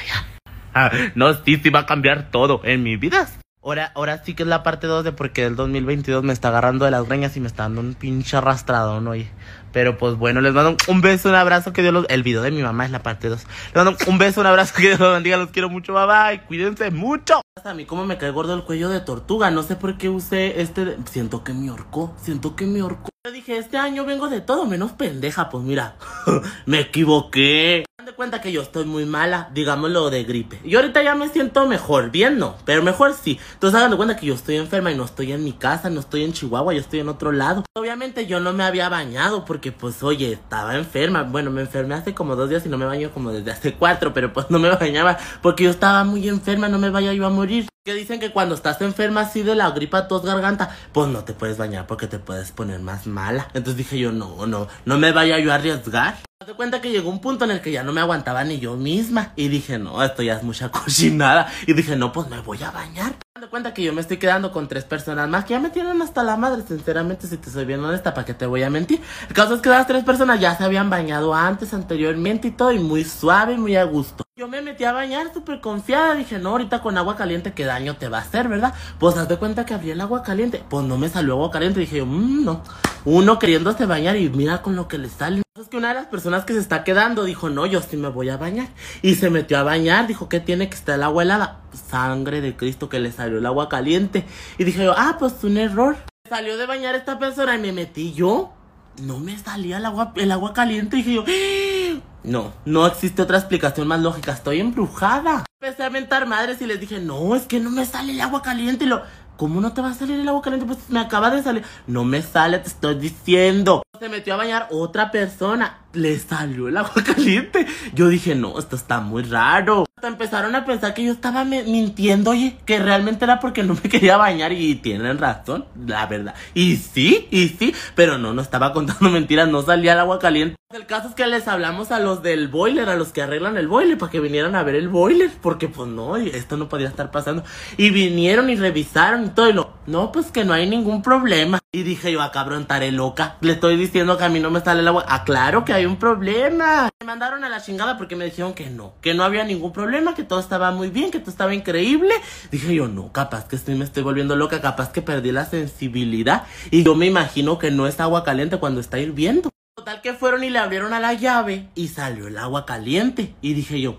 Speaker 1: Ay, no, sí, sí va a cambiar todo en mi vida. Ahora, ahora sí que es la parte 2 de porque el 2022 me está agarrando de las greñas y me está dando un pinche arrastrado, ¿no? Oye. Pero pues bueno, les mando un beso, un abrazo, que Dios los... El video de mi mamá es la parte 2. Les mando un beso, un abrazo, que Dios los bendiga, los quiero mucho, bye bye, cuídense mucho. A mí como me cae gordo el cuello de tortuga, no sé por qué usé este... Siento que me horcó, siento que me horcó. Yo dije, este año vengo de todo menos pendeja, pues mira, me equivoqué de cuenta que yo estoy muy mala, digámoslo de gripe. Y ahorita ya me siento mejor, bien no, pero mejor sí. Entonces hagan de cuenta que yo estoy enferma y no estoy en mi casa, no estoy en Chihuahua, yo estoy en otro lado. Obviamente yo no me había bañado porque pues oye, estaba enferma. Bueno, me enfermé hace como dos días y no me baño como desde hace cuatro, pero pues no me bañaba porque yo estaba muy enferma, no me vaya yo a morir. Que dicen que cuando estás enferma así de la gripa, tos, garganta, pues no te puedes bañar porque te puedes poner más mala. Entonces dije yo, no, no, no me vaya yo a arriesgar. Me cuenta que llegó un punto en el que ya no me aguantaba ni yo misma. Y dije, no, esto ya es mucha cochinada. Y dije, no, pues me voy a bañar. De cuenta que yo me estoy quedando con tres personas más que ya me tienen hasta la madre, sinceramente, si te soy bien honesta, ¿para qué te voy a mentir? El caso es que las tres personas ya se habían bañado antes, anteriormente y todo, y muy suave y muy a gusto. Yo me metí a bañar súper confiada, dije, no, ahorita con agua caliente, ¿qué daño te va a hacer, verdad? Pues haz de cuenta que abrí el agua caliente. Pues no me salió agua caliente, dije mmm, no. Uno queriéndose bañar y mira con lo que le sale. Es que una de las personas que se está quedando dijo, no, yo sí me voy a bañar. Y se metió a bañar, dijo que tiene que estar el agua helada. Sangre de Cristo que le salió el agua caliente. Y dije yo, ah, pues un error. Salió de bañar esta persona y me metí yo. No me salía el agua, el agua caliente. Y dije yo, ¡Ah!". no, no existe otra explicación más lógica. Estoy embrujada. Empecé a mentar madres y les dije, no, es que no me sale el agua caliente. Y lo, ¿Cómo no te va a salir el agua caliente? Pues me acaba de salir. No me sale, te estoy diciendo. Se metió a bañar otra persona. Le salió el agua caliente. Yo dije, no, esto está muy raro. Hasta empezaron a pensar que yo estaba mintiendo, oye, que realmente era porque no me quería bañar. Y tienen razón, la verdad. Y sí, y sí, pero no, no estaba contando mentiras, no salía el agua caliente. El caso es que les hablamos a los del boiler, a los que arreglan el boiler, para que vinieran a ver el boiler. Porque pues no, esto no podía estar pasando. Y vinieron y revisaron y todo. Y lo, no, pues que no hay ningún problema. Y dije yo, a ah, cabrón, estaré loca. Le estoy diciendo que a mí no me sale el agua. Ah, claro que hay un problema. Me mandaron a la chingada porque me dijeron que no, que no había ningún problema, que todo estaba muy bien, que todo estaba increíble. Dije yo, no, capaz que estoy, me estoy volviendo loca, capaz que perdí la sensibilidad. Y yo me imagino que no es agua caliente cuando está hirviendo. Total que fueron y le abrieron a la llave y salió el agua caliente. Y dije yo,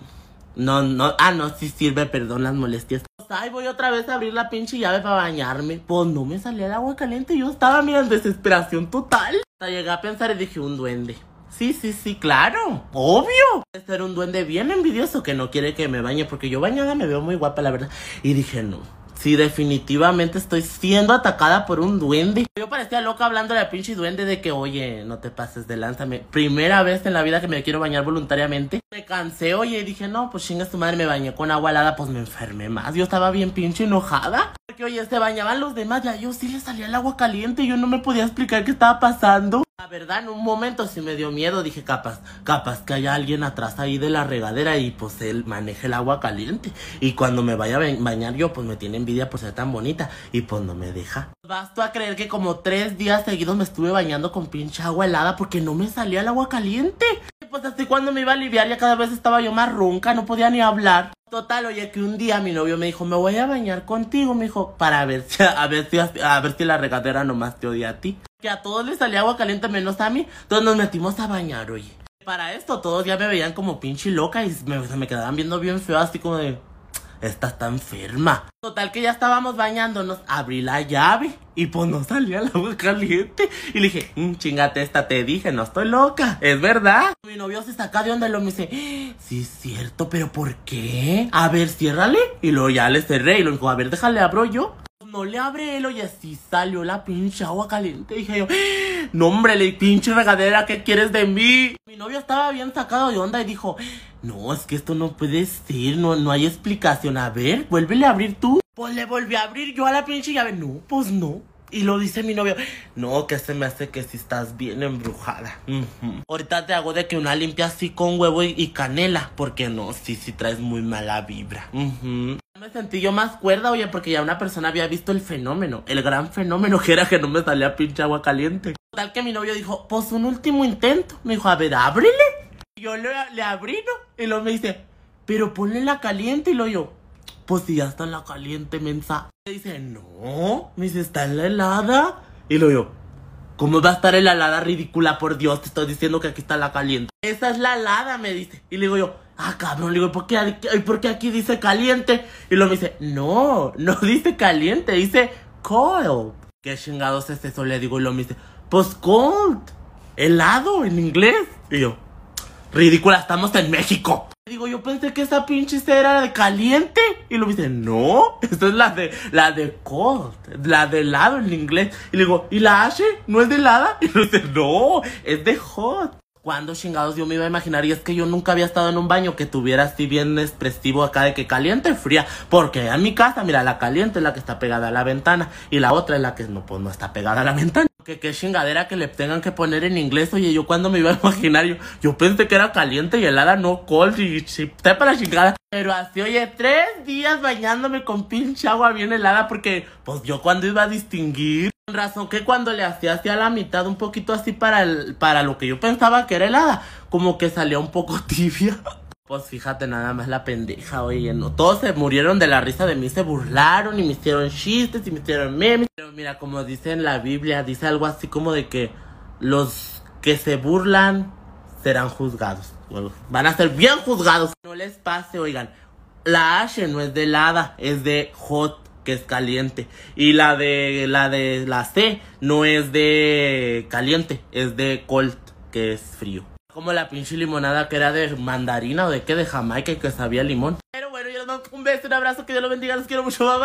Speaker 1: no, no, ah, no, sí sirve, perdón las molestias. Ay, voy otra vez a abrir la pinche llave para bañarme. Pues no me salía el agua caliente, yo estaba, mira, en desesperación total. Hasta llegué a pensar y dije, un duende. Sí, sí, sí, claro, obvio. Este era un duende bien envidioso que no quiere que me bañe porque yo bañada me veo muy guapa, la verdad. Y dije, no, Sí, definitivamente estoy siendo atacada por un duende. Yo parecía loca hablando de la pinche duende de que, oye, no te pases de lánzame. Primera vez en la vida que me quiero bañar voluntariamente. Me cansé, oye, dije, no, pues chingas tu madre, me bañé con agua helada, pues me enfermé más. Yo estaba bien pinche enojada. Porque, oye, se bañaban los demás, ya yo sí le salía el agua caliente y yo no me podía explicar qué estaba pasando. La verdad, en un momento sí me dio miedo. Dije, capaz, capaz que haya alguien atrás ahí de la regadera y pues él maneje el agua caliente. Y cuando me vaya a bañar yo, pues me tiene envidia por ser tan bonita. Y pues no me deja. Basto a creer que como tres días seguidos me estuve bañando con pinche agua helada porque no me salía el agua caliente pues así cuando me iba a aliviar ya cada vez estaba yo más ronca, no podía ni hablar. Total, oye, que un día mi novio me dijo, me voy a bañar contigo, me dijo, para ver si, a ver si, a ver si la regadera nomás te odia a ti. Que a todos les salía agua caliente menos a mí, entonces nos metimos a bañar, oye. Para esto todos ya me veían como pinche loca y me, se me quedaban viendo bien feo, así como de, esta está enferma. Total que ya estábamos bañándonos, abrí la llave y pues no salía el agua caliente. Y le dije, mmm, chingate esta, te dije, no estoy loca, es verdad. Mi novio se saca de onda lo me dice, sí es cierto, pero ¿por qué? A ver, ciérrale. Y luego ya le cerré y lo dijo, a ver, déjale, abro yo. No le abre él, y así salió la pinche agua caliente. Dije yo, no hombre, le pinche regadera, ¿qué quieres de mí? Mi novio estaba bien sacado de onda y dijo, no, es que esto no puede ser, no, no hay explicación. A ver, vuélvele a abrir tú. Pues le volví a abrir yo a la pinche llave. No, pues no. Y lo dice mi novio, no, que se me hace que si estás bien embrujada. Ahorita te hago de que una limpia así con huevo y, canela, porque no, sí, sí traes muy mala vibra. Me sentí yo más cuerda, oye, porque ya una persona había visto el fenómeno, el gran fenómeno que era que no me salía pinche agua caliente. Tal que mi novio dijo, pues un último intento. Me dijo, a ver, ábrele. Y yo le, le abrí, ¿no? Y luego me dice, pero ponle la caliente. Y lo yo, pues si ya está en la caliente, mensa. Me dice, no, me dice, está en la helada. Y lo yo, ¿cómo va a estar en la helada ridícula? Por Dios, te estoy diciendo que aquí está la caliente. Esa es la helada, me dice. Y le digo yo, ah, cabrón, le digo, ¿por qué, ¿por qué aquí dice caliente? Y luego me dice, no, no dice caliente, dice cold. ¿Qué chingados es eso? Le digo, y luego me dice, pues cold, helado en inglés. Y yo, ridícula, estamos en México. Digo, yo pensé que esa pinche era de caliente. Y lo dice, no, esta es la de, la de cold, la de helado en inglés. Y le digo, ¿y la H no es de helada? Y lo dice, no, es de hot. ¿Cuándo chingados yo me iba a imaginar? Y es que yo nunca había estado en un baño que tuviera así bien expresivo acá de que caliente fría. Porque en mi casa, mira, la caliente es la que está pegada a la ventana. Y la otra es la que no, pues, no está pegada a la ventana. Que qué chingadera que le tengan que poner en inglés. Oye, yo cuando me iba a imaginar, yo, pensé que era caliente y helada, no cold y está para la chingada. Pero así, oye, tres días bañándome con pinche agua bien helada porque, pues yo cuando iba a distinguir. Con razón que cuando le hacía hacia la mitad un poquito así para, el, para lo que yo pensaba que era helada, como que salía un poco tibia. Pues fíjate nada más la pendeja, oye, no. Todos se murieron de la risa de mí, se burlaron y me hicieron chistes y me hicieron memes. Pero mira, como dice en la Biblia, dice algo así como de que los que se burlan serán juzgados. van a ser bien juzgados. No les pase, oigan. La H no es de helada, es de hot, que es caliente. Y la de la de la C no es de caliente, es de cold, que es frío. Como la pinche limonada que era de mandarina o de qué, de Jamaica y que sabía limón. Pero bueno, yo les mando un beso, un abrazo, que Dios los bendiga, los quiero mucho, bye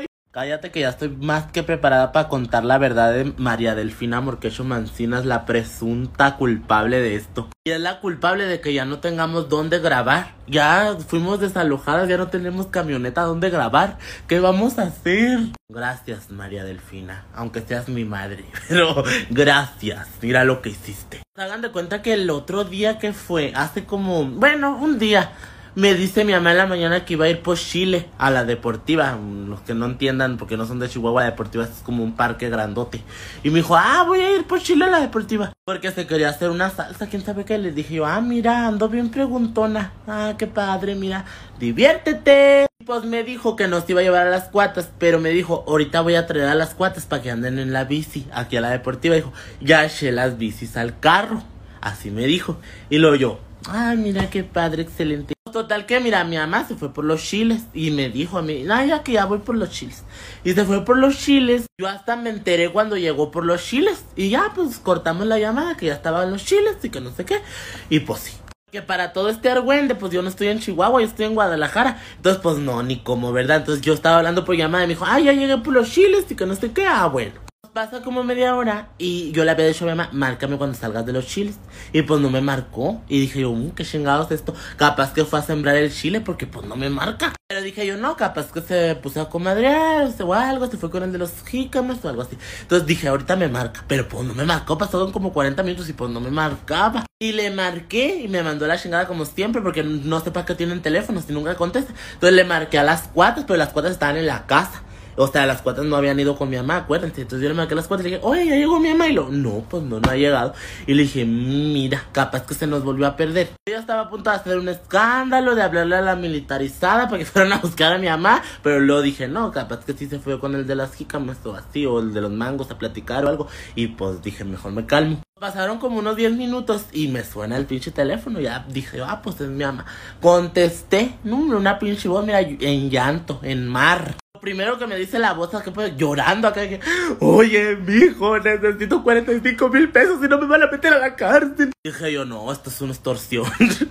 Speaker 1: bye. Cállate que ya estoy más que preparada para contar la verdad de María Delfina Morquecho Mancinas, la presunta culpable de esto. Y es la culpable de que ya no tengamos dónde grabar. Ya fuimos desalojadas, ya no tenemos camioneta donde grabar. ¿Qué vamos a hacer? Gracias, María Delfina, aunque seas mi madre. Pero gracias, mira lo que hiciste. Hagan de cuenta que el otro día que fue, hace como, bueno, un día me dice mi mamá en la mañana que iba a ir por Chile a la deportiva. Los que no entiendan, porque no son de Chihuahua, la deportiva es como un parque grandote. Y me dijo, ah, voy a ir por Chile a la deportiva. Porque se quería hacer una salsa, quién sabe qué. Le dije yo, ah, mira, ando bien preguntona. Ah, qué padre, mira, diviértete. Pues me dijo que nos iba a llevar a las cuatas, pero me dijo, ahorita voy a traer a las cuatas para que anden en la bici aquí a la deportiva. Dijo, ya eché las bicis al carro. Así me dijo. Y luego yo, Ay, mira qué padre, excelente. Total que, mira, mi mamá se fue por los chiles y me dijo a mí, ay, ya que ya voy por los chiles. Y se fue por los chiles. Yo hasta me enteré cuando llegó por los chiles. Y ya, pues cortamos la llamada, que ya estaban los chiles y que no sé qué. Y pues sí. Que para todo este argüende, pues yo no estoy en Chihuahua, yo estoy en Guadalajara. Entonces, pues no, ni como, ¿verdad? Entonces yo estaba hablando por llamada y me dijo, ay, ya llegué por los chiles y que no sé qué. Ah, bueno pasa como media hora y yo le había dicho a mi mamá, márcame cuando salgas de los chiles. Y pues no me marcó. Y dije yo, mm, qué chingados esto. Capaz que fue a sembrar el chile porque pues no me marca. Pero dije yo, no, capaz que se puso a comadrear o algo, se fue con el de los jícamas o algo así. Entonces dije, ahorita me marca. Pero pues no me marcó, pasaron como 40 minutos y pues no me marcaba. Y le marqué y me mandó la chingada como siempre porque no sé para qué tienen teléfonos y nunca contesta. Entonces le marqué a las cuatro, pero las cuatro estaban en la casa. O sea, las cuatas no habían ido con mi mamá, acuérdense. Entonces yo le marqué a las cuatas y le dije, oye, ya llegó mi mamá. Y lo, no, pues no, no ha llegado. Y le dije, mira, capaz que se nos volvió a perder. Yo estaba a punto de hacer un escándalo, de hablarle a la militarizada para que fueran a buscar a mi mamá. Pero luego dije, no, capaz que sí se fue con el de las jícamas o así, o el de los mangos a platicar o algo. Y pues dije, mejor me calmo. Pasaron como unos 10 minutos y me suena el pinche teléfono. Ya dije, ah, pues es mi mamá. Contesté, no, una pinche voz, mira, en llanto, en mar. Primero que me dice la voz, que pues, llorando acá, que, oye, mijo, necesito 45 mil pesos y no me van a meter a la cárcel. Dije yo, no, esto es una extorsión.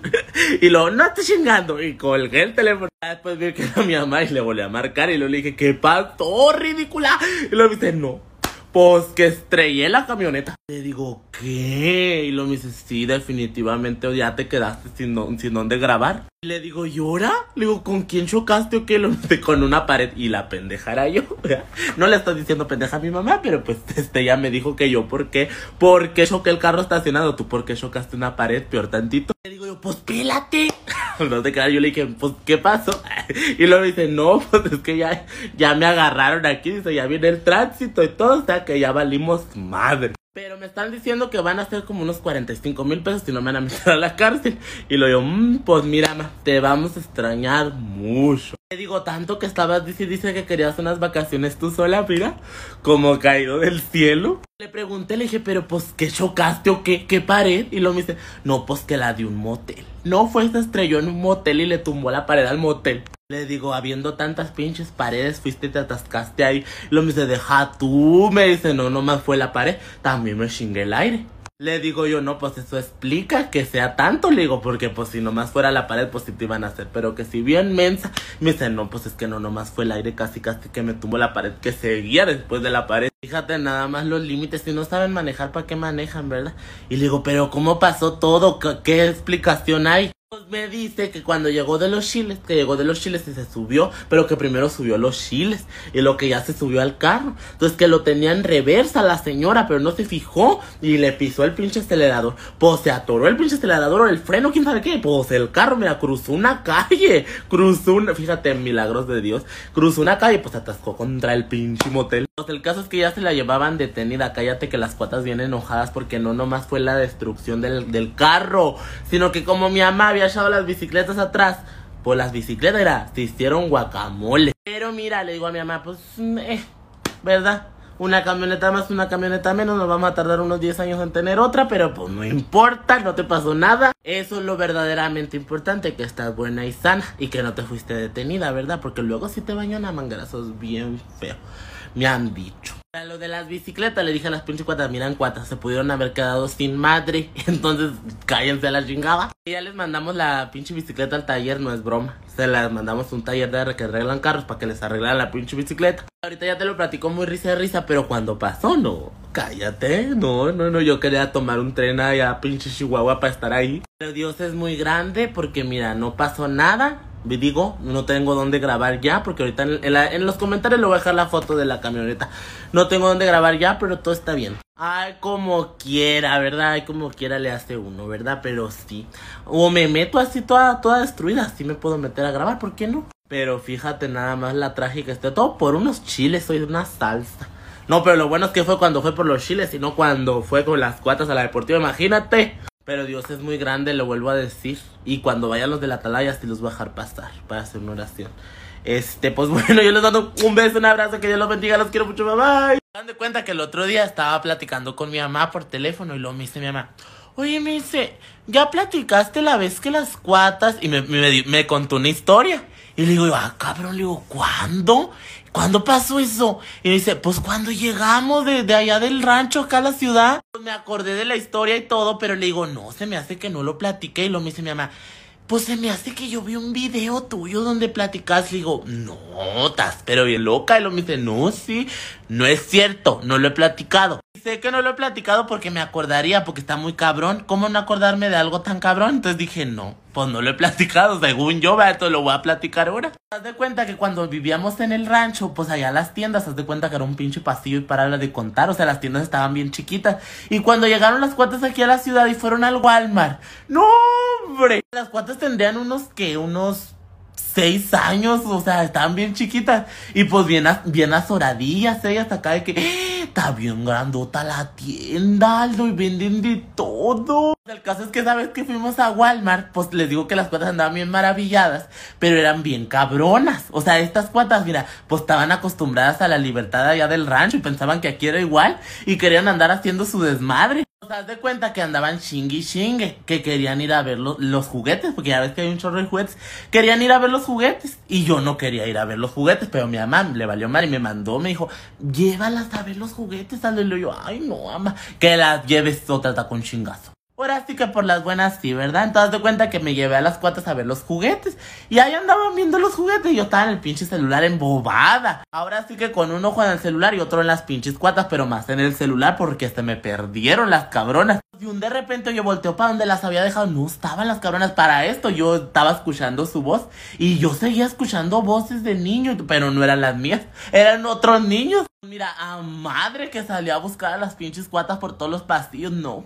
Speaker 1: y luego, no estoy chingando. Y colgué el teléfono. Después vi que era mi mamá y le volví a marcar y le dije, ¿qué pasó, ridícula? Y luego dice, no, pues que estrellé la camioneta. Le digo, ¿qué? Y lo me dice, sí, definitivamente ya te quedaste sin, dónde grabar. Y le digo, ¿llora? Le digo, ¿con quién chocaste o qué? Lo dice, con una pared. Y la pendejara yo. no le estoy diciendo pendeja a mi mamá, pero pues este ya me dijo que yo, ¿por qué? ¿Por qué choqué el carro estacionado? ¿Tú por qué chocaste una pared? Peor tantito. Le digo yo, pues pílate. no te quedas. Yo le dije, pues, ¿qué pasó? y luego me dice, no, pues es que ya, me agarraron aquí. Dice, ya viene el tránsito y todo. O que ya valimos madre. Pero me están diciendo que van a ser como unos 45 mil pesos si no me van a meter a la cárcel. Y lo digo, mmm, pues mira, ma, te vamos a extrañar mucho. Te digo tanto que estabas, dice, dice que querías unas vacaciones tú sola, mira, como caído del cielo. Le pregunté, le dije, pero pues, ¿qué chocaste o qué? ¿Qué pared? Y lo me dice, no, pues que la de un motel. No fue, se estrelló en un motel y le tumbó la pared al motel. Le digo, habiendo tantas pinches paredes, fuiste y te atascaste ahí. Lo me dice, deja tú. Me dice, no, nomás fue la pared. También me chingué el aire. Le digo yo, no, pues eso explica que sea tanto. Le digo, porque pues si nomás fuera la pared, pues sí te iban a hacer. Pero que si bien mensa. Me dice, no, pues es que no, nomás fue el aire casi casi que me tumbó la pared. Que seguía después de la pared. Fíjate nada más los límites. Si no saben manejar, ¿para qué manejan, verdad? Y le digo, pero ¿cómo pasó todo? qué explicación hay? Me dice que cuando llegó de los chiles, que llegó de los chiles y se subió, pero que primero subió los chiles y lo que ya se subió al carro. Entonces que lo tenía en reversa la señora, pero no se fijó y le pisó el pinche acelerador. Pues se atoró el pinche acelerador o el freno, quién sabe qué. Pues el carro, mira, cruzó una calle, cruzó una, fíjate, milagros de Dios, cruzó una calle, pues atascó contra el pinche motel. El caso es que ya se la llevaban detenida, cállate que las cuatas vienen enojadas porque no nomás fue la destrucción del, del carro, sino que como mi mamá había echado las bicicletas atrás. Pues las bicicletas era, se hicieron guacamole. Pero mira, le digo a mi mamá, pues, eh, ¿verdad? Una camioneta más, una camioneta menos, nos vamos a tardar unos 10 años en tener otra, pero pues no importa, no te pasó nada. Eso es lo verdaderamente importante, que estás buena y sana y que no te fuiste detenida, ¿verdad? Porque luego si te bañan a mangarazos bien feo. Me han dicho. A lo de las bicicletas le dije a las pinches cuatas, miran cuatas, se pudieron haber quedado sin madre. Entonces cállense a la chingada. Y ya les mandamos la pinche bicicleta al taller, no es broma. Se las mandamos un taller de que arreglan carros para que les arreglaran la pinche bicicleta. Ahorita ya te lo platico muy risa de risa, pero cuando pasó, no. Cállate, no, no, no. Yo quería tomar un tren allá a pinche Chihuahua para estar ahí. Pero Dios es muy grande porque mira, no pasó nada digo, no tengo dónde grabar ya, porque ahorita en, los comentarios le voy a dejar la foto de la camioneta. No tengo dónde grabar ya, pero todo está bien. Ay, como quiera, ¿verdad? Ay, como quiera le hace uno, ¿verdad? Pero sí. O me meto así toda, toda destruida, así me puedo meter a grabar, ¿por qué no? Pero fíjate nada más la trágica, está todo por unos chiles, soy una salsa. No, pero lo bueno es que fue cuando fue por los chiles y no cuando fue con las cuatas a la deportiva, imagínate. Pero Dios es muy grande, lo vuelvo a decir. Y cuando vayan los de la atalaya, sí los voy a dejar pasar para hacer una oración. Este, pues bueno, yo les mando un beso, un abrazo, que Dios los bendiga, los quiero mucho, bye Dan de cuenta que el otro día estaba platicando con mi mamá por teléfono y luego me dice mi mamá, oye, me dice, ¿ya platicaste la vez que las cuatas? Y me, me, me contó una historia. Y le digo, ah, cabrón, le digo, ¿cuándo? ¿Cuándo pasó eso? Y dice, pues cuando llegamos de, de, allá del rancho acá a la ciudad. Pues me acordé de la historia y todo, pero le digo, no, se me hace que no lo platiqué. Y lo me dice mi mamá, pues se me hace que yo vi un video tuyo donde platicas. Le digo, no, estás pero bien loca. Y lo me dice, no, sí, no es cierto, no lo he platicado. Sé que no lo he platicado porque me acordaría, porque está muy cabrón. ¿Cómo no acordarme de algo tan cabrón? Entonces dije, no, pues no lo he platicado, según yo, esto lo voy a platicar ahora. Haz de cuenta que cuando vivíamos en el rancho, pues allá las tiendas, haz de cuenta que era un pinche pasillo y pararla de contar, o sea, las tiendas estaban bien chiquitas. Y cuando llegaron las cuatas aquí a la ciudad y fueron al Walmart, no, hombre, las cuatas tendrían unos que, unos seis años, o sea, estaban bien chiquitas. Y pues bien, bien azoradillas ellas acá de que está bien grandota la tienda, Aldo, y venden de todo. El caso es que sabes que fuimos a Walmart, pues les digo que las cuatas andaban bien maravilladas, pero eran bien cabronas. O sea, estas cuatas, mira, pues estaban acostumbradas a la libertad allá del rancho y pensaban que aquí era igual y querían andar haciendo su desmadre. O sea, de cuenta que andaban chingue chingue, que querían ir a ver los juguetes, porque ya ves que hay un chorro de juguetes. Querían ir a ver los juguetes. Y yo no quería ir a ver los juguetes, pero mi mamá le valió mal y me mandó, me dijo, llévalas a ver los juguetes. Y yo, ay no, mamá, que las lleves otra con chingazo. Ahora sí que por las buenas sí, ¿verdad? Entonces de cuenta que me llevé a las cuatas a ver los juguetes. Y ahí andaban viendo los juguetes y yo estaba en el pinche celular embobada. Ahora sí que con un ojo en el celular y otro en las pinches cuatas, pero más en el celular porque se me perdieron las cabronas. Y un de repente yo volteo para donde las había dejado. No estaban las cabronas para esto. Yo estaba escuchando su voz. Y yo seguía escuchando voces de niños, pero no eran las mías. Eran otros niños. Mira, a madre que salía a buscar a las pinches cuatas por todos los pasillos. No.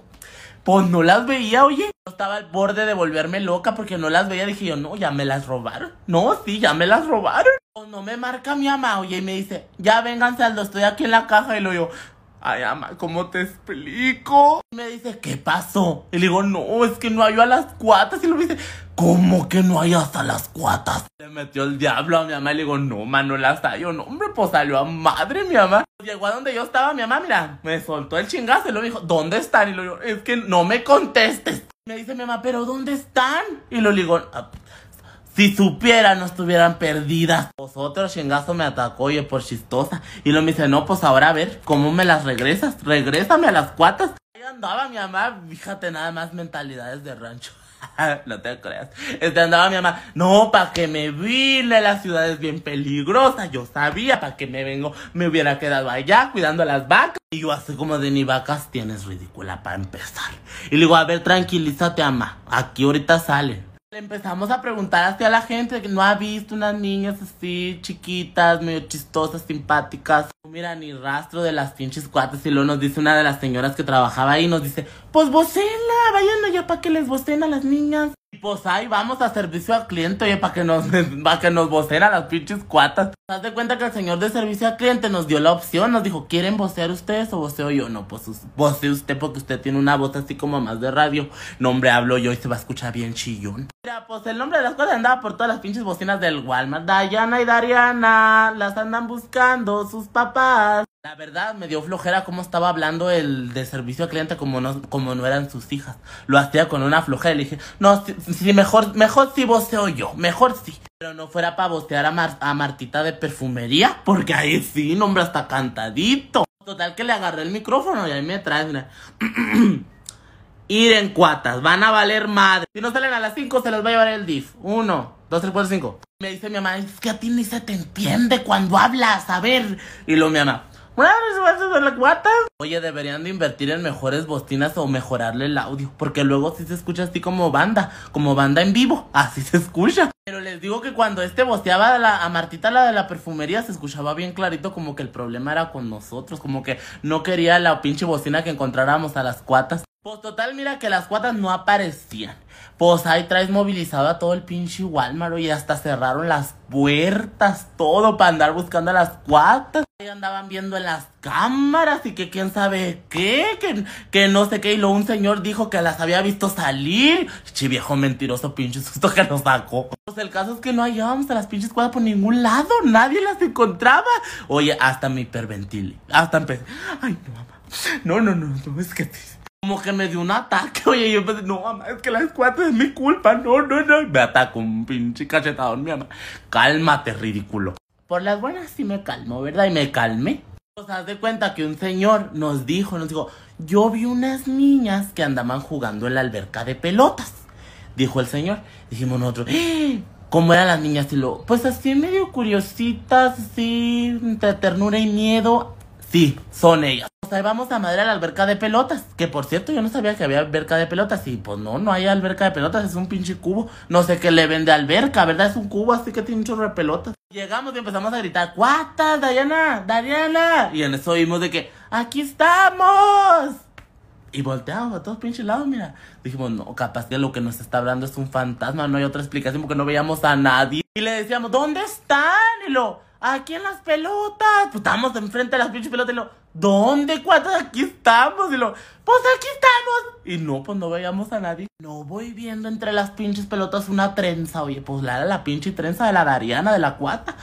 Speaker 1: Pues no las veía, oye. Estaba al borde de volverme loca porque no las veía. Dije yo, no, ya me las robaron. No, sí, ya me las robaron. O no me marca mi mamá, oye, y me dice, ya vénganse, Aldo, estoy aquí en la caja. Y lo yo, ay, ama, ¿cómo te explico? Y me dice, ¿qué pasó? Y le digo, no, es que no hay a las cuatas. Y lo dice, ¿cómo que no hay hasta las cuatas? Se metió el diablo a mi mamá y le digo, no, man, no las hay. Yo, no, hombre, pues salió a madre mi mamá. Llegó a donde yo estaba, mi mamá, mira, me soltó el chingazo y lo dijo, ¿dónde están? Y lo es que no me contestes. Me dice mi mamá, ¿pero dónde están? Y lo digo, ah, si supiera, no estuvieran perdidas. Pues otro chingazo me atacó, oye, por chistosa. Y lo me dice, no, pues ahora a ver, ¿cómo me las regresas? Regrésame a las cuatas. Ahí andaba mi mamá, fíjate nada más mentalidades de rancho. no te creas. Este andaba mi mamá, no, para que me vine, la ciudad es bien peligrosa. Yo sabía, para que me vengo, me hubiera quedado allá cuidando las vacas. Y yo así como de ni vacas tienes ridícula para empezar. Y le digo, a ver, tranquilízate, ama. Aquí ahorita sale. Le empezamos a preguntar hacia la gente que no ha visto unas niñas así chiquitas, medio chistosas, simpáticas. Mira, ni rastro de las pinches cuates. Y luego nos dice una de las señoras que trabajaba ahí, nos dice, pues vocela, vayan allá para que les vocen a las niñas. Pues ahí vamos a servicio al cliente, oye, para que nos, para que nos vocen a las pinches cuatas. ¿Te das cuenta que el señor de servicio al cliente nos dio la opción? Nos dijo, ¿quieren vocear ustedes o voceo yo? No, pues vocee usted porque usted tiene una voz así como más de radio. No, hombre, hablo yo y se va a escuchar bien chillón. Mira, pues el nombre de las cosas andaba por todas las pinches bocinas del Walmart. Diana y Dariana las andan buscando sus papás. La verdad me dio flojera cómo estaba hablando el de servicio al cliente como no, como no eran sus hijas. Lo hacía con una flojera. Le dije, no, si, mejor, mejor si voceo yo, mejor sí. Pero no fuera para vocear a, Martita de perfumería, porque ahí sí, nombre hasta cantadito. Total que le agarré el micrófono y ahí me trae, mira. Ir en cuatas, van a valer madre. Si no salen a las 5, se les va a llevar el DIF. Uno, dos, tres, cuatro, cinco. Me dice mi mamá, es que a ti ni se te entiende cuando hablas, a ver. Y lo mi mamá, Oye, deberían de invertir en mejores bocinas o mejorarle el audio. Porque luego sí se escucha así como banda. Como banda en vivo. Así se escucha. Pero les digo que cuando este bosteaba a, la, a Martita, la de la perfumería, se escuchaba bien clarito como que el problema era con nosotros. Como que no quería la pinche bocina que encontráramos a las cuatas. Pues total, mira que las cuatas no aparecían. Pues ahí traes movilizado a todo el pinche Walmart y hasta cerraron las puertas, todo para andar buscando a las cuatas. Ahí andaban viendo en las cámaras y que quién sabe qué, que, no sé qué. Y luego un señor dijo que las había visto salir. Che viejo mentiroso, pinche susto que nos sacó. Pues el caso es que no hallábamos a las pinches cuatas por ningún lado, nadie las encontraba. Oye, hasta me hiperventile, hasta empecé. Ay, no, mamá. No, no, no, no, es que como que me dio un ataque, oye, yo pensé, no, mamá, es que las cuatro es mi culpa, no, no, no. Me atacó un pinche cachetadón, mi mamá. Cálmate, ridículo. Por las buenas sí me calmo, ¿verdad? Y me calmé. Pues haz de cuenta que un señor nos dijo, nos dijo, yo vi unas niñas que andaban jugando en la alberca de pelotas. Dijo el señor. Dijimos nosotros, ¡Eh! ¿cómo eran las niñas? Y lo, pues así medio curiositas, así, entre ternura y miedo. Sí, son ellas. Sea, vamos a madre a la alberca de pelotas. Que por cierto, yo no sabía que había alberca de pelotas. Y pues no, no hay alberca de pelotas, es un pinche cubo. No sé qué le vende alberca, ¿verdad? Es un cubo así que tiene un chorro de pelotas. Llegamos y empezamos a gritar, ¡Cuatas, Dayana! ¡Dayana! Y en eso oímos de que, ¡Aquí estamos! Y volteamos a todos pinches lados, mira. Dijimos, no, capaz que lo que nos está hablando es un fantasma, no hay otra explicación porque no veíamos a nadie. Y le decíamos, ¿dónde están? Y lo, aquí en las pelotas. Pues estábamos enfrente de las pinches pelotas y lo, ¿dónde? ¿Cuántas? Aquí estamos. Y lo, pues aquí estamos. Y no, pues no veíamos a nadie. No voy viendo entre las pinches pelotas una trenza. Oye, pues la, la pinche trenza de la Dariana, de la cuata.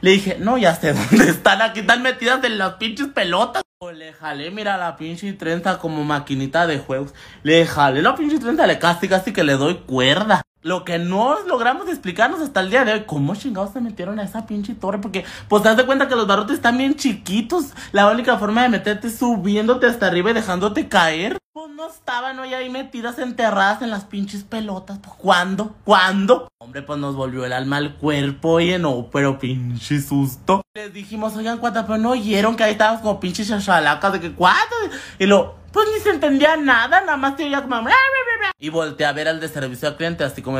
Speaker 1: Le dije, no, ya sé dónde están. Aquí están metidas en las pinches pelotas. Le jalé, mira, la pinche trenza como maquinita de juegos. Le jalé la pinche trenza, le casi, casi que le doy cuerda. Lo que no logramos explicarnos hasta el día de hoy, ¿cómo chingados se metieron a esa pinche torre? Porque, pues, te das de cuenta que los barrotes están bien chiquitos. La única forma de meterte es subiéndote hasta arriba y dejándote caer. Pues no estaban hoy ahí metidas, enterradas en las pinches pelotas. Pues, ¿cuándo? ¿Cuándo? Hombre, pues nos volvió el alma al cuerpo, oye, no, pero pinche susto. Les dijimos, oigan, cuántas, pero no oyeron que ahí estábamos como pinches chachalacas de que cuántas. Y lo, pues ni se entendía nada, nada más te oía como... Y volteé a ver al de servicio al cliente, así como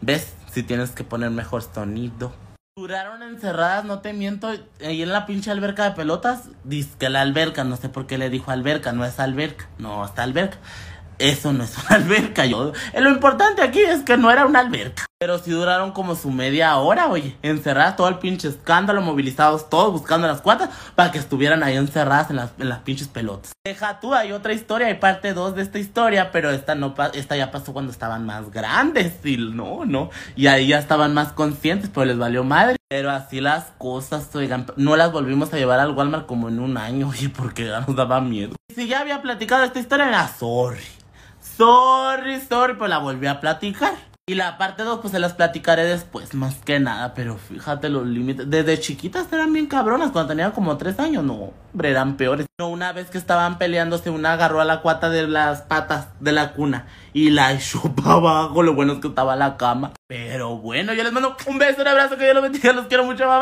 Speaker 1: ¿ves? Si tienes que poner mejor sonido. Duraron encerradas, no te miento, ahí en la pinche alberca de pelotas. Dice que la alberca, no sé por qué le dijo alberca, no es alberca, no está alberca. Eso no es una alberca, yo. eh, Lo importante aquí es que no era una alberca. Pero sí duraron como su media hora, oye. Encerradas, todo el pinche escándalo, movilizados todos buscando las cuatas para que estuvieran ahí encerradas en las, pinches pelotas. Deja tú, hay otra historia, hay parte 2 de esta historia, pero esta no esta ya pasó cuando estaban más grandes. Y no, no. Y ahí ya estaban más conscientes, pero les valió madre. Pero así las cosas, oigan, no las volvimos a llevar al Walmart como en un año, oye, porque ya nos daba miedo. Si ya había platicado esta historia, era sorry. Sorry, sorry, pues la volví a platicar. Y la parte 2, pues se las platicaré después, más que nada. Pero fíjate los límites. Desde chiquitas eran bien cabronas. Cuando tenían como 3 años, no, hombre, eran peores. No, una vez que estaban peleándose, una agarró a la cuata de las patas de la cuna y la echó para abajo. Lo bueno es que estaba la cama. Pero bueno, yo les mando un beso, un abrazo, que Dios los bendiga. Los quiero mucho, bye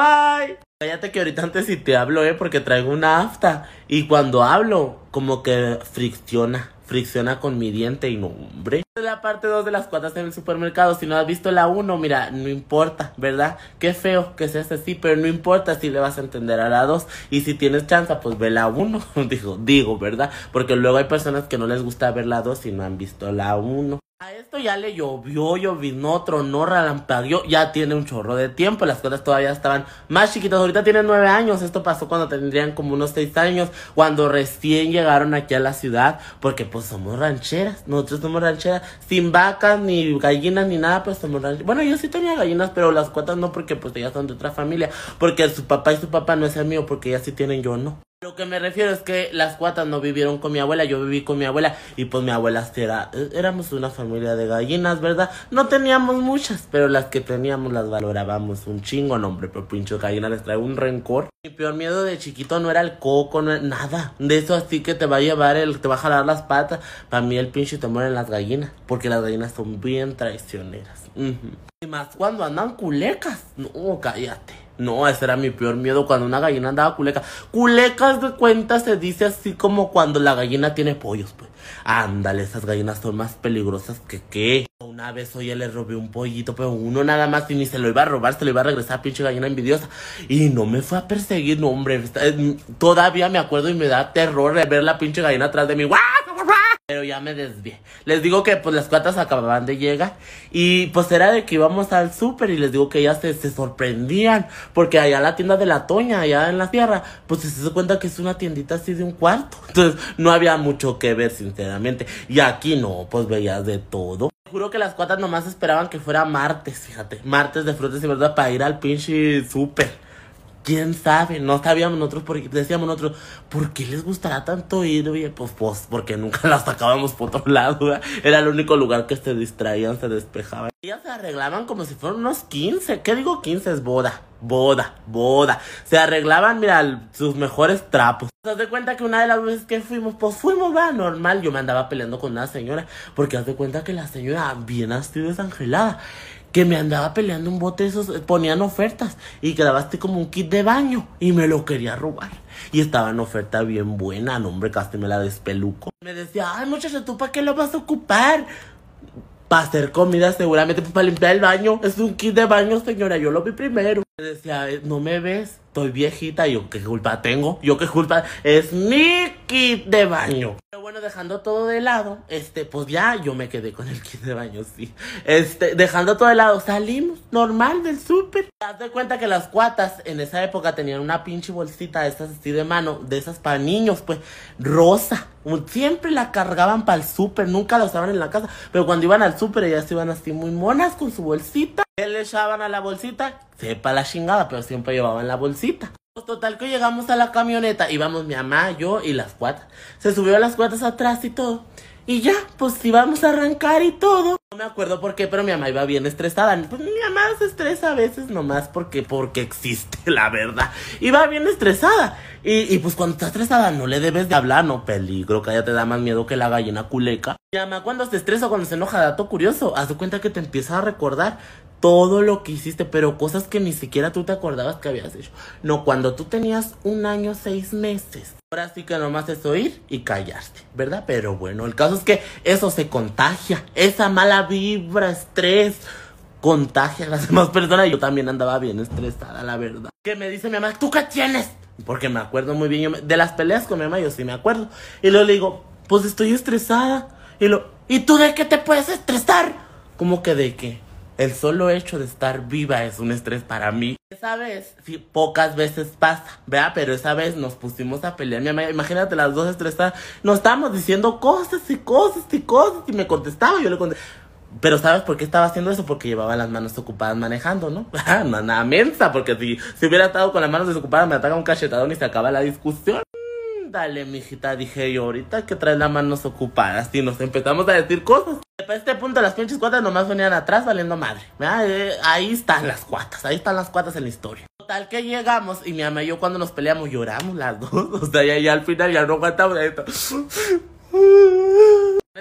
Speaker 1: bye. Cállate que ahorita antes si te hablo, eh, porque traigo una afta. Y cuando hablo, como que fricciona. Fricciona con mi diente y no, hombre. La parte 2 de las cuatas en el supermercado. Si no has visto la 1, mira, no importa, ¿verdad? Qué feo que seas así, pero no importa si le vas a entender a la 2. Y si tienes chance, pues ve la 1. digo, digo, ¿verdad? Porque luego hay personas que no les gusta ver la 2 y no han visto la 1. A esto ya le llovió, llovinó, tronó, relampagueó, ya tiene un chorro de tiempo, las cosas todavía estaban más chiquitas, ahorita tienen nueve años, esto pasó cuando tendrían como unos seis años, cuando recién llegaron aquí a la ciudad, porque pues somos rancheras, nosotros somos rancheras, sin vacas, ni gallinas, ni nada, pues somos rancheras, bueno yo sí tenía gallinas, pero las cuotas no, porque pues ellas son de otra familia, porque su papá y su papá no es el mío, porque ellas sí tienen, yo no. Lo que me refiero es que las cuatas no vivieron con mi abuela, yo viví con mi abuela y pues mi abuela era, eh, éramos una familia de gallinas, ¿verdad? No teníamos muchas, pero las que teníamos las valorábamos un chingo, no, hombre, pero pincho gallina les trae un rencor. Mi peor miedo de chiquito no era el coco, no era nada, de eso así que te va a llevar, el, te va a jalar las patas. Para mí el pinche te mueren las gallinas, porque las gallinas son bien traicioneras. Y más cuando andan culecas, no, cállate. No, ese era mi peor miedo cuando una gallina andaba culeca. Culecas de cuenta se dice así como cuando la gallina tiene pollos, pues. Ándale, esas gallinas son más peligrosas que qué. Una vez oye le robé un pollito, pero uno nada más y ni se lo iba a robar, se lo iba a regresar, pinche gallina envidiosa. Y no me fue a perseguir, no, hombre. eh, Todavía me acuerdo y me da terror ver la pinche gallina atrás de mí. ¡Guau! Pero ya me desvié. Les digo que pues las cuatas acababan de llegar. Y pues era de que íbamos al súper y les digo que ellas se, se sorprendían. Porque allá la tienda de la Toña, allá en la tierra, pues se da cuenta que es una tiendita así de un cuarto. Entonces no había mucho que ver, sinceramente. Y aquí no, pues veías de todo. Juro que las cuatas nomás esperaban que fuera martes, fíjate. Martes de frutas y verduras para ir al pinche súper. Quién sabe, no sabíamos nosotros, porque decíamos nosotros, ¿por qué les gustará tanto ir? Oye, pues, pues, porque nunca las sacábamos por otro lado, ¿verdad? Era el único lugar que se distraían, se despejaban. Ellas se arreglaban como si fueran unos 15, ¿qué digo 15? Es boda, boda, boda. Se arreglaban, mira, sus mejores trapos. ¿Te das de cuenta que una de las veces que fuimos, pues fuimos, va, normal, yo me andaba peleando con una señora, porque haz de cuenta que la señora, bien así desangelada, que me andaba peleando un bote esos, eh, ponían ofertas y quedabaste como un kit de baño y me lo quería robar. Y estaba en oferta bien buena, no hombre, casi me la despeluco. Me decía, ay muchacha, ¿tú para qué lo vas a ocupar? Para hacer comida seguramente, pues para limpiar el baño. Es un kit de baño, señora, yo lo vi primero. Decía, "Eh, no me ves, estoy viejita. Yo, ¿qué culpa tengo? Yo, ¿qué culpa? Es mi kit de baño. Pero bueno, dejando todo de lado, este, pues ya yo me quedé con el kit de baño, sí. Este, dejando todo de lado, salimos normal del súper. Das de cuenta que las cuatas en esa época tenían una pinche bolsita de esas así de mano, de esas para niños, pues, rosa. Siempre la cargaban para el súper, nunca la usaban en la casa. Pero cuando iban al súper, ellas iban así muy monas con su bolsita. ¿Qué le echaban a la bolsita? Sepa la chingada, pero siempre llevaban la bolsita. Pues total que llegamos a la camioneta, íbamos mi mamá, yo y las cuatas. Se subió a las cuatas atrás y todo. Y ya, pues íbamos a arrancar y todo. No me acuerdo por qué, pero mi mamá iba bien estresada. Pues mi mamá se estresa a veces nomás porque, porque existe, la verdad. Iba bien estresada. Y, y pues cuando está estresada no le debes de hablar, no peligro, que ya te da más miedo que la gallina culeca. Mi mamá cuando se estresa, cuando se enoja, dato curioso, haz de cuenta que te empieza a recordar todo lo que hiciste, pero cosas que ni siquiera tú te acordabas que habías hecho. No, cuando tú tenías un año, seis meses. Que nomás es oír y callarte, ¿verdad? Pero bueno, el caso es que eso se contagia. Esa mala vibra, estrés, contagia a las demás personas. Yo también andaba bien estresada, la verdad. Que me dice mi mamá, ¿tú qué tienes? Porque me acuerdo muy bien. de las peleas con mi mamá, yo sí me acuerdo. Y luego le digo, pues estoy estresada. Y lo, ¿y tú de qué te puedes estresar? ¿Cómo que de qué? El solo hecho de estar viva es un estrés para mí. Esa vez, sí, pocas veces pasa, ¿verdad? Pero esa vez nos pusimos a pelear. Mi imagínate las dos estresadas. Nos estábamos diciendo cosas y cosas y cosas. Y me contestaba, yo le contestaba. Pero ¿sabes por qué estaba haciendo eso? Porque llevaba las manos ocupadas manejando, ¿no? No, nada mensa, porque si, si hubiera estado con las manos desocupadas me ataca un cachetadón y se acaba la discusión. Mm, Dale, mijita, dije yo, ahorita que traes las manos ocupadas y nos empezamos a decir cosas. Para este punto las pinches cuatas nomás venían atrás valiendo madre. Eh, ahí están las cuatas, ahí están las cuatas en la historia. Total que llegamos y mi mamá y yo cuando nos peleamos lloramos las dos. O sea, ya, ya al final ya no aguantamos. La neta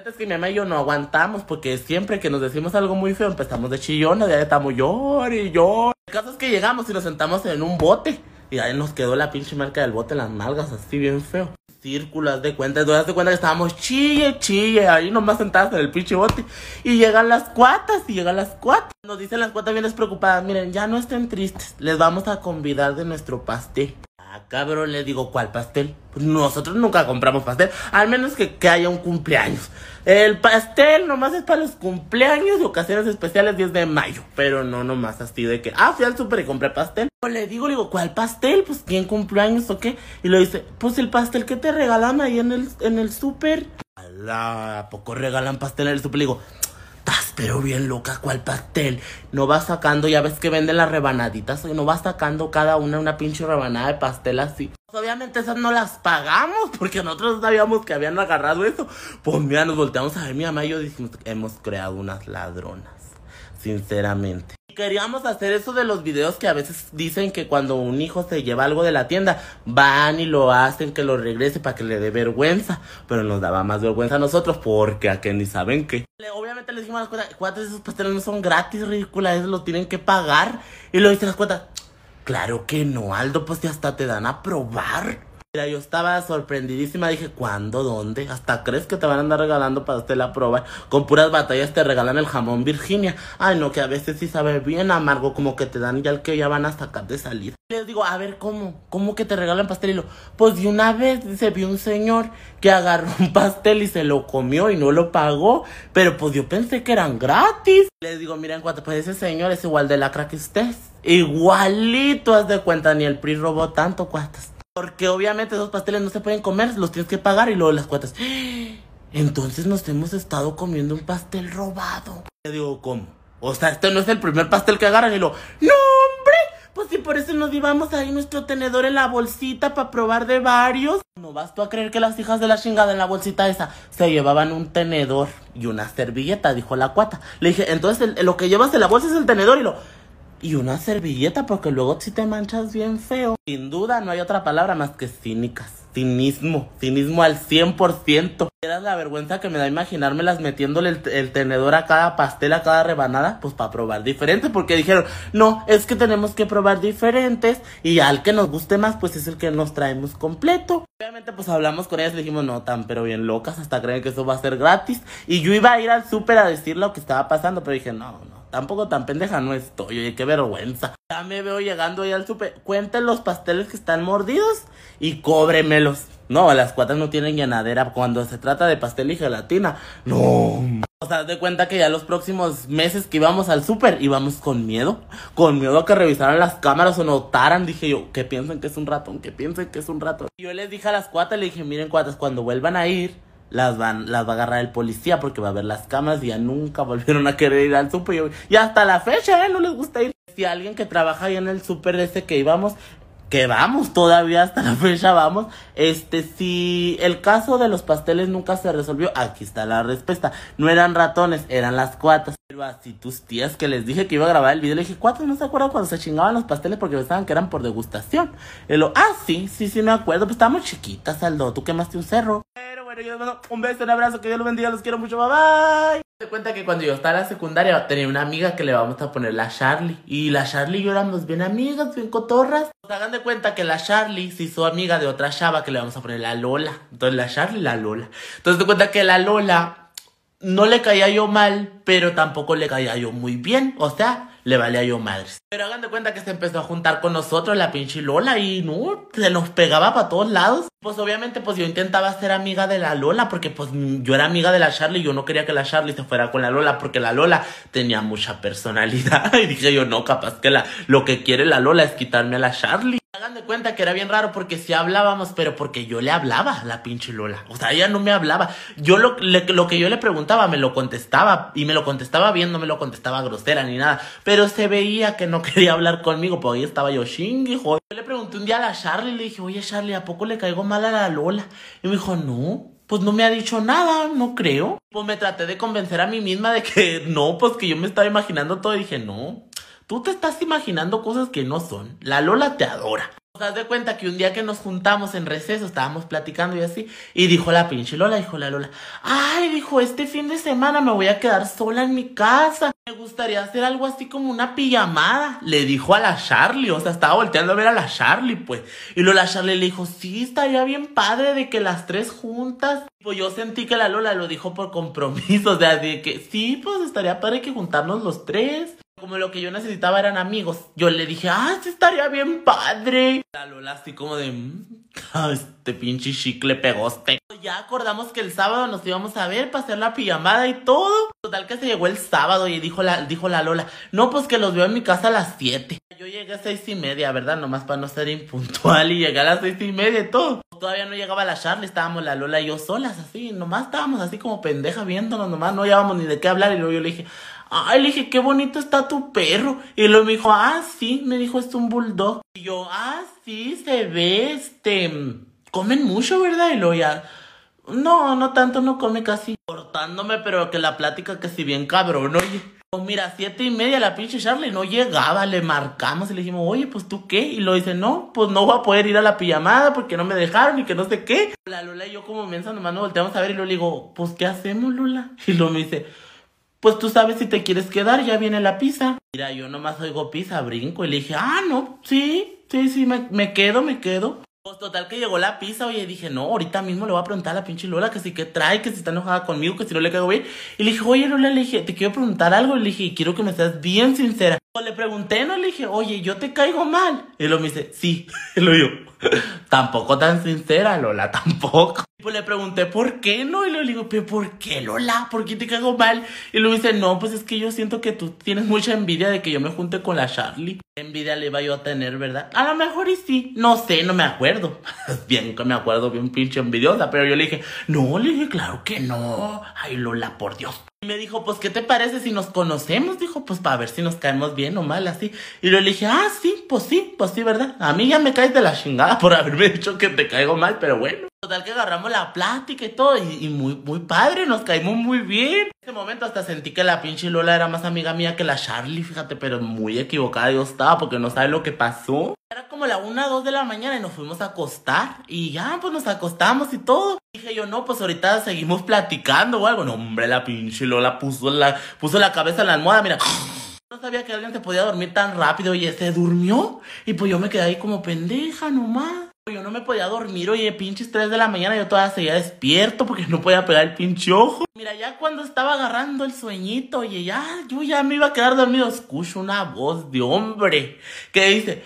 Speaker 1: es que mi mamá y yo no aguantamos porque siempre que nos decimos algo muy feo empezamos de chillones, ya estamos llore y llore. El caso es que llegamos y nos sentamos en un bote y ahí nos quedó la pinche marca del bote en las nalgas, así bien feo. Círculos de cuenta, das de cuenta que estábamos chille, chille, ahí nomás sentadas en el pinche bote. Y llegan las cuatas, y llegan las cuatas. Nos dicen las cuatas bien despreocupadas, miren, ya no estén tristes, les vamos a convidar de nuestro pastel. Ah, cabrón, le digo, ¿cuál pastel? Pues nosotros nunca compramos pastel, al menos que, que haya un cumpleaños. El pastel nomás es para los cumpleaños y ocasiones especiales 10 de mayo, pero no nomás así de que, ah, fui al súper y compré pastel. Le digo, le digo, ¿cuál pastel? Pues, ¿quién cumpleaños o qué? Y lo dice, pues el pastel que te regalan ahí en el, en el súper. ¿a poco regalan pastel en el súper? Le digo, pero bien loca, ¿cuál pastel? No vas sacando, ya ves que venden las rebanaditas, no vas sacando cada una una pinche rebanada de pastel así. Obviamente esas no las pagamos, porque nosotros sabíamos que habían agarrado eso. Pues mira, nos volteamos a ver mi mamá y yo dijimos, hemos creado unas ladronas, sinceramente. Queríamos hacer eso de los videos que a veces dicen que cuando un hijo se lleva algo de la tienda, van y lo hacen que lo regrese para que le dé vergüenza. Pero nos daba más vergüenza a nosotros porque a que ni saben qué. Obviamente le dijimos a las cuentas, cuántos de esos pasteles no son gratis, ridículas, esos lo tienen que pagar. Y lo dicen las cuentas, claro que no, Aldo, pues si hasta te dan a probar. Mira, yo estaba sorprendidísima, dije, ¿cuándo? ¿Dónde? ¿Hasta crees que te van a andar regalando para usted la prueba? Con puras batallas te regalan el jamón Virginia. Ay, no, que a veces sí sabe bien amargo, como que te dan ya el que ya van a sacar de salida. Les digo, a ver, ¿cómo? ¿Cómo que te regalan pastel? Y lo, pues de una vez se vio un señor que agarró un pastel y se lo comió y no lo pagó, pero pues yo pensé que eran gratis. Les digo, miren, cuánto, pues ese señor es igual de lacra que usted. Igualito, haz de cuenta, ni el PRI robó tanto, cuatas. Porque obviamente esos pasteles no se pueden comer, los tienes que pagar y luego las cuotas. Entonces nos hemos estado comiendo un pastel robado. Le digo, ¿cómo? O sea, este no es el primer pastel que agarran y lo. ¡No, hombre! Pues si por eso nos llevamos ahí nuestro tenedor en la bolsita para probar de varios. No vas tú a creer que las hijas de la chingada en la bolsita esa se llevaban un tenedor y una servilleta, dijo la cuata. Le dije, entonces el- lo que llevas en la bolsa es el tenedor y lo. Y una servilleta, porque luego si te manchas bien feo. Sin duda, no hay otra palabra más que cínicas. Cinismo, cinismo al 100%. Era la vergüenza que me da imaginármelas metiéndole el, tenedor a cada pastel, a cada rebanada, pues para probar diferente. Porque dijeron, no, es que tenemos que probar diferentes y al que nos guste más, pues es el que nos traemos completo. Obviamente, pues hablamos con ellas y dijimos, no, tan pero bien locas, hasta creen que eso va a ser gratis. Y yo iba a ir al súper a decir lo que estaba pasando, pero dije, no, no tampoco tan pendeja no estoy, oye, qué vergüenza. Ya me veo llegando ahí al super. Cuenten los pasteles que están mordidos y cóbremelos. No, las cuatas no tienen llenadera cuando se trata de pastel y gelatina. No. O sea, de cuenta que ya los próximos meses que íbamos al súper íbamos con miedo. Con miedo a que revisaran las cámaras o notaran. Dije yo, que piensen que es un ratón, que piensen que es un ratón. Y yo les dije a las cuatas, le dije, miren cuatas, cuando vuelvan a ir, las van, las va a agarrar el policía porque va a ver las cámaras y ya nunca volvieron a querer ir al súper. Y hasta la fecha, ¿eh? No les gusta ir. Si alguien que trabaja ahí en el súper ese que íbamos, que vamos todavía hasta la fecha vamos. Este si el caso de los pasteles nunca se resolvió aquí está la respuesta. No eran ratones eran las cuatas. Pero así tus tías que les dije que iba a grabar el video le dije cuatas no se acuerdan cuando se chingaban los pasteles porque pensaban que eran por degustación y lo ah sí sí sí me acuerdo pues estábamos chiquitas Aldo tú quemaste un cerro pero bueno yo les mando un beso un abrazo que Dios los bendiga los quiero mucho bye bye te cuenta que cuando yo estaba en la secundaria tenía una amiga que le vamos a poner la Charlie. Y la Charlie y yo éramos bien amigas, bien cotorras. Pues hagan de cuenta que la Charlie se hizo amiga de otra chava que le vamos a poner la Lola. Entonces la Charlie y la Lola. Entonces te cuenta que la Lola no le caía yo mal, pero tampoco le caía yo muy bien. O sea, le valía yo madres. Pero hagan de cuenta que se empezó a juntar con nosotros la pinche Lola y no, se nos pegaba para todos lados. Pues obviamente pues yo intentaba ser amiga de la Lola porque pues yo era amiga de la Charlie y yo no quería que la Charlie se fuera con la Lola porque la Lola tenía mucha personalidad. Y dije yo, no, capaz que la, lo que quiere la Lola es quitarme a la Charlie. Hagan de cuenta que era bien raro porque sí hablábamos, pero porque yo le hablaba a la pinche Lola. O sea, ella no me hablaba. Yo lo, lo que yo le preguntaba me lo contestaba y me lo contestaba bien, no me lo contestaba grosera ni nada. Pero se veía que no quería hablar conmigo, porque ahí estaba yo chingui, Yo le pregunté un día a la Charlie le dije, oye Charlie, ¿a poco le caigo mal a la Lola? Y me dijo, no, pues no me ha dicho nada, no creo. Pues me traté de convencer a mí misma de que no, pues que yo me estaba imaginando todo y dije, no, Tú te estás imaginando cosas que no son. La Lola te adora. Te das de cuenta que un día que nos juntamos en receso, estábamos platicando y así, y dijo la pinche Lola, dijo la Lola, ay, dijo, este fin de semana me voy a quedar sola en mi casa. Me gustaría hacer algo así como una pijamada. Le dijo a la Charlie, o sea, estaba volteando a ver a la Charlie, pues. Y luego la Charlie le dijo, sí, estaría bien padre de que las tres juntas. Pues yo sentí que la Lola lo dijo por compromiso, o sea, de que sí, pues estaría padre que juntarnos los tres. Como lo que yo necesitaba eran amigos. Yo le dije, ah, sí estaría bien padre. La Lola así como de, mm, este pinche chicle pegoste. Ya acordamos que el sábado nos íbamos a ver para hacer la pijamada y todo. Total que se llegó el sábado y dijo la, dijo la Lola, no, pues que los veo en mi casa a las 7. Yo llegué a seis y media, ¿verdad? Nomás para no ser impuntual y llegué a las seis y media y todo. Todavía no llegaba la Charlie, estábamos la Lola y yo solas, así, nomás estábamos así como pendeja viéndonos, nomás no llevábamos ni de qué hablar y luego yo le dije, Ay, le dije, qué bonito está tu perro. Y luego me dijo, ah, sí, me dijo, es un bulldog. Y yo, ah, sí, se ve, este, comen mucho, ¿verdad? Y luego ya, no, no tanto, no come casi. Cortándome, pero que la plática que si bien cabrón, oye. Pues mira, siete y media la pinche Charlie no llegaba, le marcamos y le dijimos, oye, pues tú qué? Y lo dice, no, pues no voy a poder ir a la pijamada porque no me dejaron y que no sé qué. La Lula y yo como mensa nomás nos volteamos a ver y luego le digo, pues ¿qué hacemos, Lula? Y luego me dice, pues tú sabes si te quieres quedar, ya viene la pizza. Mira, yo nomás oigo pizza, brinco y le dije, ah, no, sí, sí, sí, me, me quedo, me quedo. Pues total que llegó la pizza, oye, dije, no, ahorita mismo le voy a preguntar a la pinche Lola que si que trae, que si está enojada conmigo, que si no le caigo bien. Y le dije, oye, Lola, le dije, te quiero preguntar algo. Le dije, quiero que me seas bien sincera. Le pregunté, no, le dije, oye, yo te caigo mal. Y lo me dice, sí. Y lo yo, tampoco tan sincera, Lola, tampoco. Pues le pregunté, ¿por qué no? Y le digo, ¿pero por qué, Lola? ¿Por qué te cago mal? Y luego dice, no, pues es que yo siento que tú tienes mucha envidia de que yo me junte con la Charlie. ¿Qué envidia le iba yo a tener, verdad? A lo mejor y sí. No sé, no me acuerdo. bien que me acuerdo, bien pinche envidiosa. Pero yo le dije, no, le dije, claro que no. Ay, Lola, por Dios. Me dijo, pues, ¿qué te parece si nos conocemos? Dijo, pues, para ver si nos caemos bien o mal, así. Y yo le dije, ah, sí, pues sí, pues sí, ¿verdad? A mí ya me caes de la chingada por haberme dicho que te caigo mal, pero bueno. Total que agarramos la plática y todo, y, muy, muy padre, nos caímos muy bien. En ese momento hasta sentí que la pinche Lola era más amiga mía que la Charlie, fíjate, pero muy equivocada yo estaba porque no sabe lo que pasó. Era como la una, dos de la mañana y nos fuimos a acostar. Y ya, pues nos acostamos y todo. Dije yo, no, pues ahorita seguimos platicando o algo. No, hombre, la pinche Lola puso la, puso la cabeza en la almohada, mira. No sabía que alguien se podía dormir tan rápido y se durmió. Y pues yo me quedé ahí como pendeja nomás. Yo no me podía dormir, oye, pinches 3 de la mañana, yo todavía seguía despierto porque no podía pegar el pinche ojo. Mira, ya cuando estaba agarrando el sueñito, oye, ya, yo ya me iba a quedar dormido, escucho una voz de hombre que dice,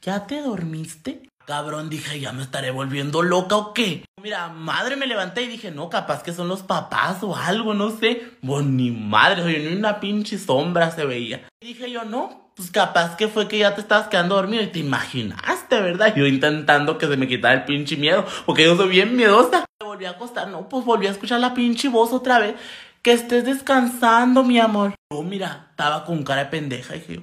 Speaker 1: ¿ya te dormiste? Cabrón, dije, ¿ya me estaré volviendo loca o qué? Mira, madre, me levanté y dije, no, capaz que son los papás o algo, no sé. Bueno, ni madre, oye, ni una pinche sombra se veía. Y dije yo, no, pues capaz que fue que ya te estabas quedando dormido y te imaginaste, ¿verdad? Yo intentando que se me quitara el pinche miedo, porque yo soy bien miedosa. Me volví a acostar, no, pues volví a escuchar la pinche voz otra vez. Que estés descansando, mi amor. Yo, mira, estaba con cara de pendeja y dije,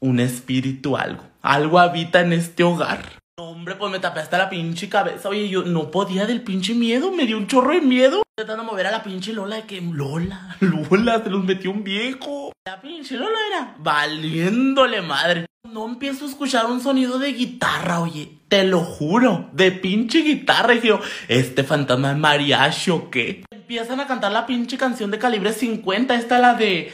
Speaker 1: un espíritu, algo. Algo habita en este hogar. Hombre, pues me tapé hasta la pinche cabeza. Oye, yo no podía del pinche miedo, me dio un chorro de miedo. Tratando de mover a la pinche Lola de que Lola, Lola, se los metió un viejo. La pinche Lola era valiéndole madre. No empiezo a escuchar un sonido de guitarra, oye. Te lo juro, de pinche guitarra. Y yo, ¿este fantasma es mariachi o qué? Empiezan a cantar la pinche canción de calibre 50. Esta la de.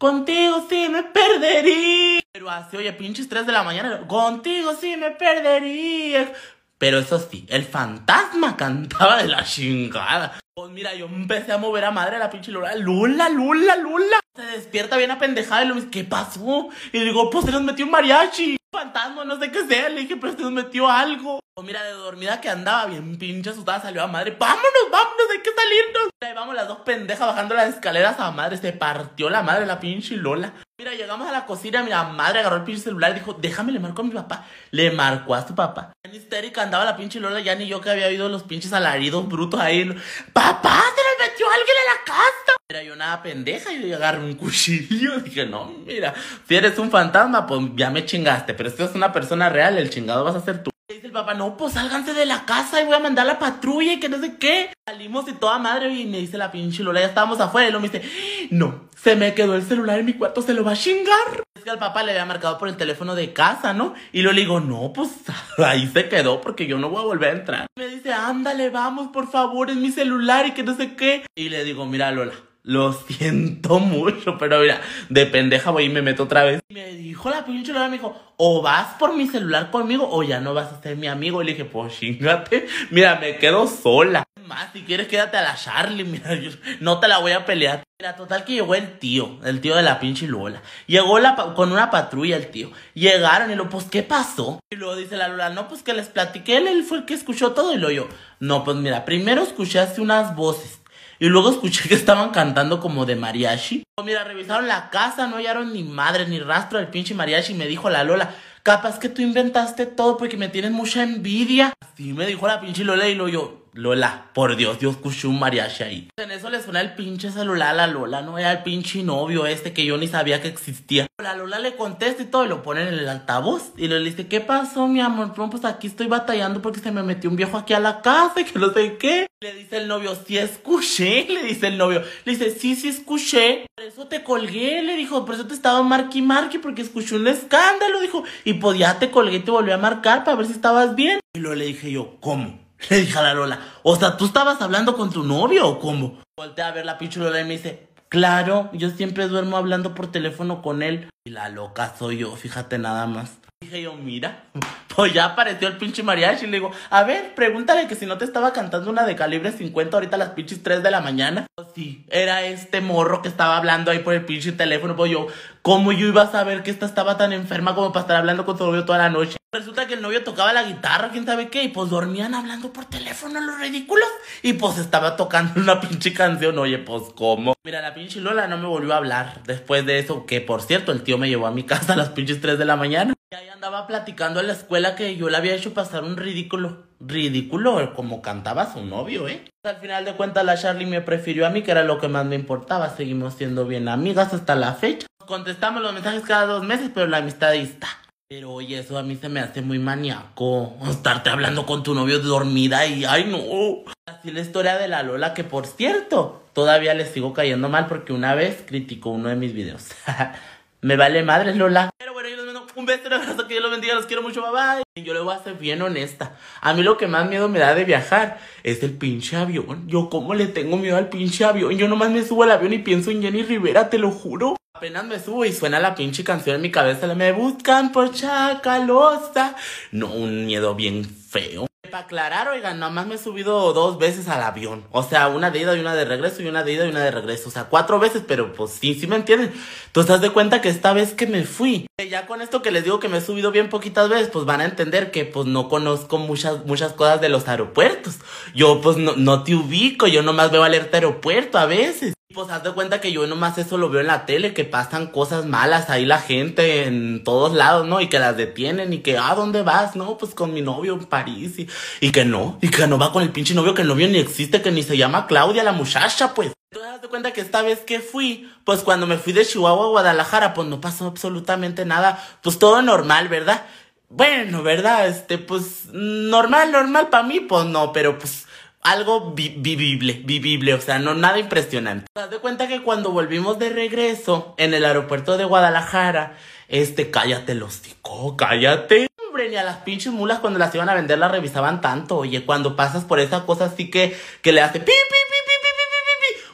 Speaker 1: Contigo sí me perdería. Pero hace, oye, pinches 3 de la mañana. Contigo sí me perdería. Pero eso sí, el fantasma cantaba de la chingada. Pues mira, yo empecé a mover a madre la pinche Lula. Lula, Lula, Lula. Se despierta bien apendejada y le dice, ¿qué pasó? Y digo, pues se nos metió un mariachi. Fantasma, no sé qué sea. Le dije, pero se nos metió algo. Pues mira, de dormida que andaba bien pinche asustada, salió a madre. Vámonos, vámonos, hay que salirnos. Ahí vamos las dos pendejas bajando las escaleras a madre. Se partió la madre, la pinche Lola. Mira, llegamos a la cocina, mira, madre agarró el pinche celular y dijo, déjame, le marco a mi papá. Le marcó a su papá. En histérica andaba la pinche Lola, ya ni yo que había oído los pinches alaridos brutos ahí. Papá, se le metió alguien en la casa. Era yo nada pendeja y yo agarré un cuchillo. Dije, no, mira, si eres un fantasma, pues ya me chingaste. Pero si eres una persona real, el chingado vas a ser tú. Dice el papá, no, pues sálganse de la casa y voy a mandar la patrulla y que no sé qué. Salimos y toda madre y me dice la pinche Lola, ya estábamos afuera y lo me dice, no, se me quedó el celular en mi cuarto, se lo va a chingar. Es que al papá le había marcado por el teléfono de casa, ¿no? Y lo le digo, no, pues ahí se quedó porque yo no voy a volver a entrar. Me dice, ándale, vamos, por favor, es mi celular y que no sé qué. Y le digo, mira, Lola, lo siento mucho, pero mira, de pendeja voy y me meto otra vez. Me dijo la pinche Lola, me dijo, o vas por mi celular conmigo o ya no vas a ser mi amigo. Y le dije, pues chingate, mira, me quedo sola. Si quieres quédate a la Charlie, mira, yo no te la voy a pelear. Mira, total que llegó el tío, el tío de la pinche Lola. Llegó la con una patrulla el tío. Llegaron y lo, pues, ¿qué pasó? Y luego dice la Lola, no, pues que les platiqué, él, fue el que escuchó todo. Y lo yo, no, pues mira, primero escuchaste unas voces. Y luego escuché que estaban cantando como de mariachi. Mira, revisaron la casa, no hallaron ni madre ni rastro del pinche mariachi. Y me dijo la Lola, capaz que tú inventaste todo porque me tienes mucha envidia. Así me dijo la pinche Lola y lo yo, Lola, por Dios, yo escuché un mariachi ahí. En eso le suena el pinche celular a la Lola, no era el pinche novio este que yo ni sabía que existía. La Lola le contesta y todo y lo pone en el altavoz. Y le dice, ¿qué pasó, mi amor? pues aquí estoy batallando porque se me metió un viejo aquí a la casa y que no sé qué. Le dice el novio, sí escuché, le dice el novio. Le dice, sí, sí escuché. Por eso te colgué, le dijo, por eso te estaba marqui marqui porque escuché un escándalo, dijo. Y pues te colgué y te volví a marcar para ver si estabas bien. Y luego le dije yo, ¿cómo? Le dije a la Lola, o sea, ¿tú estabas hablando con tu novio o cómo? Voltea a ver la pinche Lola y me dice, claro, yo siempre duermo hablando por teléfono con él. Y la loca soy yo, fíjate nada más. Dije yo, mira, pues ya apareció el pinche mariachi. Y le digo, a ver, pregúntale que si no te estaba cantando una de calibre 50 ahorita a las pinches 3 de la mañana. Pues sí, era este morro que estaba hablando ahí por el pinche teléfono. Pues yo, ¿cómo yo iba a saber que esta estaba tan enferma como para estar hablando con su novio toda la noche? Resulta que el novio tocaba la guitarra, quién sabe qué, y pues dormían hablando por teléfono, los ridículos. Y pues estaba tocando una pinche canción, oye, pues cómo. Mira, la pinche Lola no me volvió a hablar después de eso, que por cierto, el tío me llevó a mi casa a las pinches 3 de la mañana. Andaba platicando en la escuela que yo le había hecho pasar un ridículo. Ridículo, como cantaba su novio, ¿eh? Al final de cuentas, la Charlie me prefirió a mí, que era lo que más me importaba. Seguimos siendo bien amigas hasta la fecha. Contestamos los mensajes cada dos meses, pero la amistad ahí está. Pero oye, eso a mí se me hace muy maníaco. Estarte hablando con tu novio dormida y ay no. Así la historia de la Lola, que por cierto, todavía le sigo cayendo mal porque una vez criticó uno de mis videos. me vale madre, Lola. Pero bueno, yo un beso, un abrazo, que Dios los bendiga, los quiero mucho, bye bye. Yo le voy a ser bien honesta. A mí lo que más miedo me da de viajar es el pinche avión. Yo como le tengo miedo al pinche avión. Yo nomás me subo al avión y pienso en Jenny Rivera, te lo juro. Apenas me subo y suena la pinche canción en mi cabeza. Me buscan por chacalosa. No, un miedo bien feo. Para aclarar, oigan, nada más me he subido dos veces al avión. O sea, una de ida y una de regreso y una de ida y una de regreso. O sea, cuatro veces, pero pues sí, sí me entienden. Tú te das de cuenta que esta vez que me fui, ya con esto que les digo que me he subido bien poquitas veces, pues van a entender que pues no conozco muchas, muchas cosas de los aeropuertos. Yo pues no, no te ubico, yo nomás veo alerta aeropuerto a veces. Pues haz de cuenta que yo nomás eso lo veo en la tele, que pasan cosas malas ahí la gente en todos lados, ¿no? Y que las detienen y que, ah, ¿dónde vas? No, pues con mi novio en París y, y que no, y que no va con el pinche novio, que el novio ni existe, que ni se llama Claudia la muchacha, pues. Entonces haz de cuenta que esta vez que fui, pues cuando me fui de Chihuahua a Guadalajara, pues no pasó absolutamente nada, pues todo normal, ¿verdad? Bueno, ¿verdad? Este, pues normal, normal para mí, pues no, pero pues algo vivible, vivible, o sea, no nada impresionante. Te das de cuenta que cuando volvimos de regreso en el aeropuerto de Guadalajara, este, cállate los hocico, cállate. Hombre, ni a las pinches mulas cuando las iban a vender las revisaban tanto. Oye, cuando pasas por esa cosa así que, que le hace pi, pi,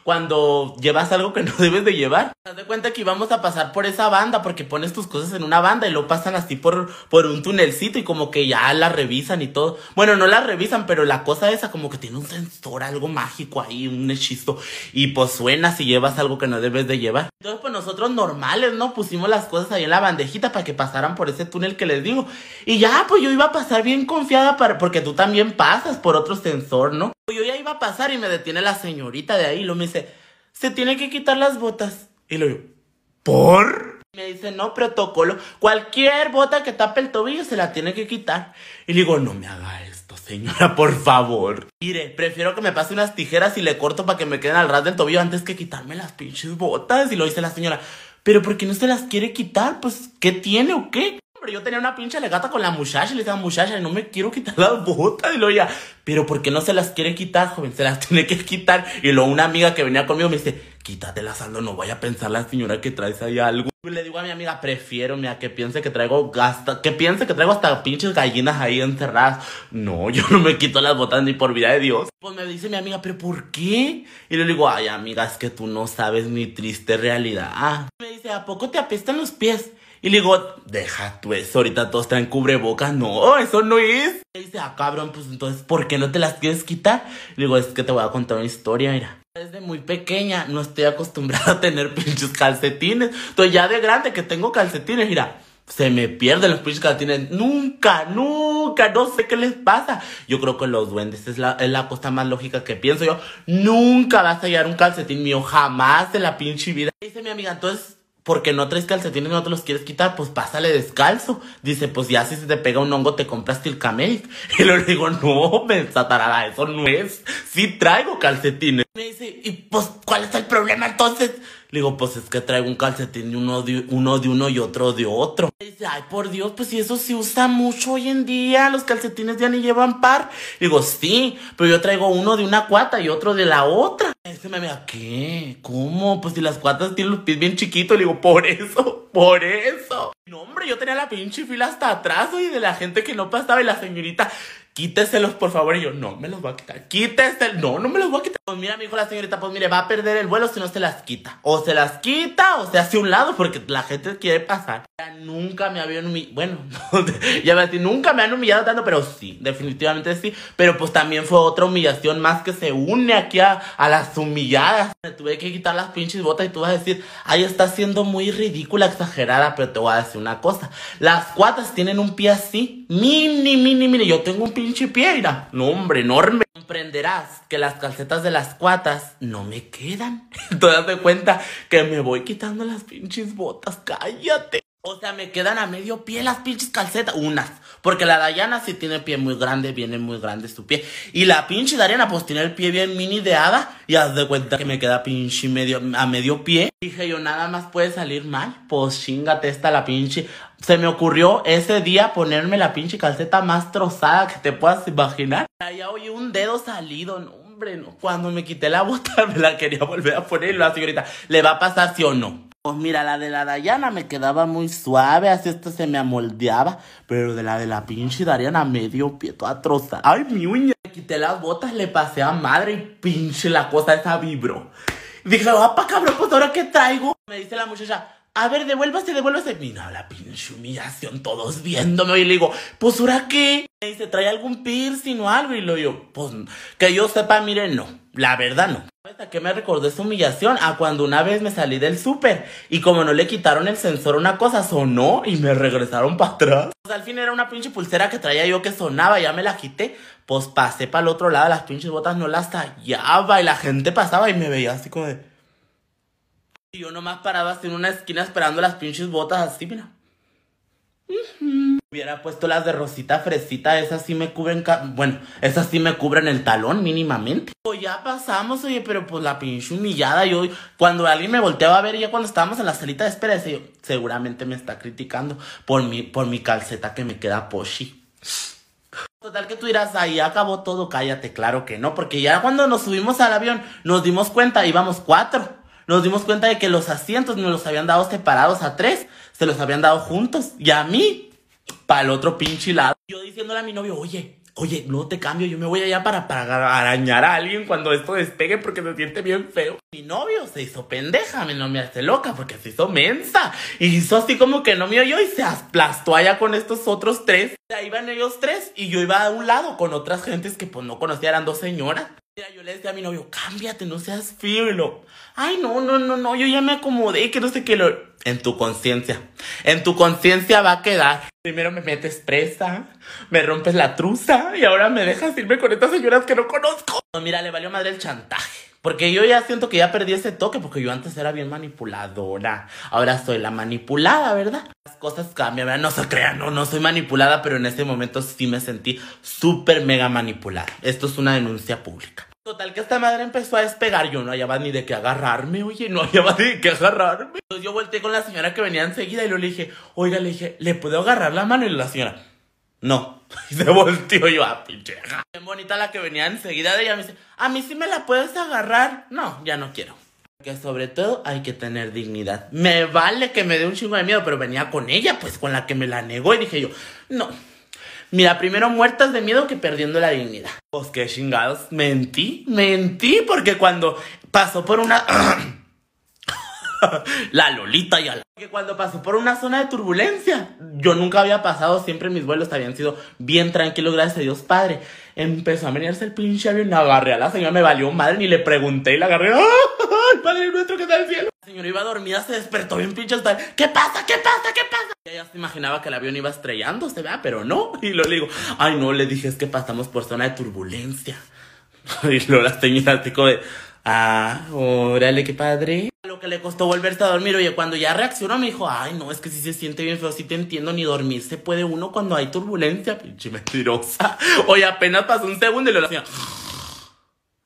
Speaker 1: cuando llevas algo que no debes de llevar. Te das de cuenta que íbamos a pasar por esa banda porque pones tus cosas en una banda y lo pasan así por, por un tunelcito y como que ya la revisan y todo. Bueno, no la revisan, pero la cosa esa como que tiene un sensor, algo mágico ahí, un hechizo. Y pues suena si llevas algo que no debes de llevar. Entonces pues nosotros normales, ¿no? Pusimos las cosas ahí en la bandejita para que pasaran por ese túnel que les digo. Y ya, pues yo iba a pasar bien confiada para, porque tú también pasas por otro sensor, ¿no? Yo ya iba a pasar y me detiene la señorita de ahí y lo me dice, se tiene que quitar las botas. Y lo digo, ¿por? Me dice, no, protocolo. Cualquier bota que tape el tobillo se la tiene que quitar. Y le digo, no me haga esto, señora, por favor. Mire, prefiero que me pase unas tijeras y le corto para que me queden al ras del tobillo antes que quitarme las pinches botas. Y lo dice la señora, pero ¿por qué no se las quiere quitar? Pues, ¿qué tiene o qué? Yo tenía una pinche legata con la muchacha y le decía, muchacha, no me quiero quitar las botas. Y luego ya, pero ¿por qué no se las quiere quitar, joven? Se las tiene que quitar. Y luego una amiga que venía conmigo me dice, quítatelas, Aldo, no vaya a pensar la señora que traes ahí algo. Y le digo a mi amiga, prefiero, mira, que piense que traigo hasta, que piense que traigo hasta pinches gallinas ahí encerradas. No, yo no me quito las botas ni por vida de Dios. Pues me dice mi amiga, ¿pero por qué? Y le digo, ay, amiga, es que tú no sabes mi triste realidad. Me dice, ¿a poco te apestan los pies? Y le digo, deja tú eso, ahorita todos traen cubrebocas. No, eso no es. Y dice, ah, cabrón, pues entonces, ¿por qué no te las quieres quitar? Le digo, es que te voy a contar una historia, mira. Desde muy pequeña no estoy acostumbrada a tener pinches calcetines. Entonces ya de grande que tengo calcetines, mira, se me pierden los pinches calcetines. Nunca, nunca, no sé qué les pasa. Yo creo que los duendes es la, es la cosa más lógica que pienso yo. Nunca vas a hallar un calcetín mío, jamás en la pinche vida. Dice mi amiga, entonces porque no traes calcetines no te los quieres quitar, pues pásale descalzo. Dice, pues ya si se te pega un hongo te compras Tilcamedic. Y le digo, no, me satará, eso no es. Sí traigo calcetines. Me dice, y pues, ¿cuál es el problema entonces? Le digo, pues es que traigo un calcetín de uno de uno, de uno y otro de otro. Le dice, ay, por Dios, pues si eso se usa mucho hoy en día, los calcetines ya ni llevan par. Le digo, sí, pero yo traigo uno de una cuata y otro de la otra. Ese me mira, ¿qué? ¿Cómo? Pues si las cuatas tienen los pies bien chiquitos, le digo, por eso, por eso. No, hombre, yo tenía la pinche fila hasta atrás, y de la gente que no pasaba y la señorita, quíteselos por favor. Y yo, no me los voy a quitar. Quítese. No, no me los voy a quitar. Pues mira, me dijo la señorita, pues mire, va a perder el vuelo si no se las quita. O se las quita o se hace un lado porque la gente quiere pasar. Nunca me habían humillado. Bueno, ya me nunca me han humillado tanto, pero sí, definitivamente sí. Pero pues también fue otra humillación más que se une aquí a, a las humilladas. Me tuve que quitar las pinches botas y tú vas a decir, ay, está siendo muy ridícula, exagerada, pero te voy a decir una cosa. Las cuatas tienen un pie así, mini, mini, mini. Yo tengo un pie pinche piedra. No, hombre, enorme. Comprenderás que las calcetas de las cuatas no me quedan. Te das de cuenta que me voy quitando las pinches botas. Cállate. O sea, me quedan a medio pie las pinches calcetas. Unas. Porque la Dayana sí tiene pie muy grande, viene muy grande su pie. Y la pinche Dariana pues tiene el pie bien mini de hada. Y haz de cuenta que me queda pinche medio, a medio pie. Dije yo, nada más puede salir mal. Pues chingate esta la pinche. Se me ocurrió ese día ponerme la pinche calceta más trozada que te puedas imaginar. Ya oí un dedo salido, no, hombre, no. Cuando me quité la bota me la quería volver a poner y la señorita, ¿le va a pasar sí o no? Pues mira, la de la Dayana me quedaba muy suave, así esto se me amoldeaba. Pero de la de la pinche Dariana medio pie toda trozada. Ay, mi uña. Me quité las botas, le pasé a madre y pinche la cosa esa vibró. Dije, pa' cabrón, pues ahora qué traigo. Me dice la muchacha, a ver, devuélvase, devuélvase. Mira la pinche humillación, todos viéndome. Y le digo, pues, ¿ahora qué? Me dice, ¿trae algún piercing o algo? Y lo yo, pues, que yo sepa, mire, no. La verdad, no. ¿Sabes a qué me recordó esa humillación? A cuando una vez me salí del súper y como no le quitaron el sensor una cosa sonó y me regresaron para atrás. Pues al fin era una pinche pulsera que traía yo que sonaba, ya me la quité. Pues pasé para el otro lado, las pinches botas no las hallaba y la gente pasaba y me veía así como de... Y yo nomás paraba así en una esquina esperando las pinches botas así, mira. Hubiera puesto las de rosita fresita, esas sí me cubren, bueno, esas sí me cubren el talón mínimamente. Pues ya pasamos, oye, pero pues la pinche humillada, yo, cuando alguien me volteaba a ver, ya cuando estábamos en la salita de espera, yo, seguramente me está criticando por mi, por mi calceta que me queda poshi. Total que tú dirás, ahí acabó todo, cállate, claro que no, porque ya cuando nos subimos al avión nos dimos cuenta, íbamos cuatro nos dimos cuenta de que los asientos no los habían dado separados a tres, se los habían dado juntos. Y a mí, para el otro pinche lado. Yo diciéndole a mi novio, oye, oye, no te cambio, yo me voy allá para, para arañar a alguien cuando esto despegue porque se siente bien feo. Mi novio se hizo pendeja, mi no me hace loca porque se hizo mensa. Y hizo así como que no me oyó y se aplastó allá con estos otros tres. Ahí iban ellos tres y yo iba a un lado con otras gentes que pues no conocía, eran dos señoras. Mira, yo le decía a mi novio, cámbiate, no seas. Y lo, ay, no, no, no, no, yo ya me acomodé, que no sé qué. Lo... En tu conciencia. En tu conciencia va a quedar. Primero me metes presa, me rompes la truza y ahora me dejas irme con estas señoras que no conozco. No, mira, le valió madre el chantaje. Porque yo ya siento que ya perdí ese toque, porque yo antes era bien manipuladora. Ahora soy la manipulada, ¿verdad? Las cosas cambian, ¿verdad? No se crean, no, no soy manipulada, pero en ese momento sí me sentí súper mega manipulada. Esto es una denuncia pública. Total que esta madre empezó a despegar, yo no hallaba ni de qué agarrarme, oye, no hallaba ni de qué agarrarme. Entonces yo volteé con la señora que venía enseguida y le dije, oiga, le dije, ¿le puedo agarrar la mano? Y la señora, no. Se volteó yo ah, pincheja. Bien bonita la que venía enseguida de ella. Me dice, a mí sí me la puedes agarrar. No, ya no quiero. Que sobre todo hay que tener dignidad. Me vale que me dé un chingo de miedo, pero venía con ella, pues con la que me la negó. Y dije yo, no. Mira, primero muertas de miedo que perdiendo la dignidad. Pues qué chingados. Mentí, mentí, porque cuando pasó por una. la Lolita y a la... Que cuando pasó por una zona de turbulencia, yo nunca había pasado, siempre mis vuelos habían sido bien tranquilos, gracias a Dios Padre. Empezó a venirse el pinche avión, agarré a la señora, me valió madre, ni le pregunté y la agarré. ¡Ay, Padre nuestro que está en el cielo! La señora iba dormida, se despertó bien pinche hasta... ¿Qué pasa? ¿Qué pasa? ¿Qué pasa? Ella se imaginaba que el avión iba estrellándose, ¿verdad? Pero no. Y lo le digo, ay no, le dije, es que pasamos por zona de turbulencia. Y luego la señora así de... Ah, órale, qué padre. Lo que le costó volverse a dormir. Oye, cuando ya reaccionó me dijo, ay, no, es que si se siente bien feo, sí te entiendo, ni dormir se puede uno cuando hay turbulencia. Pinche mentirosa. Oye, apenas pasó un segundo y le hacía...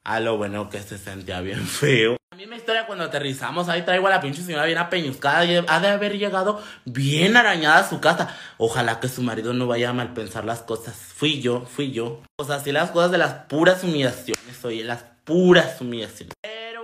Speaker 1: A lo bueno que se sentía bien feo. A mí mi historia cuando aterrizamos, ahí traigo a la pinche señora bien apeñuscada y ha de haber llegado bien arañada a su casa. Ojalá que su marido no vaya a mal pensar las cosas. Fui yo, fui yo. O sea, así las cosas de las puras humillaciones, oye, las puras humillaciones.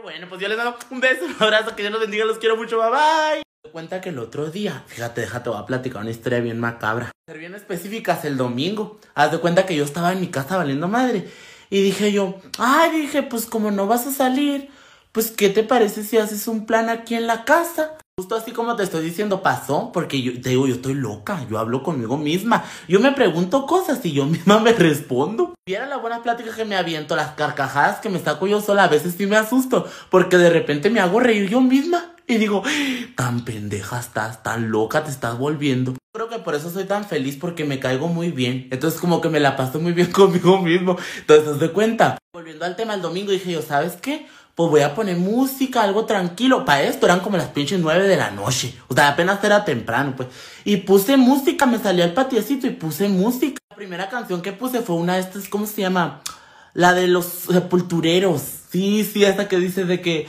Speaker 1: Bueno, pues yo les doy un beso, un abrazo, que Dios los bendiga, los quiero mucho, bye bye. Me cuenta que el otro día, fíjate, déjate, voy a platicar una historia bien macabra. Ser bien específicas, el domingo. Haz de cuenta que yo estaba en mi casa valiendo madre. Y dije yo, ay, dije, pues como no vas a salir, pues ¿qué te parece si haces un plan aquí en la casa? Justo así como te estoy diciendo, pasó, porque yo te digo, yo estoy loca, yo hablo conmigo misma, yo me pregunto cosas y yo misma me respondo. Viera la buena plática que me aviento, las carcajadas que me saco yo sola, a veces sí me asusto, porque de repente me hago reír yo misma. Y digo, tan pendeja estás, tan loca te estás volviendo. Creo que por eso soy tan feliz porque me caigo muy bien. Entonces como que me la paso muy bien conmigo mismo. Entonces, de cuenta. Volviendo al tema el domingo, dije yo, ¿sabes qué? Pues voy a poner música, algo tranquilo. Para esto eran como las pinches nueve de la noche. O sea, apenas era temprano, pues. Y puse música, me salió el patiecito y puse música. La primera canción que puse fue una de estas, ¿cómo se llama? La de los sepultureros. Sí, sí, esta que dice de que...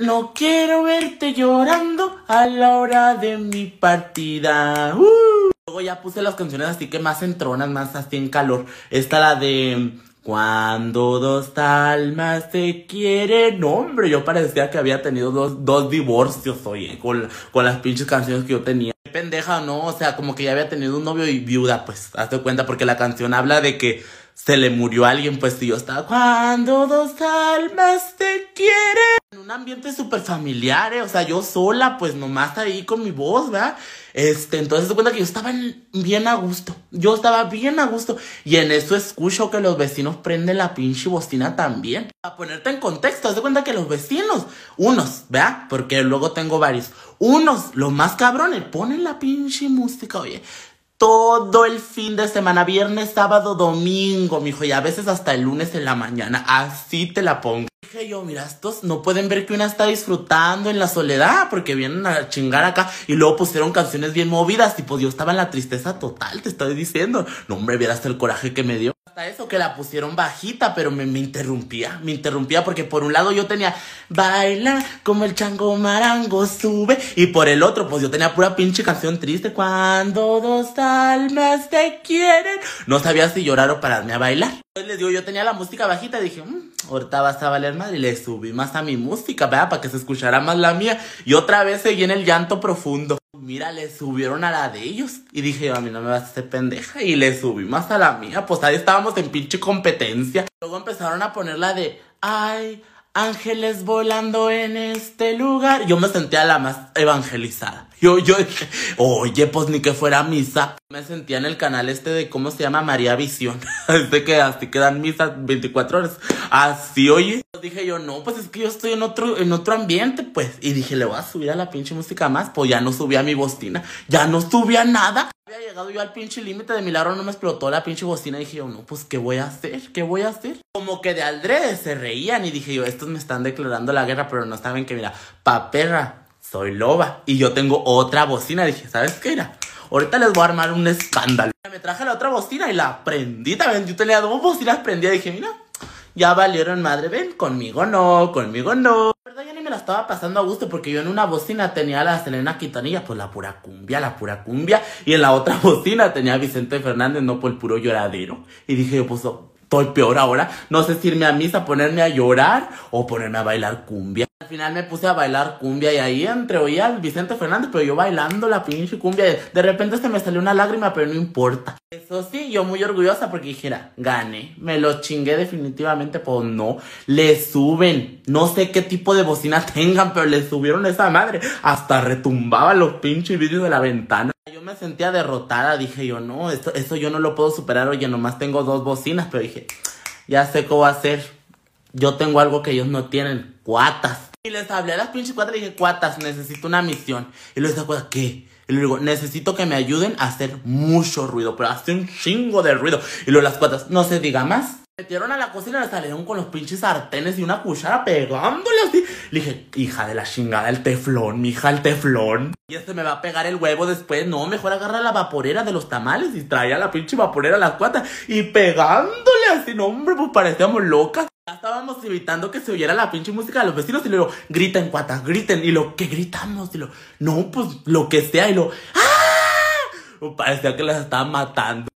Speaker 1: No quiero verte llorando a la hora de mi partida. Uh. Luego ya puse las canciones así que más entronas, más así en calor. Esta la de... Cuando dos almas se quieren, hombre, yo parecía que había tenido dos, dos divorcios, oye, con, con las pinches canciones que yo tenía. Pendeja, ¿no? O sea, como que ya había tenido un novio y viuda, pues, hazte cuenta, porque la canción habla de que se le murió a alguien, pues, y yo estaba, cuando dos almas se quieren un ambiente súper familiar, ¿eh? O sea, yo sola, pues nomás ahí con mi voz, ¿verdad? Este, entonces se cuenta que yo estaba bien a gusto. Yo estaba bien a gusto. Y en eso escucho que los vecinos prenden la pinche bocina también. A ponerte en contexto, haz de cuenta que los vecinos, unos, ¿verdad? Porque luego tengo varios. Unos, los más cabrones, ponen la pinche música, oye todo el fin de semana, viernes, sábado, domingo, mijo, y a veces hasta el lunes en la mañana. Así te la pongo. Dije yo, mira, estos no pueden ver que una está disfrutando en la soledad porque vienen a chingar acá y luego pusieron canciones bien movidas pues yo estaba en la tristeza total, te estoy diciendo. No, hombre, vieras el coraje que me dio eso que la pusieron bajita, pero me, me, interrumpía, me interrumpía porque por un lado yo tenía baila como el chango marango sube y por el otro pues yo tenía pura pinche canción triste cuando dos almas te quieren. No sabía si llorar o pararme a bailar. Les digo, yo tenía la música bajita dije, mmm, ahorita vas a valer madre y le subí más a mi música, ¿verdad? Para que se escuchara más la mía y otra vez seguí en el llanto profundo. Mira, le subieron a la de ellos. Y dije, a mí no me vas a hacer pendeja. Y le subí más a la mía. Pues ahí estábamos en pinche competencia. Luego empezaron a poner la de, ay, ángeles volando en este lugar. Yo me sentía la más evangelizada. Yo, yo dije, oye, pues ni que fuera misa. Me sentía en el canal este de, ¿cómo se llama? María Visión. este que así quedan misas 24 horas. Así, oye. Dije yo, no, pues es que yo estoy en otro, en otro ambiente, pues. Y dije, le voy a subir a la pinche música más. Pues ya no subía mi bocina. Ya no subía nada. Había llegado yo al pinche límite de milagro, no me explotó la pinche bocina. Y dije yo, no, pues, ¿qué voy a hacer? ¿Qué voy a hacer? Como que de aldrede se reían. Y dije yo, estos me están declarando la guerra, pero no saben que, mira, pa' perra soy loba. Y yo tengo otra bocina. Dije, ¿sabes qué era? Ahorita les voy a armar un escándalo. Me traje la otra bocina y la prendí también. Yo tenía dos bocinas prendidas. Dije, mira, ya valieron madre. Ven, conmigo no, conmigo no. La verdad, ya ni me la estaba pasando a gusto porque yo en una bocina tenía a la Selena Quitanilla, pues la pura cumbia, la pura cumbia. Y en la otra bocina tenía a Vicente Fernández, no por el puro lloradero. Y dije, pues estoy peor ahora. No sé si irme a misa, ponerme a llorar o ponerme a bailar cumbia. Al final me puse a bailar cumbia y ahí entre oía al Vicente Fernández, pero yo bailando la pinche cumbia. De repente se me salió una lágrima, pero no importa. Eso sí, yo muy orgullosa porque dijera, gane, me lo chingué definitivamente, pues no. Le suben, no sé qué tipo de bocina tengan, pero le subieron esa madre. Hasta retumbaba los pinches vídeos de la ventana. Me sentía derrotada, dije yo, no, esto, eso yo no lo puedo superar, oye, nomás tengo dos bocinas, pero dije, ya sé cómo hacer. Yo tengo algo que ellos no tienen, cuatas. Y les hablé a las pinches cuatas y dije, cuatas, necesito una misión. Y les dije, ¿qué? Y le digo, necesito que me ayuden a hacer mucho ruido, pero hace un chingo de ruido. Y luego las cuatas, no se diga más. Metieron a la cocina y salieron con los pinches sartenes y una cuchara pegándole así. Le dije, hija de la chingada, el teflón, hija el teflón. Y este me va a pegar el huevo después. No, mejor agarra la vaporera de los tamales y traía la pinche vaporera a las cuatas y pegándole así. No, hombre, pues parecíamos locas. Ya estábamos evitando que se oyera la pinche música de los vecinos y luego griten cuatas, griten. Y lo que gritamos, y lo, no, pues lo que sea, y lo, ¡ah! Parecía que las estaban matando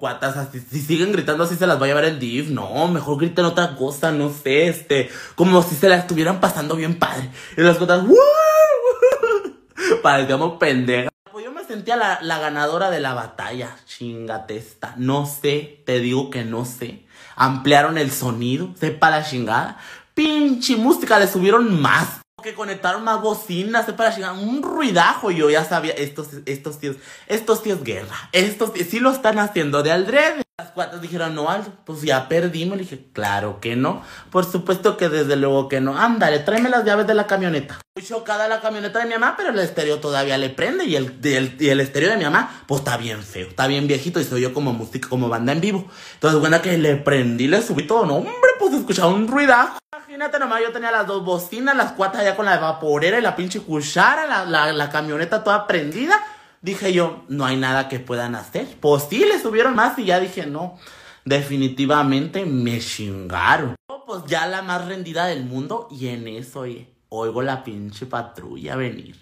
Speaker 1: cuatas, así, si siguen gritando así se las va a llevar el div. No, mejor griten otra cosa, no sé, este, como si se la estuvieran pasando bien padre. Y las cuatas, ¡Woo! Parecíamos pendejas. Pues yo me sentía la, la ganadora de la batalla, chingatesta. No sé, te digo que no sé. Ampliaron el sonido, sepa la chingada. Pinche música, le subieron más que conectaron más bocinas para llegar un ruidajo. Yo ya sabía, estos, estos tíos, estos tíos guerra. Estos tíos, sí lo están haciendo de aldrede. Las cuatro dijeron, no, Aldo, pues ya perdimos. Le dije, claro que no. Por supuesto que desde luego que no. Ándale, tráeme las llaves de la camioneta. Muy chocada la camioneta de mi mamá, pero el estéreo todavía le prende. Y el, el, y el estéreo de mi mamá, pues está bien feo, está bien viejito y soy yo como música, como banda en vivo. Entonces, bueno, que le prendí, le subí todo. No, hombre, pues escuchaba un ruidajo. Imagínate yo tenía las dos bocinas, las cuatro allá con la vaporera y la pinche cuchara, la, la, la camioneta toda prendida. Dije yo, no hay nada que puedan hacer. Pues sí, le subieron más y ya dije, no, definitivamente me chingaron. Pues ya la más rendida del mundo y en eso, oye, oigo la pinche patrulla venir.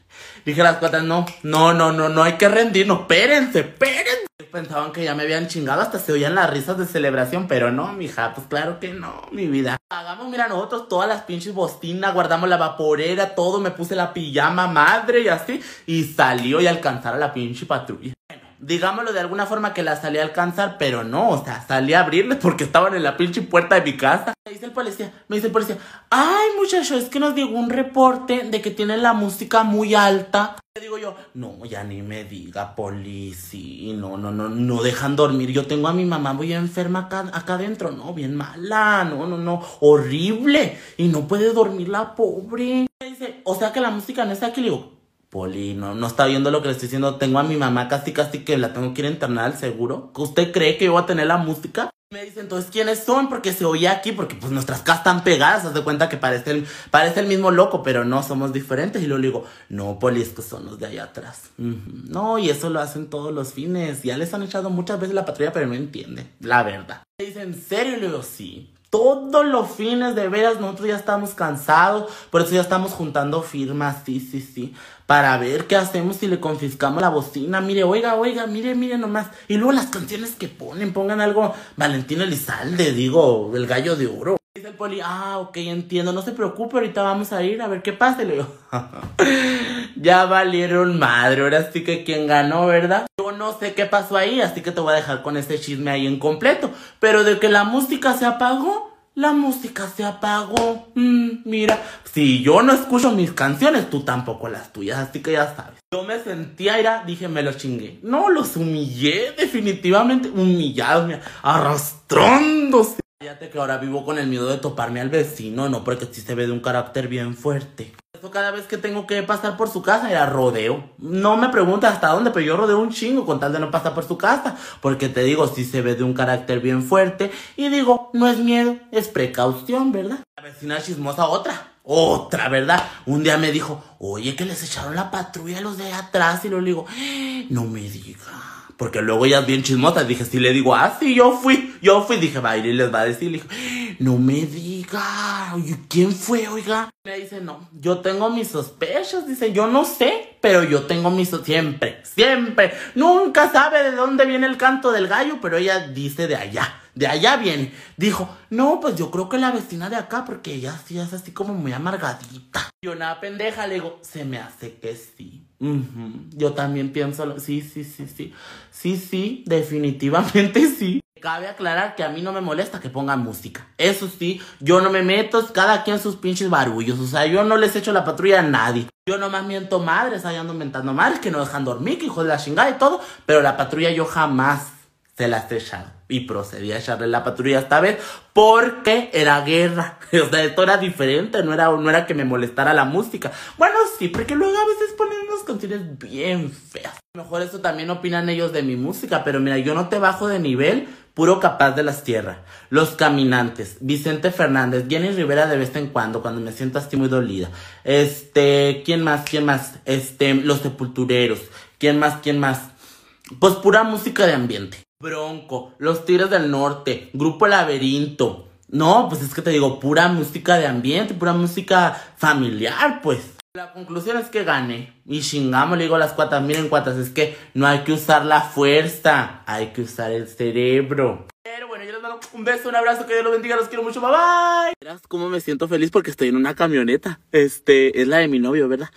Speaker 1: Dije a las cuatro, no, no, no, no, no hay que rendirnos, espérense, espérense pensaban que ya me habían chingado, hasta se oían las risas de celebración, pero no, mija, pues claro que no, mi vida. Hagamos, mira, nosotros todas las pinches bostinas, guardamos la vaporera, todo, me puse la pijama madre y así, y salió y alcanzar a la pinche patrulla. Digámoslo de alguna forma que la salí a alcanzar, pero no, o sea, salí a abrirle porque estaban en la pinche puerta de mi casa. Me dice el policía, me dice el policía, ay muchacho, es que nos llegó un reporte de que tienen la música muy alta. Le digo yo, no, ya ni me diga, policía, no, no, no, no dejan dormir. Yo tengo a mi mamá muy enferma acá, acá adentro, no, bien mala, no, no, no, horrible. Y no puede dormir la pobre. Me dice, o sea que la música no está aquí. Le digo, Poli, no, no está viendo lo que le estoy diciendo. Tengo a mi mamá casi casi que la tengo que ir a internar al seguro. ¿Usted cree que yo voy a tener la música? Me dice entonces quiénes son porque se oía aquí porque pues nuestras casas están pegadas, haz de cuenta que parece el, parece el mismo loco, pero no somos diferentes y luego le digo, "No, poli, es que son los de allá atrás." No, y eso lo hacen todos los fines. Ya les han echado muchas veces la patrulla, pero no entiende, la verdad. Me dice, "¿En serio?" Le digo, "Sí." Todos los fines de veras nosotros ya estamos cansados, por eso ya estamos juntando firmas, sí, sí, sí, para ver qué hacemos si le confiscamos la bocina. Mire, oiga, oiga, mire, mire nomás. Y luego las canciones que ponen, pongan algo Valentín Elizalde, digo, el gallo de oro. Dice el poli, ah, ok, entiendo, no se preocupe, ahorita vamos a ir a ver qué pasa. le digo, ya valieron madre, ahora sí que quien ganó, ¿verdad? No sé qué pasó ahí, así que te voy a dejar con ese chisme ahí en completo. Pero de que la música se apagó, la música se apagó. Mm, mira, si yo no escucho mis canciones, tú tampoco las tuyas, así que ya sabes. Yo me sentía, era, dije, me los chingué. No, los humillé, definitivamente humillados, arrastrándose. Fíjate que ahora vivo con el miedo de toparme al vecino, no, porque sí se ve de un carácter bien fuerte. Eso cada vez que tengo que pasar por su casa era rodeo. No me preguntas hasta dónde, pero yo rodeo un chingo con tal de no pasar por su casa. Porque te digo, sí se ve de un carácter bien fuerte. Y digo, no es miedo, es precaución, ¿verdad? La vecina chismosa, otra. Otra, ¿verdad? Un día me dijo, oye, que les echaron la patrulla a los de atrás. Y lo digo, no me diga. Porque luego ella es bien chismosa. Dije, si le digo, ah, sí, yo fui. Yo fui. Dije, va a ir y les va a decir. Le dije, no me diga. ¿quién fue, oiga? Me dice, no, yo tengo mis sospechas. Dice, yo no sé, pero yo tengo mis siempre, siempre. Nunca sabe de dónde viene el canto del gallo, pero ella dice de allá. De allá viene. Dijo, no, pues yo creo que la vecina de acá, porque ella sí es así como muy amargadita. Yo una pendeja le digo, se me hace que sí. Yo también pienso, sí, sí, sí, sí. Sí, sí, definitivamente sí. Cabe aclarar que a mí no me molesta que pongan música. Eso sí, yo no me meto, cada quien sus pinches barullos. O sea, yo no les echo la patrulla a nadie. Yo nomás miento madres, ahí ando mentando madres que no dejan dormir, que hijo de la chingada y todo. Pero la patrulla yo jamás se las he echado. Y procedí a echarle la patrulla esta vez porque era guerra. O sea, esto era diferente, no era, no era que me molestara la música. Bueno, sí, porque luego a veces ponen unas canciones bien feas. Mejor eso también opinan ellos de mi música, pero mira, yo no te bajo de nivel, puro capaz de las tierras. Los caminantes, Vicente Fernández, Jenny Rivera de vez en cuando, cuando me siento así muy dolida. Este, ¿quién más? ¿Quién más? Este, los sepultureros. ¿Quién más? ¿Quién más? Pues pura música de ambiente. Bronco, Los Tigres del Norte, Grupo Laberinto. No, pues es que te digo, pura música de ambiente, pura música familiar, pues. La conclusión es que gane. Y chingamos, le digo las cuatas, miren cuatas, es que no hay que usar la fuerza, hay que usar el cerebro. Pero bueno, yo les mando un beso, un abrazo, que Dios los bendiga, los quiero mucho, bye bye. Verás cómo me siento feliz porque estoy en una camioneta. Este, es la de mi novio, ¿verdad?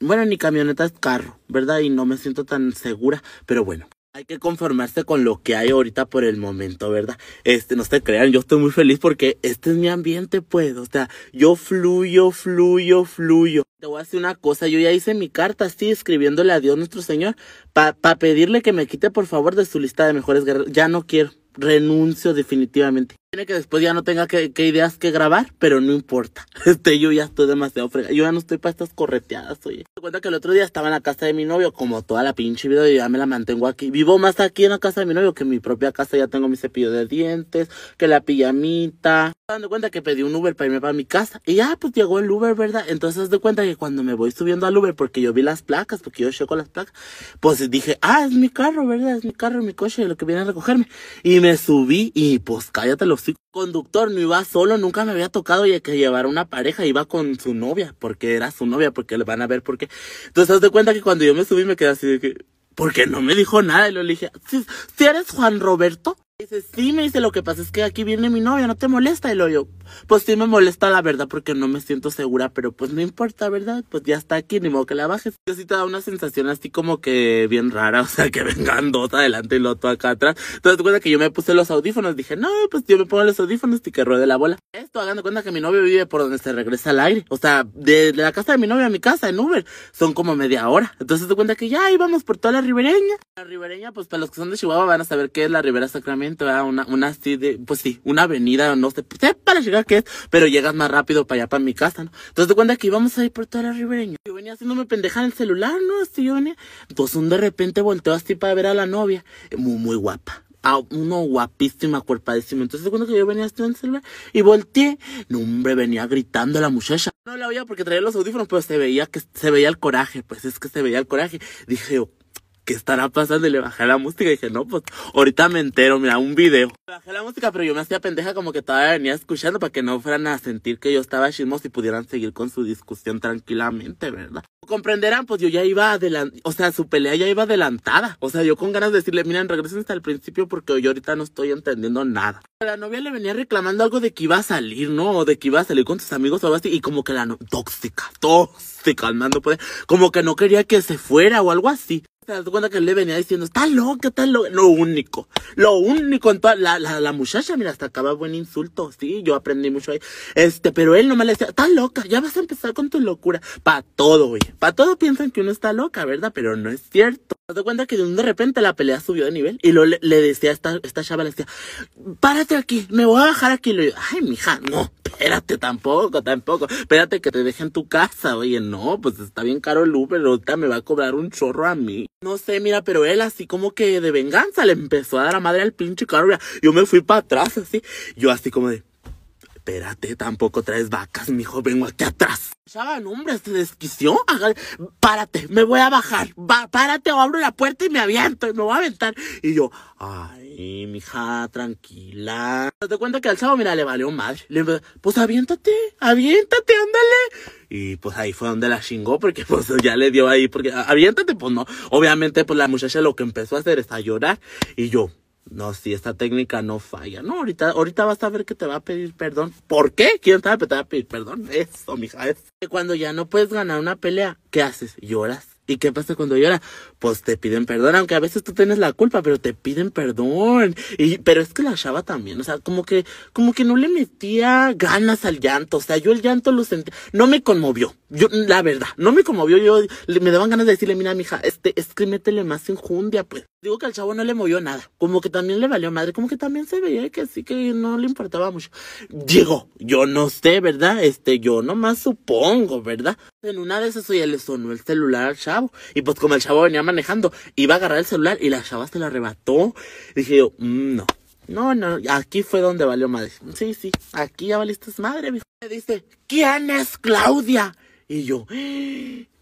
Speaker 1: Bueno, ni camioneta es carro, ¿verdad? Y no me siento tan segura, pero bueno. Hay que conformarse con lo que hay ahorita por el momento, ¿verdad? Este, no se crean, yo estoy muy feliz porque este es mi ambiente, pues. O sea, yo fluyo, fluyo, fluyo. Te voy a decir una cosa, yo ya hice mi carta así, escribiéndole a Dios nuestro Señor, para pa pedirle que me quite por favor de su lista de mejores guerreros. Ya no quiero, renuncio definitivamente. Tiene que después ya no tenga que, ideas que grabar, pero no importa. Este, yo ya estoy demasiado frega. Yo ya no estoy para estas correteadas, oye. Me cuenta que el otro día estaba en la casa de mi novio, como toda la pinche vida, y ya me la mantengo aquí. Vivo más aquí en la casa de mi novio que en mi propia casa. Ya tengo mi cepillo de dientes, que la pijamita. Dando cuenta que pedí un Uber para irme para mi casa. Y ya, pues llegó el Uber, ¿verdad? Entonces, de cuenta que cuando me voy subiendo al Uber, porque yo vi las placas, porque yo checo las placas, pues dije, ah, es mi carro, ¿verdad? Es mi carro, mi coche, lo que viene a recogerme. Y me subí y pues cállate los conductor, no iba solo, nunca me había tocado y que llevar una pareja, iba con su novia, porque era su novia, porque le van a ver por qué. Entonces, haz de cuenta que cuando yo me subí me quedé así de que, porque no me dijo nada y lo dije, si, si eres Juan Roberto, Dice, sí, me dice, lo que pasa es que aquí viene mi novia, ¿no te molesta? Y lo yo, pues sí me molesta la verdad porque no me siento segura, pero pues no importa, ¿verdad? Pues ya está aquí, ni modo que la bajes. Yo sí te da una sensación así como que bien rara, o sea, que vengan dos adelante y lo otro acá atrás. Entonces, te cuenta que yo me puse los audífonos, dije, no, pues yo me pongo los audífonos y que ruede la bola. Esto, hagan de cuenta que mi novio vive por donde se regresa al aire. O sea, de, la casa de mi novia a mi casa en Uber, son como media hora. Entonces, te cuenta que ya íbamos por toda la ribereña. La ribereña, pues para los que son de Chihuahua van a saber qué es la Ribera Sacramento una, una así de, pues sí, una avenida, no sé, pues, para llegar qué es, pero llegas más rápido para allá, para mi casa, ¿no? Entonces te cuenta que íbamos a ir por toda la ribereña. Yo venía haciéndome pendeja en el celular, ¿no? Así yo venía. Entonces un de repente volteo así para ver a la novia, muy, muy guapa. Ah, uno guapísima, cuerpadísima. Entonces, cuando que yo venía en el celular y volteé, no, hombre, venía gritando la muchacha. No la oía porque traía los audífonos, pero se veía que se veía el coraje, pues es que se veía el coraje. Dije yo, ¿qué estará pasando? Y le bajé la música y dije, no, pues ahorita me entero, mira, un video. Le bajé la música, pero yo me hacía pendeja como que todavía venía escuchando para que no fueran a sentir que yo estaba chismos y pudieran seguir con su discusión tranquilamente, ¿verdad? Comprenderán, pues yo ya iba adelante, o sea, su pelea ya iba adelantada. O sea, yo con ganas de decirle, miren, regresen hasta el principio porque yo ahorita no estoy entendiendo nada. La novia le venía reclamando algo de que iba a salir, ¿no? O de que iba a salir con sus amigos o algo así. Y como que la no tóxica, tóxica, al mando, pues, como que no quería que se fuera o algo así. Te das cuenta que le venía diciendo, está loca, está loca. Lo único, lo único en la, la, la muchacha, mira, hasta acaba buen insulto, sí, yo aprendí mucho ahí. Este, pero él no me le decía, está loca, ya vas a empezar con tu locura. Pa' todo, güey. Pa' todo piensan que uno está loca, ¿verdad? Pero no es cierto. Te cuenta que de repente la pelea subió de nivel y lo le, decía esta, esta chava, le decía, párate aquí, me voy a bajar aquí. Le digo, ay, mija, no, espérate tampoco, tampoco. Espérate que te deje en tu casa. Oye, no, pues está bien caro el Uber, ahorita me va a cobrar un chorro a mí. No sé, mira, pero él así como que de venganza le empezó a dar a madre al pinche carro. Yo me fui para atrás así. Yo así como de, espérate, tampoco traes vacas, mijo, vengo aquí atrás. Ya, hombre, se desquició. Párate, me voy a bajar. párate o abro la puerta y me aviento me voy a aventar. Y yo, ay, mija, tranquila. Te cuenta que al chavo, mira, le valió madre. Le, pues aviéntate, aviéntate, ándale. Y pues ahí fue donde la chingó, porque pues ya le dio ahí, porque aviéntate, pues no. Obviamente, pues la muchacha lo que empezó a hacer es a llorar. Y yo, no, si esta técnica no falla. No, ahorita, ahorita vas a ver que te va a pedir perdón. ¿Por qué? ¿Quién sabe? Te va a pedir perdón. Eso, mija. Cuando ya no puedes ganar una pelea, ¿qué haces? Lloras. ¿Y qué pasa cuando llora? Pues te piden perdón, aunque a veces tú tienes la culpa, pero te piden perdón. Y, pero es que la chava también, o sea, como que, como que no le metía ganas al llanto. O sea, yo el llanto lo sentí, no me conmovió. Yo, la verdad, no me conmovió. Yo, me daban ganas de decirle, mira, mija, este, es que métele más enjundia, pues. Digo que al chavo no le movió nada. Como que también le valió madre, como que también se veía que sí que no le importaba mucho. Llegó, yo no sé, ¿verdad? Este, yo nomás supongo, ¿verdad? En una de esas, oye, le sonó el celular al chavo. Y pues como el chavo venía manejando, iba a agarrar el celular y la chava se lo arrebató. Dije yo, mm, no. No, no, aquí fue donde valió madre. Sí, sí, aquí ya valiste madre, Me dice, ¿quién es Claudia? Y yo,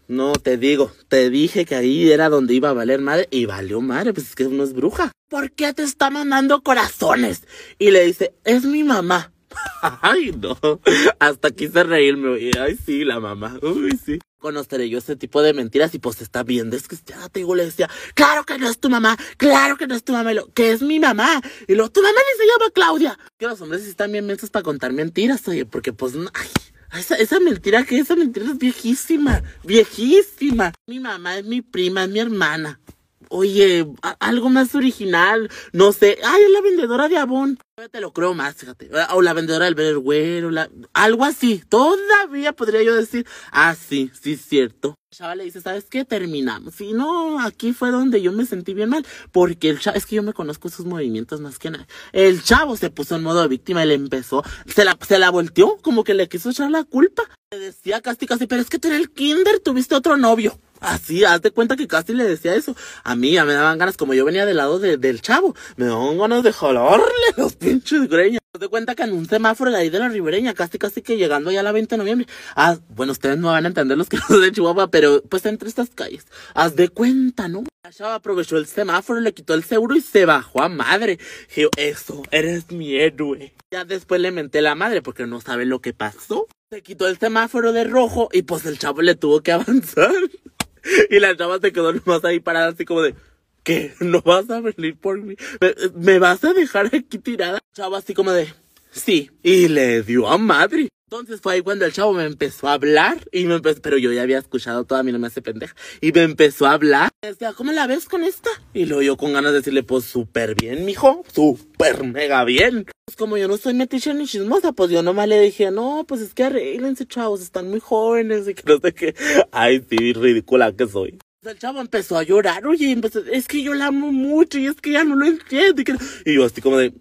Speaker 1: no, te digo, te dije que ahí era donde iba a valer madre y valió madre, pues es que uno es bruja. ¿Por qué te está mandando corazones? Y le dice, es mi mamá. Ay, no. Hasta quise reírme. Ay, sí, la mamá. Uy, sí. Conoceré yo ese tipo de mentiras y pues está bien desquiciada. Te digo, le decía, claro que no es tu mamá, claro que no es tu mamá. Y lo, que es mi mamá. Y luego, tu mamá ni se llama Claudia. Que los hombres están bien mensos para contar mentiras, oye, porque pues, ay, esa, esa mentira que esa mentira es viejísima, viejísima. Mi mamá es mi prima, es mi hermana. Oye, algo más original. No sé. Ay, es la vendedora de Avon. Te lo creo más, fíjate. O la vendedora del vergüero, la... algo así. Todavía podría yo decir, ah, sí, sí, cierto. El chava le dice, ¿sabes qué? Terminamos. Y no, aquí fue donde yo me sentí bien mal. Porque el chavo, es que yo me conozco sus movimientos más que nada. El chavo se puso en modo víctima y le empezó, se la, se la volteó, como que le quiso echar la culpa. Le decía casi, casi, pero es que tú en el kinder tuviste otro novio. Así, haz de cuenta que casi le decía eso. A mí ya me daban ganas, como yo venía del lado del chavo, me daban ganas de jalarle los pinches greñas. Haz de cuenta que en un semáforo de ahí de la ribereña, casi casi que llegando ya a la 20 de noviembre. Ah, bueno, ustedes no van a entender los que no de Chihuahua, pero pues entre estas calles. Haz de cuenta, ¿no? La chava aprovechó el semáforo, le quitó el seguro y se bajó a madre. Dije, eso, eres mi héroe. Ya después le menté la madre porque no sabe lo que pasó. Se quitó el semáforo de rojo y pues el chavo le tuvo que avanzar. Y la chava se quedó nomás ahí parada así como de, que no vas a venir por mí, me, vas a dejar aquí tirada. Chavo así como de, sí, y le dio a madre. Entonces fue ahí cuando el chavo me empezó a hablar y me empezó, pero yo ya había escuchado toda mi no me hace pendeja. Y me empezó a hablar. Decía, ¿cómo la ves con esta? Y luego yo con ganas de decirle, pues súper bien, mijo, súper mega bien. Pues como yo no soy metiche ni chismosa, pues yo nomás le dije, no, pues es que arreglense, chavos, están muy jóvenes y que no sé qué. Ay, sí, ridícula que soy. El chavo empezó a llorar, oye, empezó, es que yo la amo mucho y es que ya no lo entiendo. Y, y yo así como de,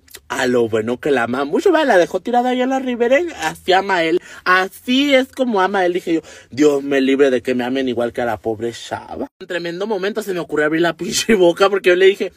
Speaker 1: a lo bueno que la ama mucho, va, la dejó tirada ahí en la ribereña, así ama él, así es como ama él, dije yo, Dios me libre de que me amen igual que a la pobre chava. En tremendo momento se me ocurrió abrir la pinche boca porque yo le dije,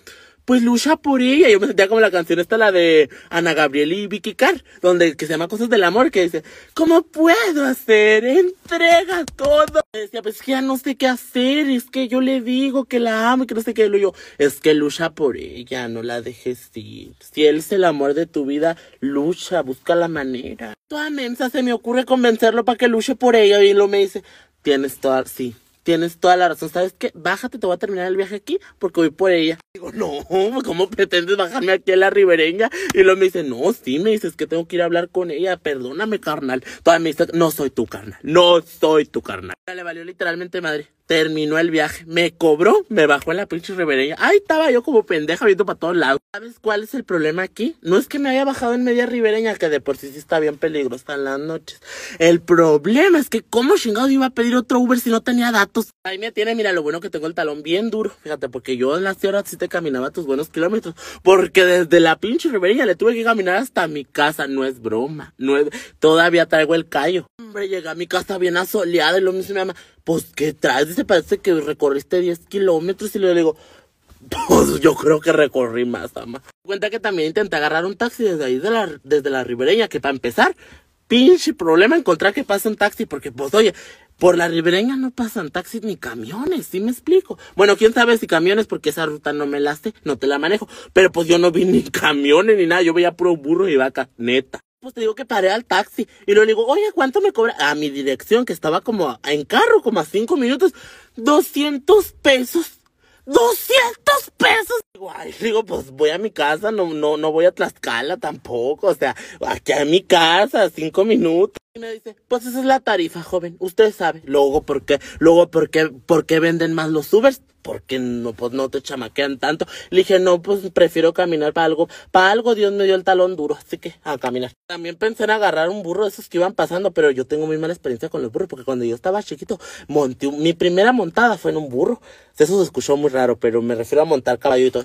Speaker 1: pues lucha por ella. Yo me sentía como la canción esta, la de Ana Gabriel y Vicky Carr, donde que se llama Cosas del Amor, que dice, ¿cómo puedo hacer? Entrega todo. Me decía, pues que ya no sé qué hacer, es que yo le digo que la amo y que no sé qué. lo yo, es que lucha por ella, no la dejes ir. Si él es el amor de tu vida, lucha, busca la manera. Toda mensa se me ocurre convencerlo para que luche por ella y lo me dice, tienes toda, sí, tienes toda la razón. ¿Sabes qué? Bájate, te voy a terminar el viaje aquí porque voy por ella. Digo, no, ¿cómo pretendes bajarme aquí a la ribereña? Y luego me dice, no, sí, me dices que tengo que ir a hablar con ella. Perdóname, carnal. Todavía me dice, no soy tu carnal. No soy tu carnal. Le valió literalmente madre. Terminó el viaje, me cobró, me bajó en la pinche ribereña. Ay, estaba yo como pendeja viendo para todos lados. ¿Sabes cuál es el problema aquí? No es que me haya bajado en media ribereña, que de por sí sí está bien peligrosa en las noches. El problema es que, ¿cómo chingado iba a pedir otro Uber si no tenía datos? Ahí me tiene, mira, lo bueno que tengo el talón bien duro. Fíjate, porque yo en las horas sí te caminaba tus buenos kilómetros. Porque desde la pinche ribereña le tuve que caminar hasta mi casa. No es broma. No es... Todavía traigo el callo. Hombre, llegué a mi casa bien asoleada y lo mismo me llama pues, ¿qué traes? Dice, parece que recorriste 10 kilómetros. Y le digo, pues yo creo que recorrí más, ama. Cuenta que también intenté agarrar un taxi desde ahí, de la, desde la ribereña, que para empezar, pinche problema encontrar que pase un taxi, porque pues oye, por la ribereña no pasan taxis ni camiones, ¿sí me explico? Bueno, quién sabe si camiones, porque esa ruta no me la sé, no te la manejo. Pero pues yo no vi ni camiones ni nada, yo veía puro burro y vaca, neta pues te digo que paré al taxi. Y le digo, oye, ¿cuánto me cobra? A mi dirección, que estaba como en carro, como a cinco minutos. 200 pesos. 200 pesos. Digo, ay, digo, pues voy a mi casa, no, no, no voy a Tlaxcala tampoco. O sea, aquí a mi casa, cinco minutos. Y me dice, pues esa es la tarifa, joven. Usted sabe. Luego, ¿por qué? Luego, ¿por qué, por qué venden más los Ubers? porque no, pues no te chamaquean tanto. Le dije, no, pues prefiero caminar para algo. Para algo Dios me dio el talón duro, así que a caminar. También pensé en agarrar un burro de esos que iban pasando, pero yo tengo muy mala experiencia con los burros, porque cuando yo estaba chiquito, monté, mi primera montada fue en un burro. Eso se escuchó muy raro, pero me refiero a montar caballitos. Y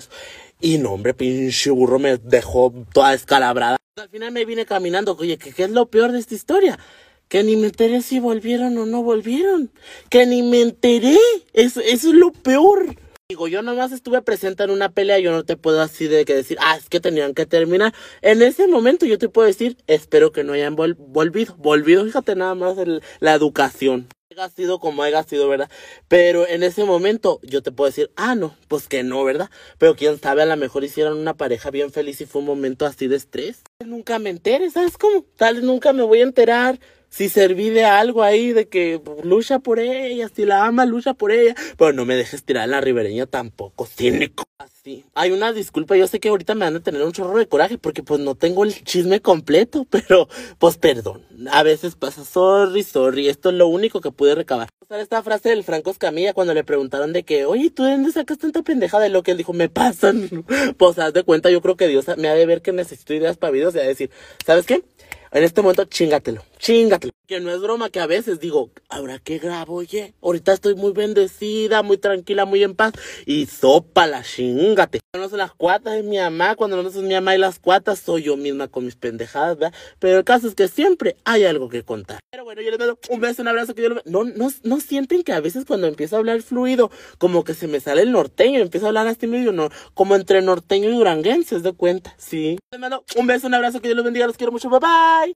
Speaker 1: no, hombre, pinche burro me dejó toda escalabrada. Al final me vine caminando. Oye, ¿qué, qué es lo peor de esta historia? Que ni me enteré si volvieron o no volvieron. Que ni me enteré. Eso es lo peor. Digo, yo nomás estuve presente en una pelea, yo no te puedo así de que decir, ah, es que tenían que terminar. En ese momento yo te puedo decir, espero que no hayan volvido. Volvido, fíjate nada más la educación. Haya sido como haya sido, ¿verdad? Pero en ese momento yo te puedo decir, ah, no, pues que no, ¿verdad? Pero quién sabe, a lo mejor hicieron una pareja bien feliz y fue un momento así de estrés. Nunca me enteré, ¿sabes cómo? Tal vez nunca me voy a enterar si serví de algo ahí, de que lucha por ella, si la ama, lucha por ella. Pero no me dejes tirar en la ribereña tampoco, cínico. Así. Hay una disculpa, yo sé que ahorita me van a tener un chorro de coraje porque pues no tengo el chisme completo, pero pues perdón. A veces pasa, sorry, sorry, esto es lo único que pude recabar. Esta frase del Franco Escamilla cuando le preguntaron de que, oye, ¿tú de dónde sacas tanta pendeja de lo que él dijo? Me pasan. Pues haz de cuenta, yo creo que Dios me ha de ver que necesito ideas para videos y a decir, ¿sabes qué? En este momento, chingatelo, chingatelo. Que no es broma que a veces digo, ¿ahora qué grabo, oye? Ahorita estoy muy bendecida, muy tranquila, muy en paz. Y sopa la chingate. No son las cuatas de mi mamá, cuando no son mi mamá y las cuatas, soy yo misma con mis pendejadas, ¿verdad? Pero el caso es que siempre hay algo que contar. Pero bueno, yo les doy un beso, un abrazo, que yo les no, no, no sienten que a veces cuando empiezo a hablar fluido, como que se me sale el norteño, empiezo a hablar así medio, no, como entre norteño y duranguense, de cuenta, sí. Les mando un beso, un abrazo, que Dios los bendiga, los quiero mucho, bye bye.